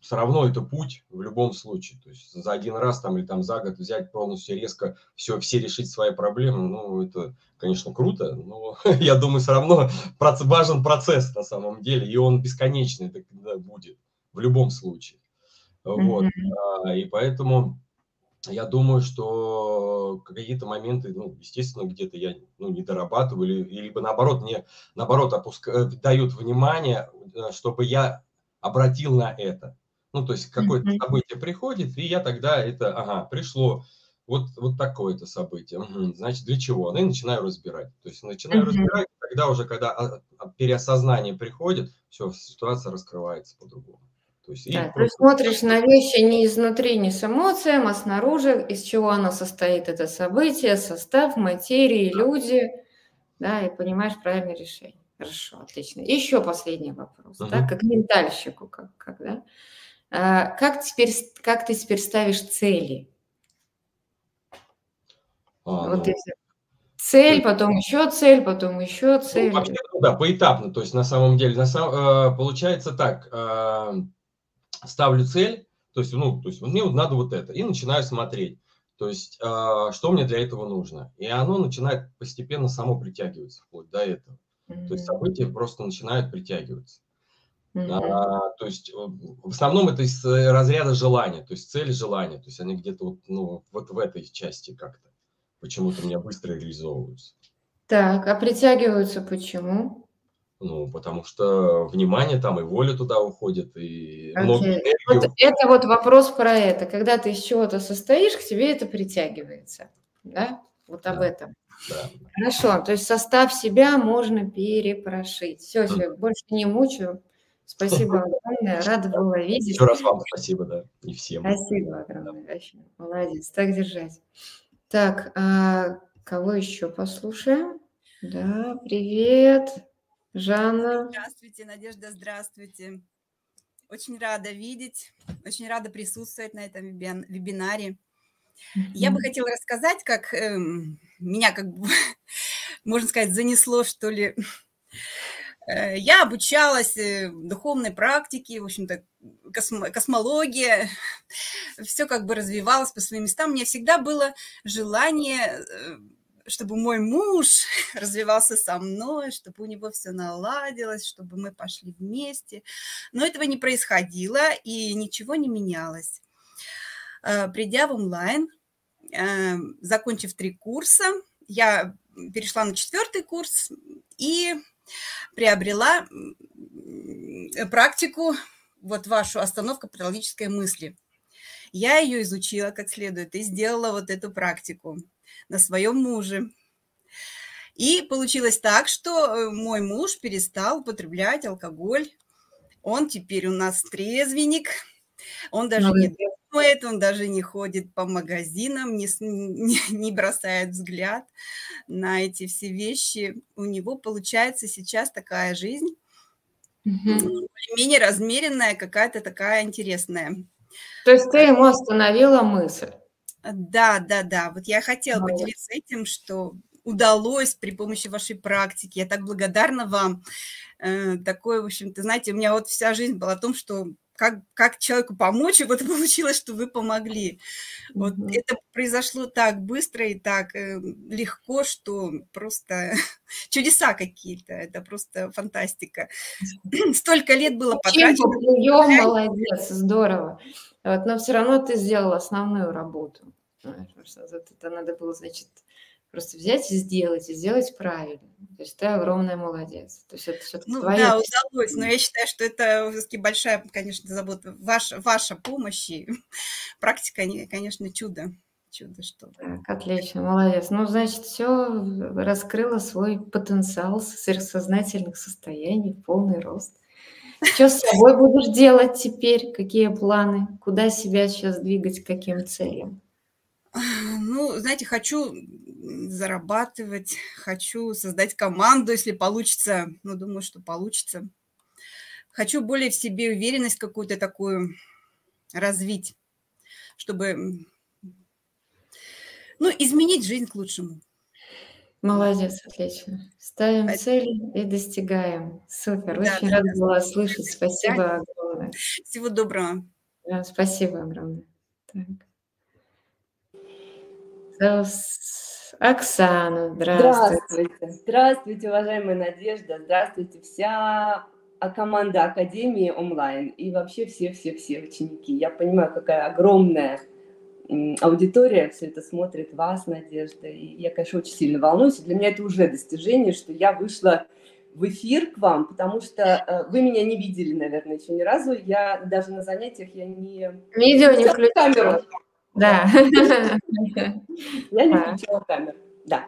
все равно это путь в любом случае, то есть за один раз там или там за год взять полностью резко все, все решить свои проблемы, ну, это, конечно, круто, но я думаю, все равно важен процесс на самом деле, и он бесконечный это будет в любом случае, вот, mm-hmm. и поэтому я думаю, что какие-то моменты, ну, естественно, где-то я ну, не дорабатываю, или, либо наоборот, мне наоборот опуск... Э, дают внимание, э, чтобы я обратил на это. Ну, то есть какое-то mm-hmm. событие приходит, и я тогда это, ага, пришло, вот, вот такое-то событие. Угу, значит, для чего? Ну, и начинаю разбирать. То есть начинаю mm-hmm. разбирать, тогда уже, когда а, а, переосознание приходит, все, ситуация раскрывается по-другому. То есть, да, ты смотришь на вещи не изнутри, не с эмоциями, а снаружи, из чего оно состоит, это событие, состав, материи, люди, да, и понимаешь правильное решение. Хорошо, отлично. Еще последний вопрос, uh-huh. да, как ментальщику, как, как да? А, как, теперь, как ты теперь ставишь цели? А, вот ну, эти цель, потом еще цель, потом еще ну, цель. Ну, вообще, да, поэтапно. То есть на самом деле, на сам, э, получается так. Э, ставлю цель, то есть, ну, то есть мне вот надо вот это, и начинаю смотреть, то есть, э, что мне для этого нужно. И оно начинает постепенно само притягиваться вплоть до этого. Mm-hmm. То есть события просто начинают притягиваться. Mm-hmm. А, то есть в основном это из э, разряда желания, то есть цель желания, то есть они где-то вот, ну, вот в этой части как-то почему-то у меня быстро реализовываются. Так, а притягиваются почему? Ну, потому что внимание там и воля туда уходит, и okay. вот Это вот вопрос про это. Когда ты из чего-то состоишь, к тебе это притягивается. Да? Вот об да. этом. Да. Хорошо, то есть состав себя можно перепрошить. Все, все, больше не мучаю. Спасибо огромное, рада была видеть. Еще раз вам спасибо, да, и всем. Спасибо огромное, да. вообще, молодец, так держать. Так, а кого еще послушаем? Да, привет. Жанна. Здравствуйте, Надежда, здравствуйте. Очень рада видеть, очень рада присутствовать на этом вебинаре. Я бы хотела рассказать, как э, меня, как бы, можно сказать, занесло, что ли. Э, я обучалась э, духовной практике, в общем-то, космо- космология, все как бы развивалось по своим местам. У меня всегда было желание э, чтобы мой муж развивался со мной, чтобы у него все наладилось, чтобы мы пошли вместе. Но этого не происходило и ничего не менялось. Э, придя в онлайн, э, закончив три курса, я перешла на четвертый курс и приобрела практику, вот вашу остановку патологической мысли. Я ее изучила как следует и сделала вот эту практику на своем муже. И получилось так, что э, мой муж перестал употреблять алкоголь. Он теперь у нас трезвенник. Он даже Молодец. не думает, он даже не ходит по магазинам, не, не, не бросает взгляд на эти все вещи. У него получается сейчас такая жизнь, угу. менее размеренная, какая-то такая интересная. То есть ты ему остановила мысль? Да, да, да. Вот я хотела Молодец. поделиться этим, что удалось при помощи вашей практики. Я так благодарна вам. Э, такое, в общем-то, знаете, у меня вот вся жизнь была о том, что как, как человеку помочь, и вот получилось, что вы помогли. Вот mm-hmm. это произошло так быстро и так э, легко, что просто чудеса какие-то, это просто фантастика. Столько лет было потрачено. молодец, здорово. Вот, но все равно ты сделал основную работу. Это надо было, значит, просто взять и сделать, и сделать правильно. То есть ты огромная молодец. То есть это все-таки ну, твоя... Да, удалось, но я считаю, что это все-таки большая, конечно, забота. Ваша, ваша помощь и практика, конечно, чудо. Чудо что. Так, отлично, молодец. Ну, значит, все раскрыла свой потенциал сверхсознательных состояний, полный рост. Что с собой будешь делать теперь? Какие планы? Куда себя сейчас двигать, к каким целям? Ну, знаете, хочу зарабатывать, хочу создать команду, если получится. Ну, думаю, что получится. Хочу более в себе уверенность какую-то такую развить, чтобы, ну, изменить жизнь к лучшему. Молодец, отлично. Ставим Спасибо. цели и достигаем. Супер. Да, Очень да, рада да. была слышать. Спасибо огромное. Всего доброго. Да, спасибо огромное. Так. Оксана, здравствуйте. Здравствуйте. Здравствуйте, уважаемая Надежда. Здравствуйте, вся команда Академии онлайн и вообще все-все-все ученики. Я понимаю, какая огромная аудитория все это смотрит, вас, Надежда. И я, конечно, очень сильно волнуюсь. Для меня это уже достижение, что я вышла в эфир к вам, потому что э, вы меня не видели, наверное, еще ни разу. Я даже на занятиях я не... Видео не включила. Да. Я не включила камеру. Да.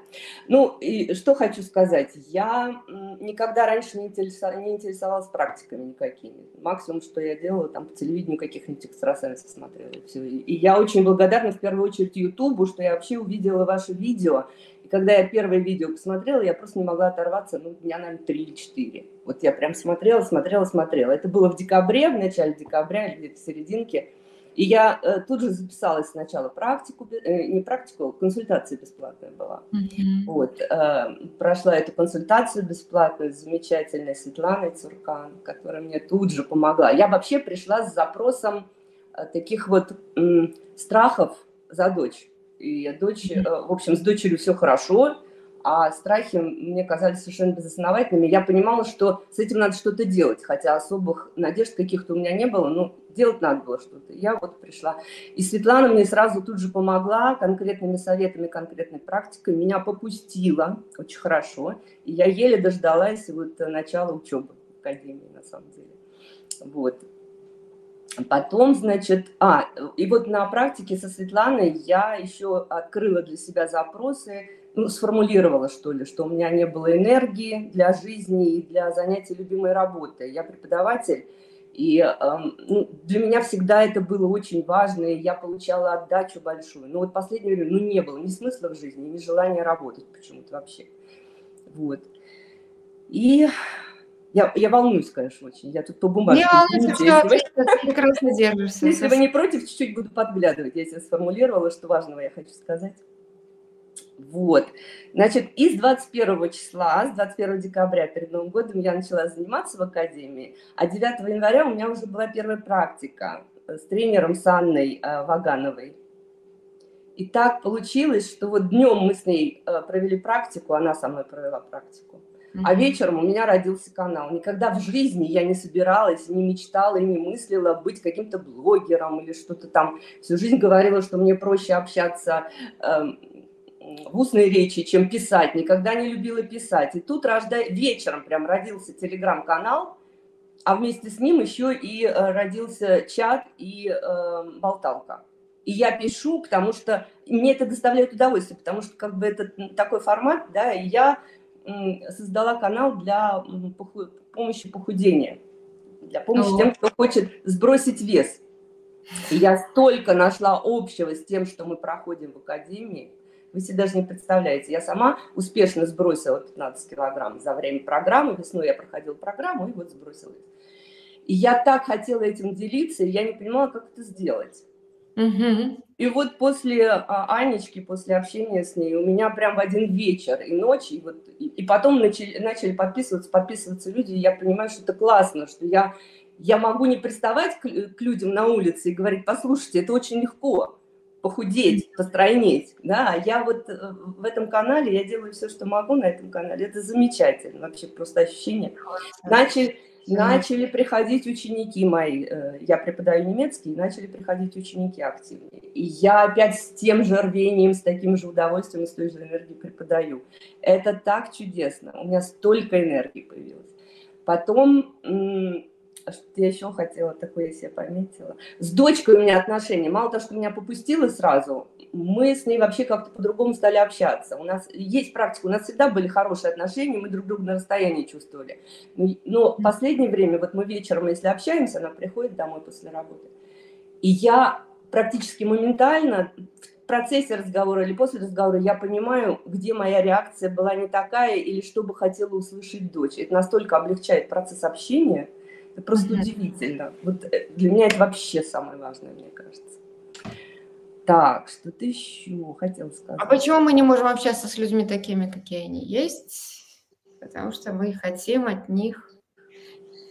Ну, и что хочу сказать. Я никогда раньше не, интересовалась, не интересовалась практиками никакими. Максимум, что я делала, там по телевидению каких-нибудь экстрасенсов смотрела. Все. и я очень благодарна в первую очередь Ютубу, что я вообще увидела ваше видео. И когда я первое видео посмотрела, я просто не могла оторваться, ну, дня, наверное, три или четыре. Вот я прям смотрела, смотрела, смотрела. Это было в декабре, в начале декабря, или где-то в серединке. И я э, тут же записалась сначала практику, э, не практику, а консультация бесплатная была. Mm-hmm. Вот, э, прошла эту консультацию бесплатную с замечательной Светланой Цуркан, которая мне тут же помогла. Я вообще пришла с запросом э, таких вот э, страхов за дочь. И дочь, mm-hmm. э, в общем, с дочерью все хорошо, а страхи мне казались совершенно безосновательными. Я понимала, что с этим надо что-то делать, хотя особых надежд каких-то у меня не было. Ну, делать надо было что-то. Я вот пришла. И Светлана мне сразу тут же помогла конкретными советами, конкретной практикой. Меня попустила очень хорошо. И я еле дождалась вот начала учебы в академии, на самом деле. Вот. Потом, значит, а, и вот на практике со Светланой я еще открыла для себя запросы, ну, сформулировала, что ли, что у меня не было энергии для жизни и для занятий любимой работы. Я преподаватель, и э, ну, для меня всегда это было очень важно, и я получала отдачу большую. Но вот в последнее время, ну, не было ни смысла в жизни, ни желания работать почему-то вообще. Вот. И я, я волнуюсь, конечно, очень. Я тут по бумажке. Не волнуйся, все, прекрасно держишься. Если вы не против, чуть-чуть буду подглядывать. Я себе сформулировала, что важного я хочу сказать. Вот. Значит, из 21 числа, с 21 декабря перед Новым годом я начала заниматься в академии, а 9 января у меня уже была первая практика с тренером с Анной э, Вагановой. И так получилось, что вот днем мы с ней э, провели практику, она со мной провела практику, а вечером у меня родился канал. Никогда в жизни я не собиралась, не мечтала и не мыслила быть каким-то блогером или что-то там. Всю жизнь говорила, что мне проще общаться эм, в устной речи, чем писать, никогда не любила писать. И тут рожда... вечером прям родился телеграм-канал, а вместе с ним еще и э, родился чат и э, болталка. И я пишу, потому что мне это доставляет удовольствие, потому что как бы это такой формат, да, и я создала канал для помощи похудения, для помощи тем, кто хочет сбросить вес. И я столько нашла общего с тем, что мы проходим в академии, вы себе даже не представляете. Я сама успешно сбросила 15 килограмм за время программы. Весной я проходила программу и вот сбросила их. И я так хотела этим делиться, и я не понимала, как это сделать. Угу. И вот после а, Анечки, после общения с ней, у меня прям в один вечер и ночь, и, вот, и, и потом начали, начали подписываться, подписываться люди, и я понимаю, что это классно, что я, я могу не приставать к, к людям на улице и говорить, послушайте, это очень легко похудеть, постройнеть, да, я вот э, в этом канале, я делаю все, что могу на этом канале, это замечательно, вообще просто ощущение. Начали, начали приходить ученики мои, э, я преподаю немецкий, начали приходить ученики активнее, и я опять с тем же рвением, с таким же удовольствием и с той же энергией преподаю. Это так чудесно, у меня столько энергии появилось. Потом а что я еще хотела, такое я себе пометила. С дочкой у меня отношения. Мало того, что меня попустила сразу, мы с ней вообще как-то по-другому стали общаться. У нас есть практика, у нас всегда были хорошие отношения, мы друг друга на расстоянии чувствовали. Но в последнее время, вот мы вечером, если общаемся, она приходит домой после работы. И я практически моментально в процессе разговора или после разговора я понимаю, где моя реакция была не такая или что бы хотела услышать дочь. Это настолько облегчает процесс общения – это просто mm-hmm. удивительно. Вот э, для меня это вообще самое важное, мне кажется. Так, что ты еще хотел сказать? А почему мы не можем общаться с людьми такими, какие они есть? Потому что мы хотим от них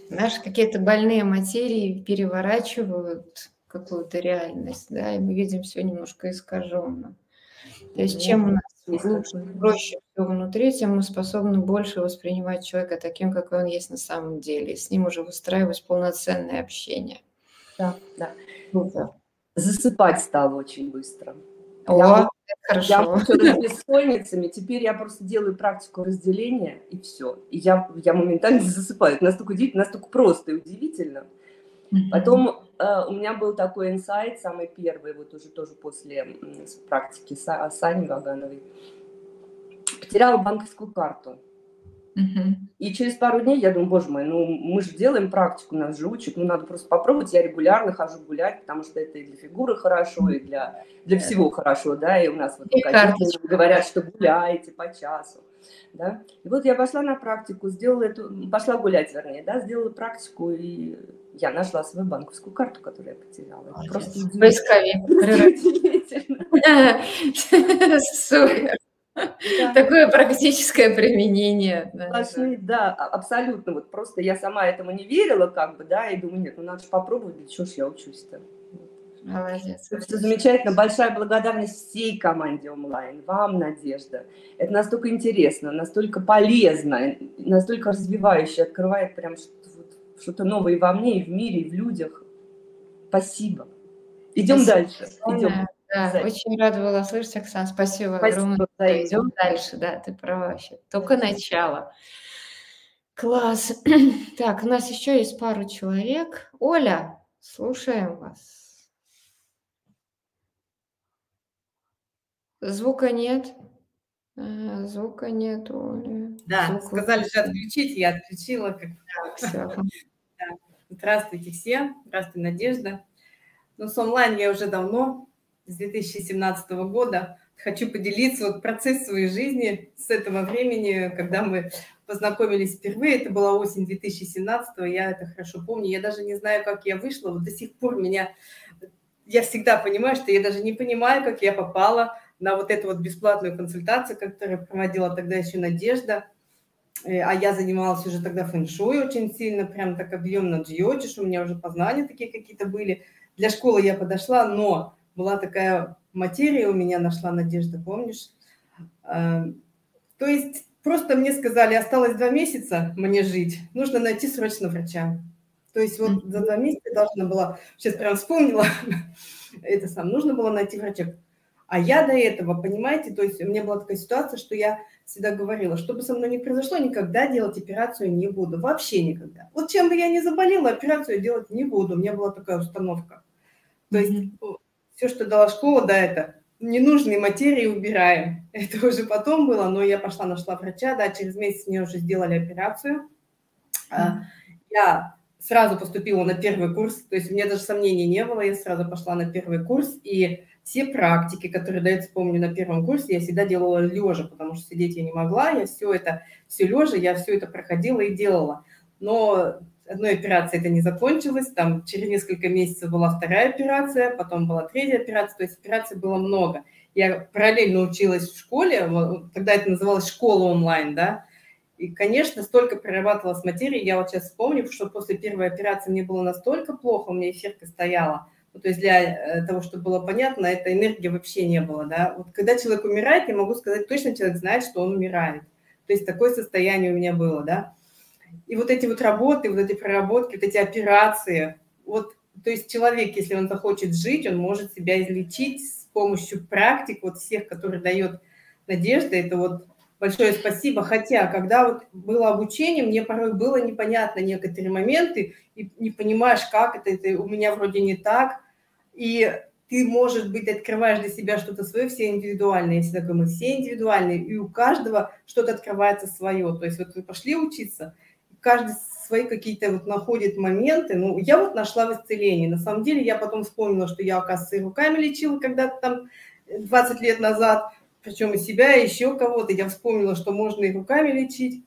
наши какие-то больные материи переворачивают какую-то реальность, да, и мы видим все немножко искаженно. То есть чем у нас проще все внутри, тем мы способны больше воспринимать человека таким, какой он есть на самом деле, и с ним уже выстраивать полноценное общение. Да, да. Круто. Засыпать стало очень быстро. О, я, хорошо. Я с бессонницами, теперь я просто делаю практику разделения, и все. И я, я моментально засыпаю. Это настолько удивительно, настолько просто и удивительно. Потом э, у меня был такой инсайт, самый первый, вот уже тоже после практики с, с Аней Вагановой. Потеряла банковскую карту. И через пару дней я думаю, боже мой, ну мы же делаем практику, нас же учат, ну надо просто попробовать. Я регулярно хожу гулять, потому что это и для фигуры хорошо, и для, для всего хорошо, да, и у нас вот в говорят, что гуляете по часу да. И вот я пошла на практику, сделала эту, пошла гулять, вернее, да, сделала практику, и я нашла свою банковскую карту, которую я потеряла. Это просто Супер. Да. Такое практическое применение. Сплошные, да, а, абсолютно. Вот просто я сама этому не верила, как бы, да, и думаю, нет, ну надо же попробовать, для чего ж я учусь-то. Молодец. Все замечательно. Большая благодарность всей команде онлайн. Вам, Надежда. Это настолько интересно, настолько полезно, настолько развивающе, открывает прям что-то, новое и во мне, и в мире, и в людях. Спасибо. Идем Спасибо. дальше. Идем. Да, очень рада была слышать, Оксана. Спасибо, Спасибо огромное. Зай. Идем дальше, да, ты права вообще. Только начало. Класс. Так, у нас еще есть пару человек. Оля, слушаем вас. Звука нет. Э, звука нет, Оля. Да, Звук сказали же отключить, я отключила. Как... Так, все. Здравствуйте всем. Здравствуй, Надежда. Ну, с онлайн я уже давно, с 2017 года. Хочу поделиться вот процесс своей жизни с этого времени, когда мы познакомились впервые. Это была осень 2017 я это хорошо помню. Я даже не знаю, как я вышла. Вот до сих пор меня... Я всегда понимаю, что я даже не понимаю, как я попала на вот эту вот бесплатную консультацию, которую проводила тогда еще Надежда. Э, а я занималась уже тогда фэншуй очень сильно, прям так объемно джиотиш, у меня уже познания такие какие-то были. Для школы я подошла, но была такая материя у меня, нашла Надежда, помнишь? Э, то есть просто мне сказали, осталось два месяца мне жить, нужно найти срочно врача. То есть вот за два месяца должна была, сейчас прям вспомнила, это сам, нужно было найти врача. А я до этого, понимаете, то есть у меня была такая ситуация, что я всегда говорила, что бы со мной ни произошло, никогда делать операцию не буду, вообще никогда. Вот чем бы я ни заболела, операцию делать не буду. У меня была такая установка. То есть mm-hmm. все, что дала школа, да, это ненужные материи убираем. Это уже потом было, но я пошла, нашла врача, да, через месяц мне уже сделали операцию. Mm-hmm. Я сразу поступила на первый курс, то есть у меня даже сомнений не было, я сразу пошла на первый курс, и все практики, которые даются, помню, на первом курсе, я всегда делала лежа, потому что сидеть я не могла, я все это, все лежа, я все это проходила и делала. Но одной операцией это не закончилось, там через несколько месяцев была вторая операция, потом была третья операция, то есть операций было много. Я параллельно училась в школе, тогда это называлось школа онлайн, да, и, конечно, столько прорабатывалась материи. Я вот сейчас вспомню, что после первой операции мне было настолько плохо, у меня эфирка стояла – ну, то есть для э, того, чтобы было понятно, этой энергии вообще не было, да. Вот когда человек умирает, я могу сказать, точно человек знает, что он умирает. То есть такое состояние у меня было, да. И вот эти вот работы, вот эти проработки, вот эти операции, вот, то есть человек, если он захочет жить, он может себя излечить с помощью практик, вот всех, которые дает Надежда, это вот большое спасибо. Хотя, когда вот было обучение, мне порой было непонятно некоторые моменты, и не понимаешь, как это, это у меня вроде не так. И ты, может быть, открываешь для себя что-то свое, все индивидуальные. Всегда говорю, мы все индивидуальные, и у каждого что-то открывается свое. То есть вот вы пошли учиться, каждый свои какие-то вот находит моменты. Ну, я вот нашла в исцелении. На самом деле я потом вспомнила, что я, оказывается, руками лечила когда-то там 20 лет назад причем и себя, и еще кого-то. Я вспомнила, что можно и руками лечить,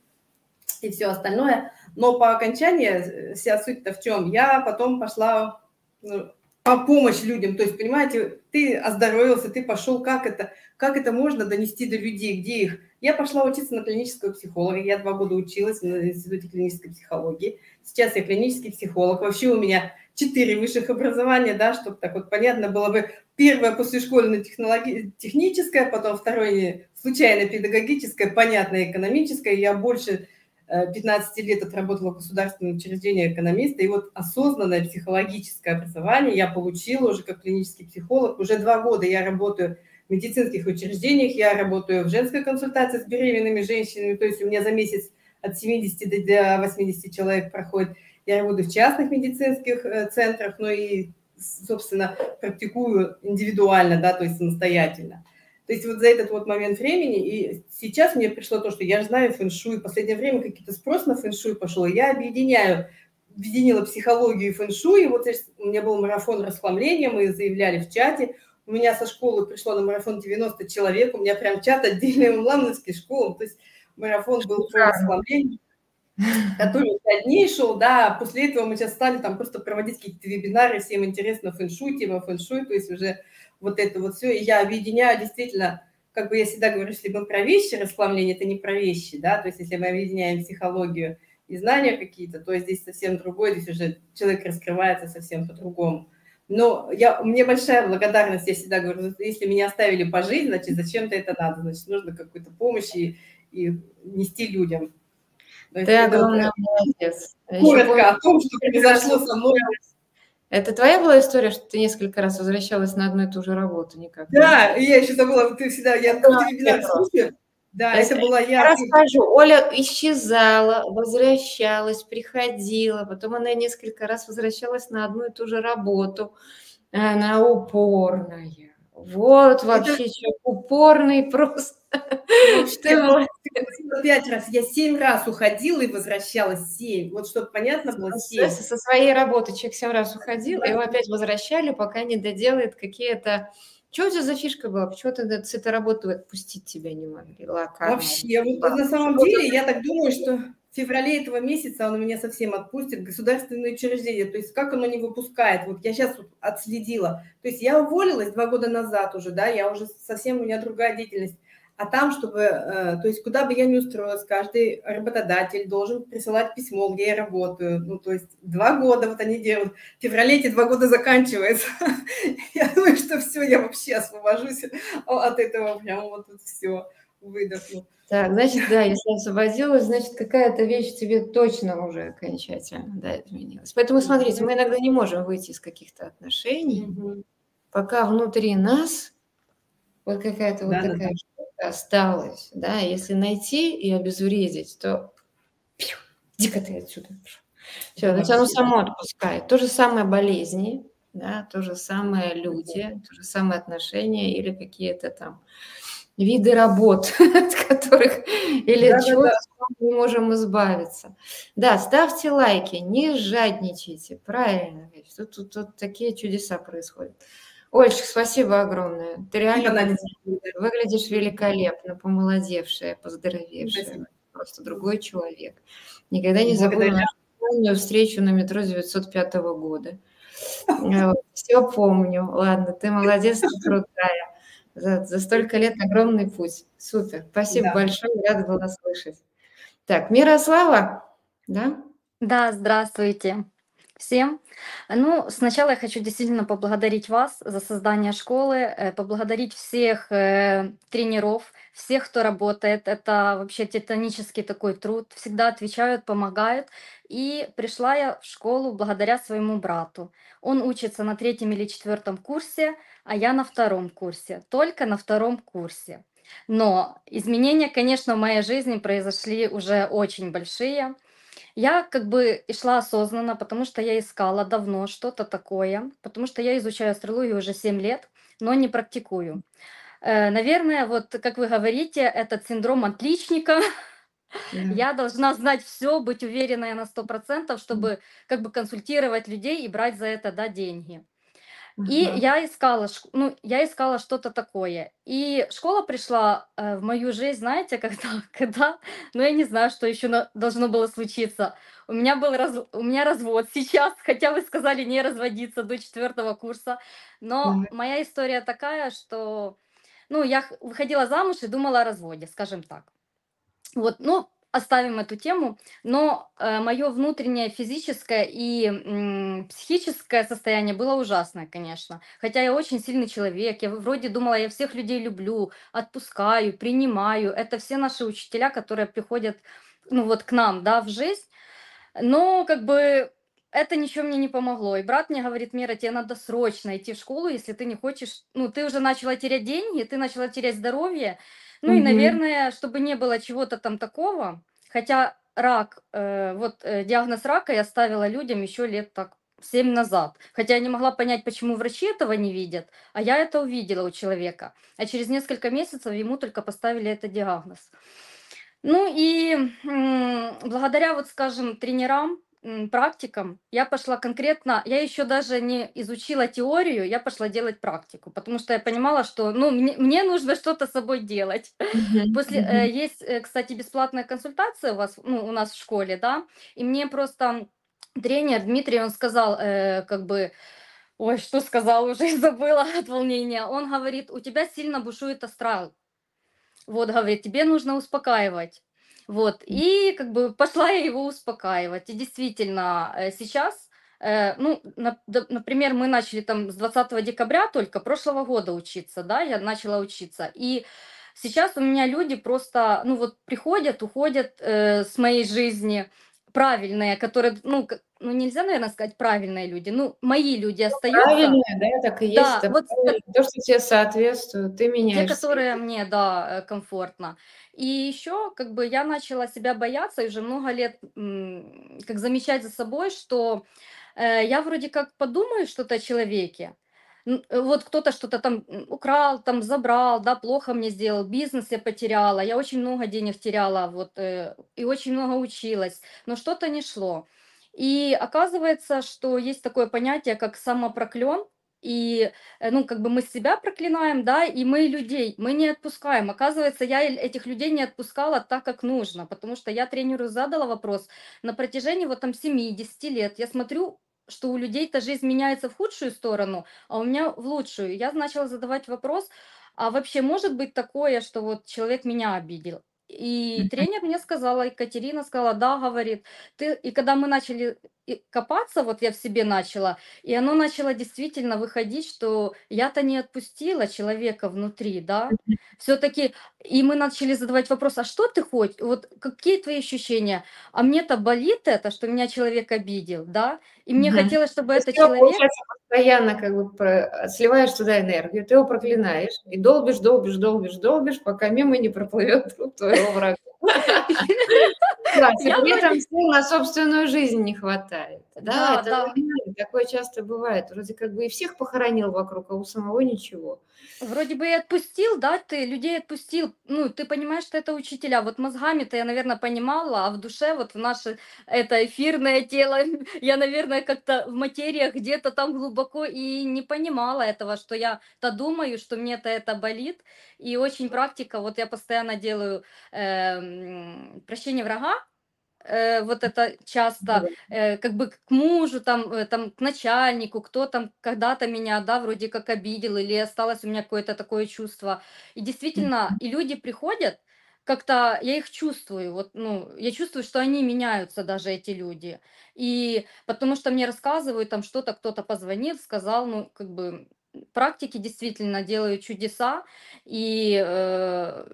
и все остальное. Но по окончании э, вся суть-то в чем? Я потом пошла ну, по помощь людям. То есть, понимаете, ты оздоровился, ты пошел, как это, как это можно донести до людей, где их? Я пошла учиться на клинического психолога. Я два года училась на Институте клинической психологии. Сейчас я клинический психолог. Вообще у меня четыре высших образования, да, чтобы так вот понятно было бы. Первое послешкольное технологи... техническое, потом второе случайно педагогическое, понятное экономическое. Я больше 15 э, лет отработала в государственном учреждении экономиста, и вот осознанное психологическое образование я получила уже как клинический психолог. Уже два года я работаю в медицинских учреждениях, я работаю в женской консультации с беременными женщинами, то есть у меня за месяц от 70 до 80 человек проходит я работаю в частных медицинских э, центрах, но и, собственно, практикую индивидуально, да, то есть самостоятельно. То есть вот за этот вот момент времени, и сейчас мне пришло то, что я знаю фэншуй, в последнее время какие-то спрос на фэншуй пошел, я объединяю, объединила психологию и фэншуй, и вот у меня был марафон расхламления, мы заявляли в чате, у меня со школы пришло на марафон 90 человек, у меня прям чат отдельный онлайновский школы, то есть марафон был по расхламлению который пять дней шел, да, после этого мы сейчас стали там просто проводить какие-то вебинары, всем интересно фэншуй, тема фэншуй, то есть уже вот это вот все, и я объединяю действительно, как бы я всегда говорю, если мы про вещи, расхламление, это не про вещи, да, то есть если мы объединяем психологию и знания какие-то, то здесь совсем другое, здесь уже человек раскрывается совсем по-другому. Но я, мне большая благодарность, я всегда говорю, если меня оставили пожить, значит, зачем-то это надо, значит, нужно какую-то помощь и, и нести людям. Ты огромный молодец. Коротко о том, что произошло со мной. Это твоя была история, что ты несколько раз возвращалась на одну и ту же работу никак? Да, я еще забыла, ты всегда, я да, вебинар слушаю. Да, это была я. Я расскажу. Оля исчезала, возвращалась, приходила, потом она несколько раз возвращалась на одну и ту же работу. Она упорная. Вот вообще это... человек упорный просто. Что пять раз, я семь раз уходила и возвращалась семь. Вот чтобы понятно было, семь. Со своей работы человек семь раз уходил, его опять возвращали, пока не доделает какие-то что у тебя за фишка была? Почему ты с этой работы отпустить тебя не могли? Локально. Вообще, вот на самом деле, я так думаю, что феврале этого месяца он меня совсем отпустит, государственное учреждение, то есть как оно не выпускает, вот я сейчас вот отследила, то есть я уволилась два года назад уже, да, я уже совсем, у меня другая деятельность, а там, чтобы, э, то есть куда бы я ни устроилась, каждый работодатель должен присылать письмо, где я работаю. Ну, то есть два года вот они делают. В феврале эти два года заканчиваются. Я думаю, что все, я вообще освобожусь от этого, прям вот все выдохну. Так, значит, да, если освободилась, значит, какая-то вещь тебе точно уже окончательно да, изменилась. Поэтому, смотрите, мы иногда не можем выйти из каких-то отношений, пока внутри нас вот какая-то вот такая осталось, да, если найти и обезвредить, то дико ты отсюда. Все, да, оно само отпускает. То же самое болезни, да, то же самое люди, то же самое отношения или какие-то там виды работ, от которых или да, от чего да, мы можем избавиться. Да, ставьте лайки, не жадничайте, правильно. Тут, тут, тут такие чудеса происходят. Ольчик, спасибо огромное. Ты реально выглядишь великолепно, помолодевшая, поздоровевшая. Спасибо. Просто другой человек. Никогда не забуду нашу встречу на метро 905 года. Все помню. Ладно, ты молодец, ты крутая. За, за столько лет огромный путь. Супер. Спасибо да. большое, рада была слышать. Так, Мирослава, да? Да, здравствуйте всем. Ну, сначала я хочу действительно поблагодарить вас за создание школы, э, поблагодарить всех э, тренеров, всех, кто работает. Это вообще титанический такой труд. Всегда отвечают, помогают. И пришла я в школу благодаря своему брату. Он учится на третьем или четвертом курсе, а я на втором курсе. Только на втором курсе. Но изменения, конечно, в моей жизни произошли уже очень большие. Я как бы и шла осознанно, потому что я искала давно что-то такое, потому что я изучаю астрологию уже 7 лет, но не практикую. Э, наверное, вот как вы говорите, этот синдром отличника, я должна знать все, быть уверенной на 100%, чтобы как бы консультировать людей и брать за это да, деньги. И я искала, ну, я искала что-то такое. И школа пришла э, в мою жизнь, знаете, когда, когда, ну, я не знаю, что еще на- должно было случиться. У меня был раз, у меня развод сейчас, хотя вы сказали не разводиться до четвертого курса, но Мгм. моя история такая, что, ну, я выходила замуж и думала о разводе, скажем так. Вот, ну, оставим эту тему, но э, мое внутреннее физическое и м, психическое состояние было ужасное, конечно. Хотя я очень сильный человек, я вроде думала, я всех людей люблю, отпускаю, принимаю. Это все наши учителя, которые приходят, ну вот к нам, да, в жизнь. Но как бы это ничего мне не помогло. И брат мне говорит, Мира, тебе надо срочно идти в школу, если ты не хочешь, ну, ты уже начала терять деньги, ты начала терять здоровье, ну и, наверное, чтобы не было чего-то там такого, хотя рак, э, вот э, диагноз рака я ставила людям еще лет так 7 назад. Хотя я не могла понять, почему врачи этого не видят, а я это увидела у человека. А через несколько месяцев ему только поставили этот диагноз. Ну и благодаря, вот скажем, тренерам, практикам я пошла конкретно, я еще даже не изучила теорию, я пошла делать практику, потому что я понимала, что ну, мне, мне нужно что-то с собой делать. После, э, есть, э, кстати, бесплатная консультация у вас, ну, у нас в школе, да, и мне просто тренер Дмитрий, он сказал, э, как бы, ой, что сказал, уже забыла от волнения, он говорит, у тебя сильно бушует астрал, вот, говорит, тебе нужно успокаивать. Вот, и как бы пошла я его успокаивать. И действительно, э, сейчас, э, ну, на, например, мы начали там с 20 декабря только прошлого года учиться, да, я начала учиться. И сейчас у меня люди просто, ну вот приходят, уходят э, с моей жизни правильные, которые, ну, ну нельзя, наверное, сказать правильные люди, ну мои люди остаются. Правильные, да, так и есть. Да, вот то, что тебе соответствует, ты меняешь. Те, которые мне, да, э, комфортно. И еще, как бы, я начала себя бояться и уже много лет, как замечать за собой, что э, я вроде как подумаю что-то о человеке, э, вот кто-то что-то там украл, там забрал, да, плохо мне сделал, бизнес я потеряла, я очень много денег теряла, вот, э, и очень много училась, но что-то не шло. И оказывается, что есть такое понятие, как самопроклен, и, э, ну, как бы мы себя проклинаем, да, и мы людей, мы не отпускаем. Оказывается, я этих людей не отпускала так, как нужно, потому что я тренеру задала вопрос на протяжении вот там 7-10 лет. Я смотрю, что у людей-то жизнь меняется в худшую сторону, а у меня в лучшую. Я начала задавать вопрос, а вообще может быть такое, что вот человек меня обидел? И тренер мне сказала, Екатерина сказала, да, говорит, ты, и когда мы начали копаться, вот я в себе начала, и оно начало действительно выходить, что я-то не отпустила человека внутри, да, все-таки, и мы начали задавать вопрос, а что ты хочешь, вот какие твои ощущения, а мне-то болит это, что меня человек обидел, да, и мне угу. хотелось, чтобы это человек... постоянно как бы про... сливаешь туда энергию, ты его проклинаешь, и долбишь, долбишь, долбишь, долбишь, пока мимо не проплывет твоего врага. При этом сил на собственную жизнь не хватает. Да. Такое часто бывает. Вроде как бы и всех похоронил вокруг, а у самого ничего. Вроде бы и отпустил, да, ты людей отпустил. Ну, ты понимаешь, что это учителя. Вот мозгами-то я, наверное, понимала, а в душе вот в наше это эфирное тело, я, наверное, как-то в материях где-то там глубоко и не понимала этого, что я-то думаю, что мне-то это болит. И очень практика, вот я постоянно делаю э, прощение врага, э, вот это часто, э, как бы к мужу, там, э, там, к начальнику, кто там когда-то меня, да, вроде как обидел, или осталось у меня какое-то такое чувство. И действительно, и люди приходят, как-то я их чувствую, вот, ну, я чувствую, что они меняются даже эти люди. И потому что мне рассказывают, там что-то кто-то позвонил, сказал, ну, как бы практики действительно делают чудеса, и э,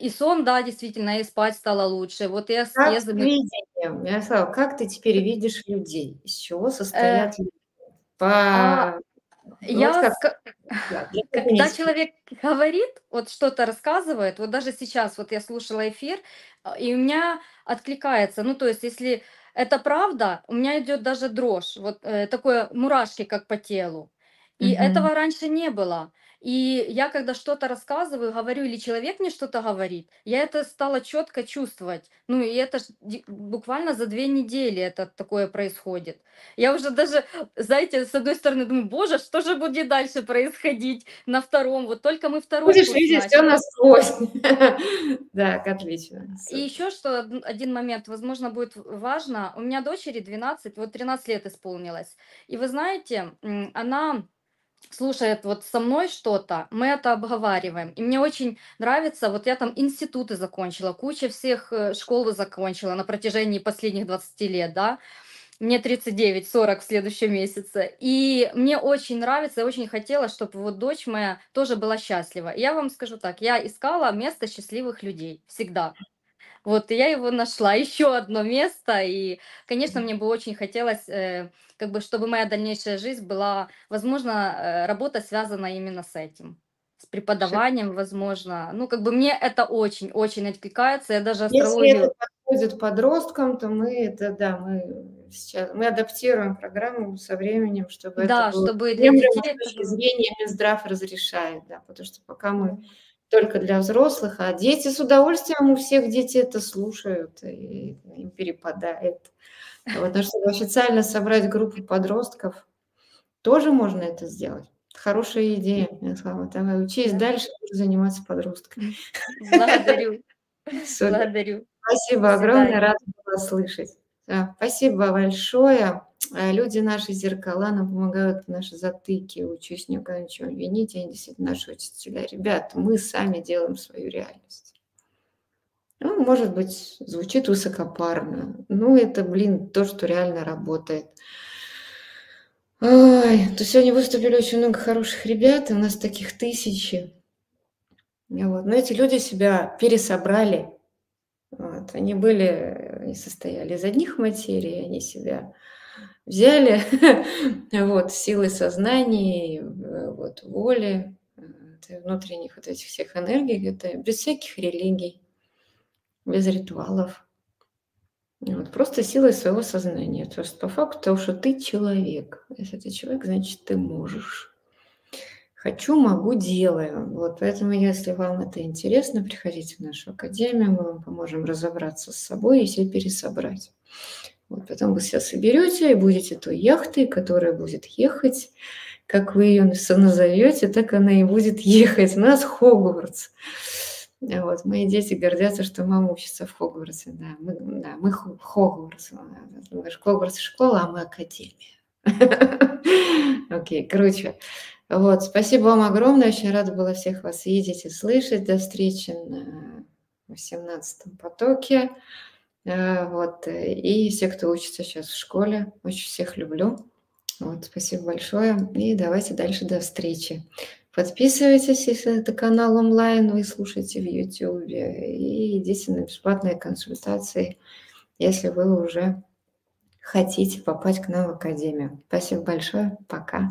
и сон, да, действительно, и спать стало лучше. Вот я с Как ездами... видение, Мирослава, как ты теперь видишь людей? Из чего Э, состоят люди? а, По... Ну, вот я, как, да, когда человек говорит, вот что-то рассказывает, вот даже сейчас, вот я слушала эфир, а, и у меня откликается, ну, то есть, если это правда, у меня идет даже дрожь, вот э, такое мурашки, как по телу. И Мгм. этого раньше не было. И я, когда что-то рассказываю, говорю, или человек мне что-то говорит, я это стала четко чувствовать. Ну, и это буквально за две недели это такое происходит. Я уже даже, знаете, с одной стороны думаю, боже, что же будет дальше происходить на втором? Вот только мы второй Будешь видеть все насквозь. Так, отлично. И еще что, один момент, возможно, будет важно. У меня дочери 12, вот 13 лет исполнилось. И вы знаете, она слушает вот со мной что-то, мы это обговариваем. И мне очень нравится, вот я там институты закончила, куча всех э, школ закончила на протяжении последних 20 лет, да, мне 39-40 в следующем месяце. И мне очень нравится, я очень хотела, чтобы вот дочь моя тоже была счастлива. я вам скажу так, я искала место счастливых людей всегда. Вот, и я его нашла, еще одно место, и, конечно, мне бы очень хотелось, э, как бы, чтобы моя дальнейшая жизнь была, возможно, э, работа связана именно с этим, с преподаванием, возможно. Ну, как бы мне это очень-очень откликается, я даже астрологию... Если это подходит подросткам, то мы это, да, мы сейчас, мы адаптируем программу со временем, чтобы да, это было... чтобы для детей... Зрения Минздрав разрешает, да, потому что пока мы только для взрослых, а дети с удовольствием, у всех дети это слушают, и им перепадает. А чтобы официально собрать группу подростков, тоже можно это сделать. Хорошая идея, Мирослава. Давай учись дальше, заниматься подростками. Благодарю. Благодарю. Спасибо огромное, рада была слышать. Да, спасибо большое. А люди наши зеркала нам помогают наши затыки. Учусь никогда ничего винить, они действительно наши учителя. Ребята, мы сами делаем свою реальность. Ну, может быть, звучит высокопарно. Ну, это, блин, то, что реально работает. Ой, то сегодня выступили очень много хороших ребят, и у нас таких тысячи. Вот. Но эти люди себя пересобрали. Вот. Они были, они состояли из одних материй, они себя взяли, вот, силы сознания, э, вот, воли, э, внутренних вот этих всех энергий, это без всяких религий, без ритуалов. Вот, просто силой своего сознания. То есть по факту того, что ты человек. Если ты человек, значит, ты можешь. Хочу, могу, делаю. Вот, поэтому, если вам это интересно, приходите в нашу академию, мы вам поможем разобраться с собой и все пересобрать. Вот, потом вы все соберете и будете той яхтой, которая будет ехать, как вы ее назовете, так она и будет ехать. У нас Хогвартс. Вот, мои дети гордятся, что мама учится в Хогвартсе. Да, мы, да, мы Хогвартс. Хогвартс школа, а мы академия. Окей, круче. Вот, спасибо вам огромное. Очень рада была всех вас видеть и слышать. До встречи на 18-м потоке. Э, вот, и все, кто учится сейчас в школе. Очень всех люблю. Вот, спасибо большое. И давайте дальше до встречи. Подписывайтесь, если это канал онлайн, вы слушаете в YouTube, и идите на бесплатные консультации, если вы уже хотите попасть к нам в Академию. Спасибо большое. Пока.